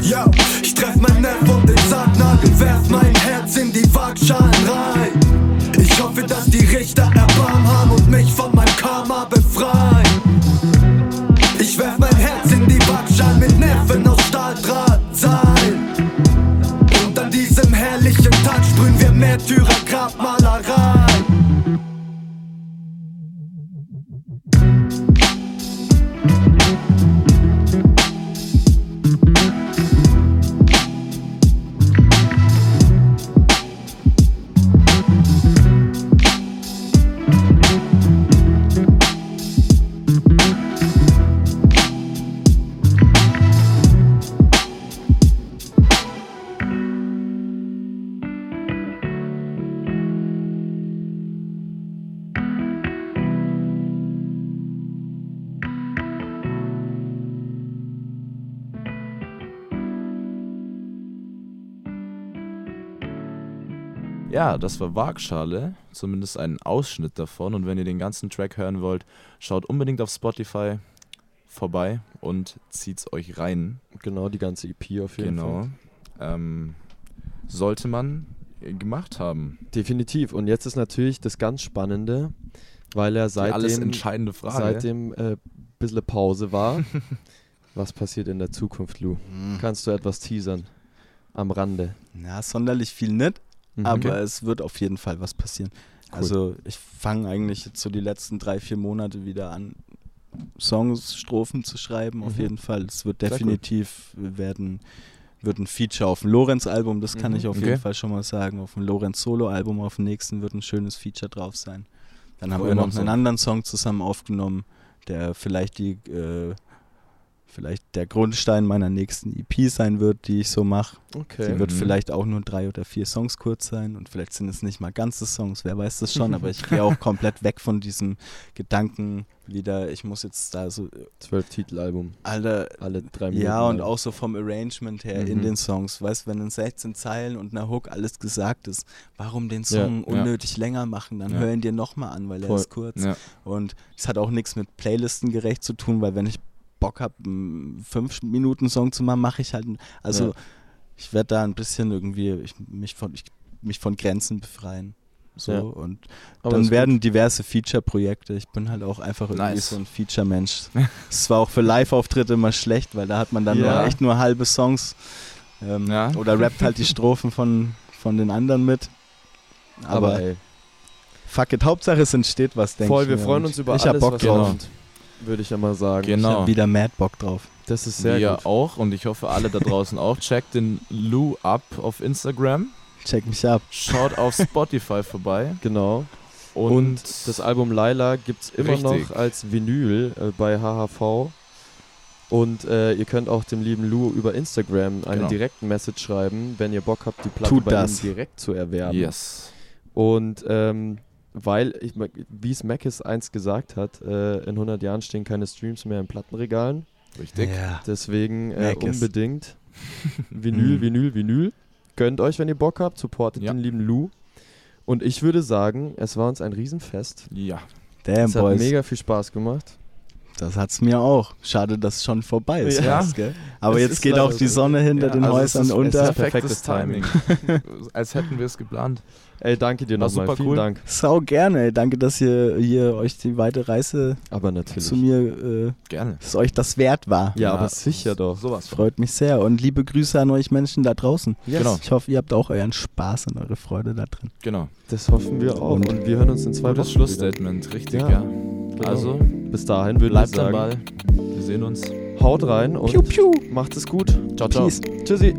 [SPEAKER 7] Yo, ich treff mein Nerv und den Sargnagel, werf mein Herz in die Waagschalen rein. Ich hoffe, dass die Richter Erbarm haben und mich von meinem nature aggrave ma
[SPEAKER 3] Ja, das war Waagschale, zumindest ein Ausschnitt davon. Und wenn ihr den ganzen Track hören wollt, schaut unbedingt auf Spotify vorbei und zieht's euch rein.
[SPEAKER 4] Genau, die ganze EP auf jeden
[SPEAKER 3] Genau.
[SPEAKER 4] Fall.
[SPEAKER 3] Ähm, sollte man gemacht haben.
[SPEAKER 4] Definitiv. Und jetzt ist natürlich das ganz Spannende, weil er seitdem,
[SPEAKER 3] entscheidende Frage.
[SPEAKER 4] seitdem äh, ein bisschen Pause war. Was passiert in der Zukunft, Lou?
[SPEAKER 2] Hm.
[SPEAKER 4] Kannst du etwas teasern? Am Rande.
[SPEAKER 2] Ja, sonderlich viel nicht,
[SPEAKER 4] Mhm.
[SPEAKER 2] aber es wird auf jeden Fall was passieren. Also ich fange eigentlich jetzt so die letzten drei, vier Monate wieder an, Songs, Strophen zu schreiben, auf
[SPEAKER 4] Mhm.
[SPEAKER 2] jeden Fall. Es wird
[SPEAKER 4] cool.
[SPEAKER 2] definitiv werden, wird ein Feature auf dem Lorenz-Album, das kann
[SPEAKER 4] Mhm,
[SPEAKER 2] ich auf
[SPEAKER 3] okay.
[SPEAKER 2] jeden Fall schon mal sagen. Auf dem Lorenz-Solo-Album, auf dem nächsten wird ein schönes Feature drauf sein. Dann haben wir noch einen anderen Song zusammen aufgenommen, der vielleicht die äh, vielleicht der Grundstein meiner nächsten EP sein wird, die ich so mache.
[SPEAKER 4] Okay.
[SPEAKER 2] Die wird
[SPEAKER 3] Mhm.
[SPEAKER 2] vielleicht auch nur drei oder vier Songs kurz sein und vielleicht sind es nicht mal ganze Songs, wer weiß das schon, aber ich gehe auch komplett weg von diesem Gedanken wieder, ich muss jetzt da so,
[SPEAKER 4] Zwölf Titelalbum.
[SPEAKER 2] Alter,
[SPEAKER 4] Alle drei Minuten.
[SPEAKER 2] ja und auch so vom Arrangement her in
[SPEAKER 4] Mhm.
[SPEAKER 2] den Songs, weißt wenn in 16 Zeilen und einer Hook alles gesagt ist, warum den
[SPEAKER 4] Ja,
[SPEAKER 2] Song
[SPEAKER 3] ja.
[SPEAKER 2] unnötig länger machen, dann
[SPEAKER 3] Ja.
[SPEAKER 2] hör ihn dir nochmal an, weil er
[SPEAKER 4] Voll.
[SPEAKER 2] ist kurz
[SPEAKER 3] Ja.
[SPEAKER 2] und es hat auch nichts mit Playlisten gerecht zu tun, weil wenn ich Bock habe, einen 5-Minuten-Song zu machen, mache ich halt. Also
[SPEAKER 4] Ja.
[SPEAKER 2] ich werde da ein bisschen irgendwie ich, mich, von, ich, mich von Grenzen befreien. So
[SPEAKER 4] Ja.
[SPEAKER 2] und
[SPEAKER 4] Aber
[SPEAKER 2] dann werden diverse Feature-Projekte. Ich bin halt auch einfach irgendwie
[SPEAKER 3] Nice.
[SPEAKER 2] so ein Feature-Mensch. Es war auch für Live-Auftritte immer schlecht, weil da hat man dann
[SPEAKER 4] Ja.
[SPEAKER 2] nur echt nur halbe Songs. Ähm,
[SPEAKER 3] Ja.
[SPEAKER 2] Oder rappt halt die Strophen von, von den anderen mit.
[SPEAKER 4] gut.
[SPEAKER 2] Aber,
[SPEAKER 4] Aber ey,
[SPEAKER 2] fuck it, Hauptsache es entsteht was, denke
[SPEAKER 4] voll,
[SPEAKER 2] ich
[SPEAKER 4] wir
[SPEAKER 2] mir.
[SPEAKER 4] freuen uns über
[SPEAKER 2] ich hab
[SPEAKER 4] alles,
[SPEAKER 2] Bock
[SPEAKER 4] was
[SPEAKER 2] drauf.
[SPEAKER 4] kommt. Würde ich ja mal sagen.
[SPEAKER 3] Genau.
[SPEAKER 2] Ich hab wieder mad Bock drauf.
[SPEAKER 4] Das ist sehr
[SPEAKER 3] Wir
[SPEAKER 4] gut.
[SPEAKER 3] auch und ich hoffe alle da draußen auch. Checkt den Lou ab auf Instagram.
[SPEAKER 2] Check mich ab.
[SPEAKER 3] Schaut auf Spotify vorbei.
[SPEAKER 4] Genau.
[SPEAKER 3] Und,
[SPEAKER 4] Und, das Album Laila gibt es immer
[SPEAKER 3] Richtig.
[SPEAKER 4] noch als Vinyl äh, bei HHV. Und äh, ihr könnt auch dem lieben Lou über Instagram eine
[SPEAKER 3] Genau.
[SPEAKER 4] direkte Message schreiben, wenn ihr Bock habt, die Platte
[SPEAKER 2] Tut
[SPEAKER 4] bei
[SPEAKER 2] das.
[SPEAKER 4] ihm direkt zu erwerben.
[SPEAKER 3] Yes.
[SPEAKER 4] Und ähm, weil, ich, wie es Mackes einst gesagt hat, äh, in 100 Jahren stehen keine Streams mehr in Plattenregalen.
[SPEAKER 3] Richtig.
[SPEAKER 2] Ja.
[SPEAKER 4] Deswegen äh, unbedingt Vinyl,
[SPEAKER 2] Mhm.
[SPEAKER 4] Vinyl, Vinyl. Gönnt euch, wenn ihr Bock habt, supportet
[SPEAKER 3] Ja.
[SPEAKER 4] den lieben Lou. Und ich würde sagen, es war uns ein Riesenfest.
[SPEAKER 3] Ja.
[SPEAKER 2] Damn,
[SPEAKER 4] es hat
[SPEAKER 2] Boys.
[SPEAKER 4] mega viel Spaß gemacht.
[SPEAKER 2] Das hat's mir auch. Schade, dass es schon vorbei ist.
[SPEAKER 4] Ja.
[SPEAKER 2] gell? Aber
[SPEAKER 4] Es
[SPEAKER 2] jetzt
[SPEAKER 4] ist
[SPEAKER 2] geht auch die
[SPEAKER 4] so.
[SPEAKER 2] Sonne hinter
[SPEAKER 4] Ja,
[SPEAKER 2] den
[SPEAKER 4] also es
[SPEAKER 2] Häusern
[SPEAKER 4] ist- es
[SPEAKER 2] unter.
[SPEAKER 4] ist perfektes
[SPEAKER 3] Timing. Als hätten wir es geplant.
[SPEAKER 4] Ey, danke dir nochmal.
[SPEAKER 3] super
[SPEAKER 4] Vielen
[SPEAKER 3] cool.
[SPEAKER 4] Dank.
[SPEAKER 2] Sau gerne. ey. Danke, dass ihr hier euch die weite Reise
[SPEAKER 4] Aber natürlich.
[SPEAKER 2] zu mir, äh,
[SPEAKER 3] Gerne.
[SPEAKER 2] dass euch das wert war.
[SPEAKER 4] ja,
[SPEAKER 3] Ja,
[SPEAKER 4] aber sicher doch.
[SPEAKER 3] Sowas.
[SPEAKER 2] Freut mich sehr. Und liebe Grüße an euch Menschen da draußen.
[SPEAKER 4] Yes.
[SPEAKER 3] Genau.
[SPEAKER 2] Ich hoffe, ihr habt auch euren Spaß und eure Freude da drin.
[SPEAKER 3] Genau.
[SPEAKER 4] Das hoffen wir auch. Und,
[SPEAKER 2] Und-
[SPEAKER 4] wir hören uns in zwei Wochen.
[SPEAKER 3] Schlussstatement. Richtig,
[SPEAKER 4] Ja.
[SPEAKER 3] ja.
[SPEAKER 4] Genau.
[SPEAKER 3] Also.
[SPEAKER 4] Bis dahin würde ich sagen,
[SPEAKER 3] Ball. Wir sehen uns.
[SPEAKER 4] haut rein und
[SPEAKER 2] Piu, piu.
[SPEAKER 4] macht es gut.
[SPEAKER 3] Ciao, ciao.
[SPEAKER 2] Peace.
[SPEAKER 4] Tschüssi.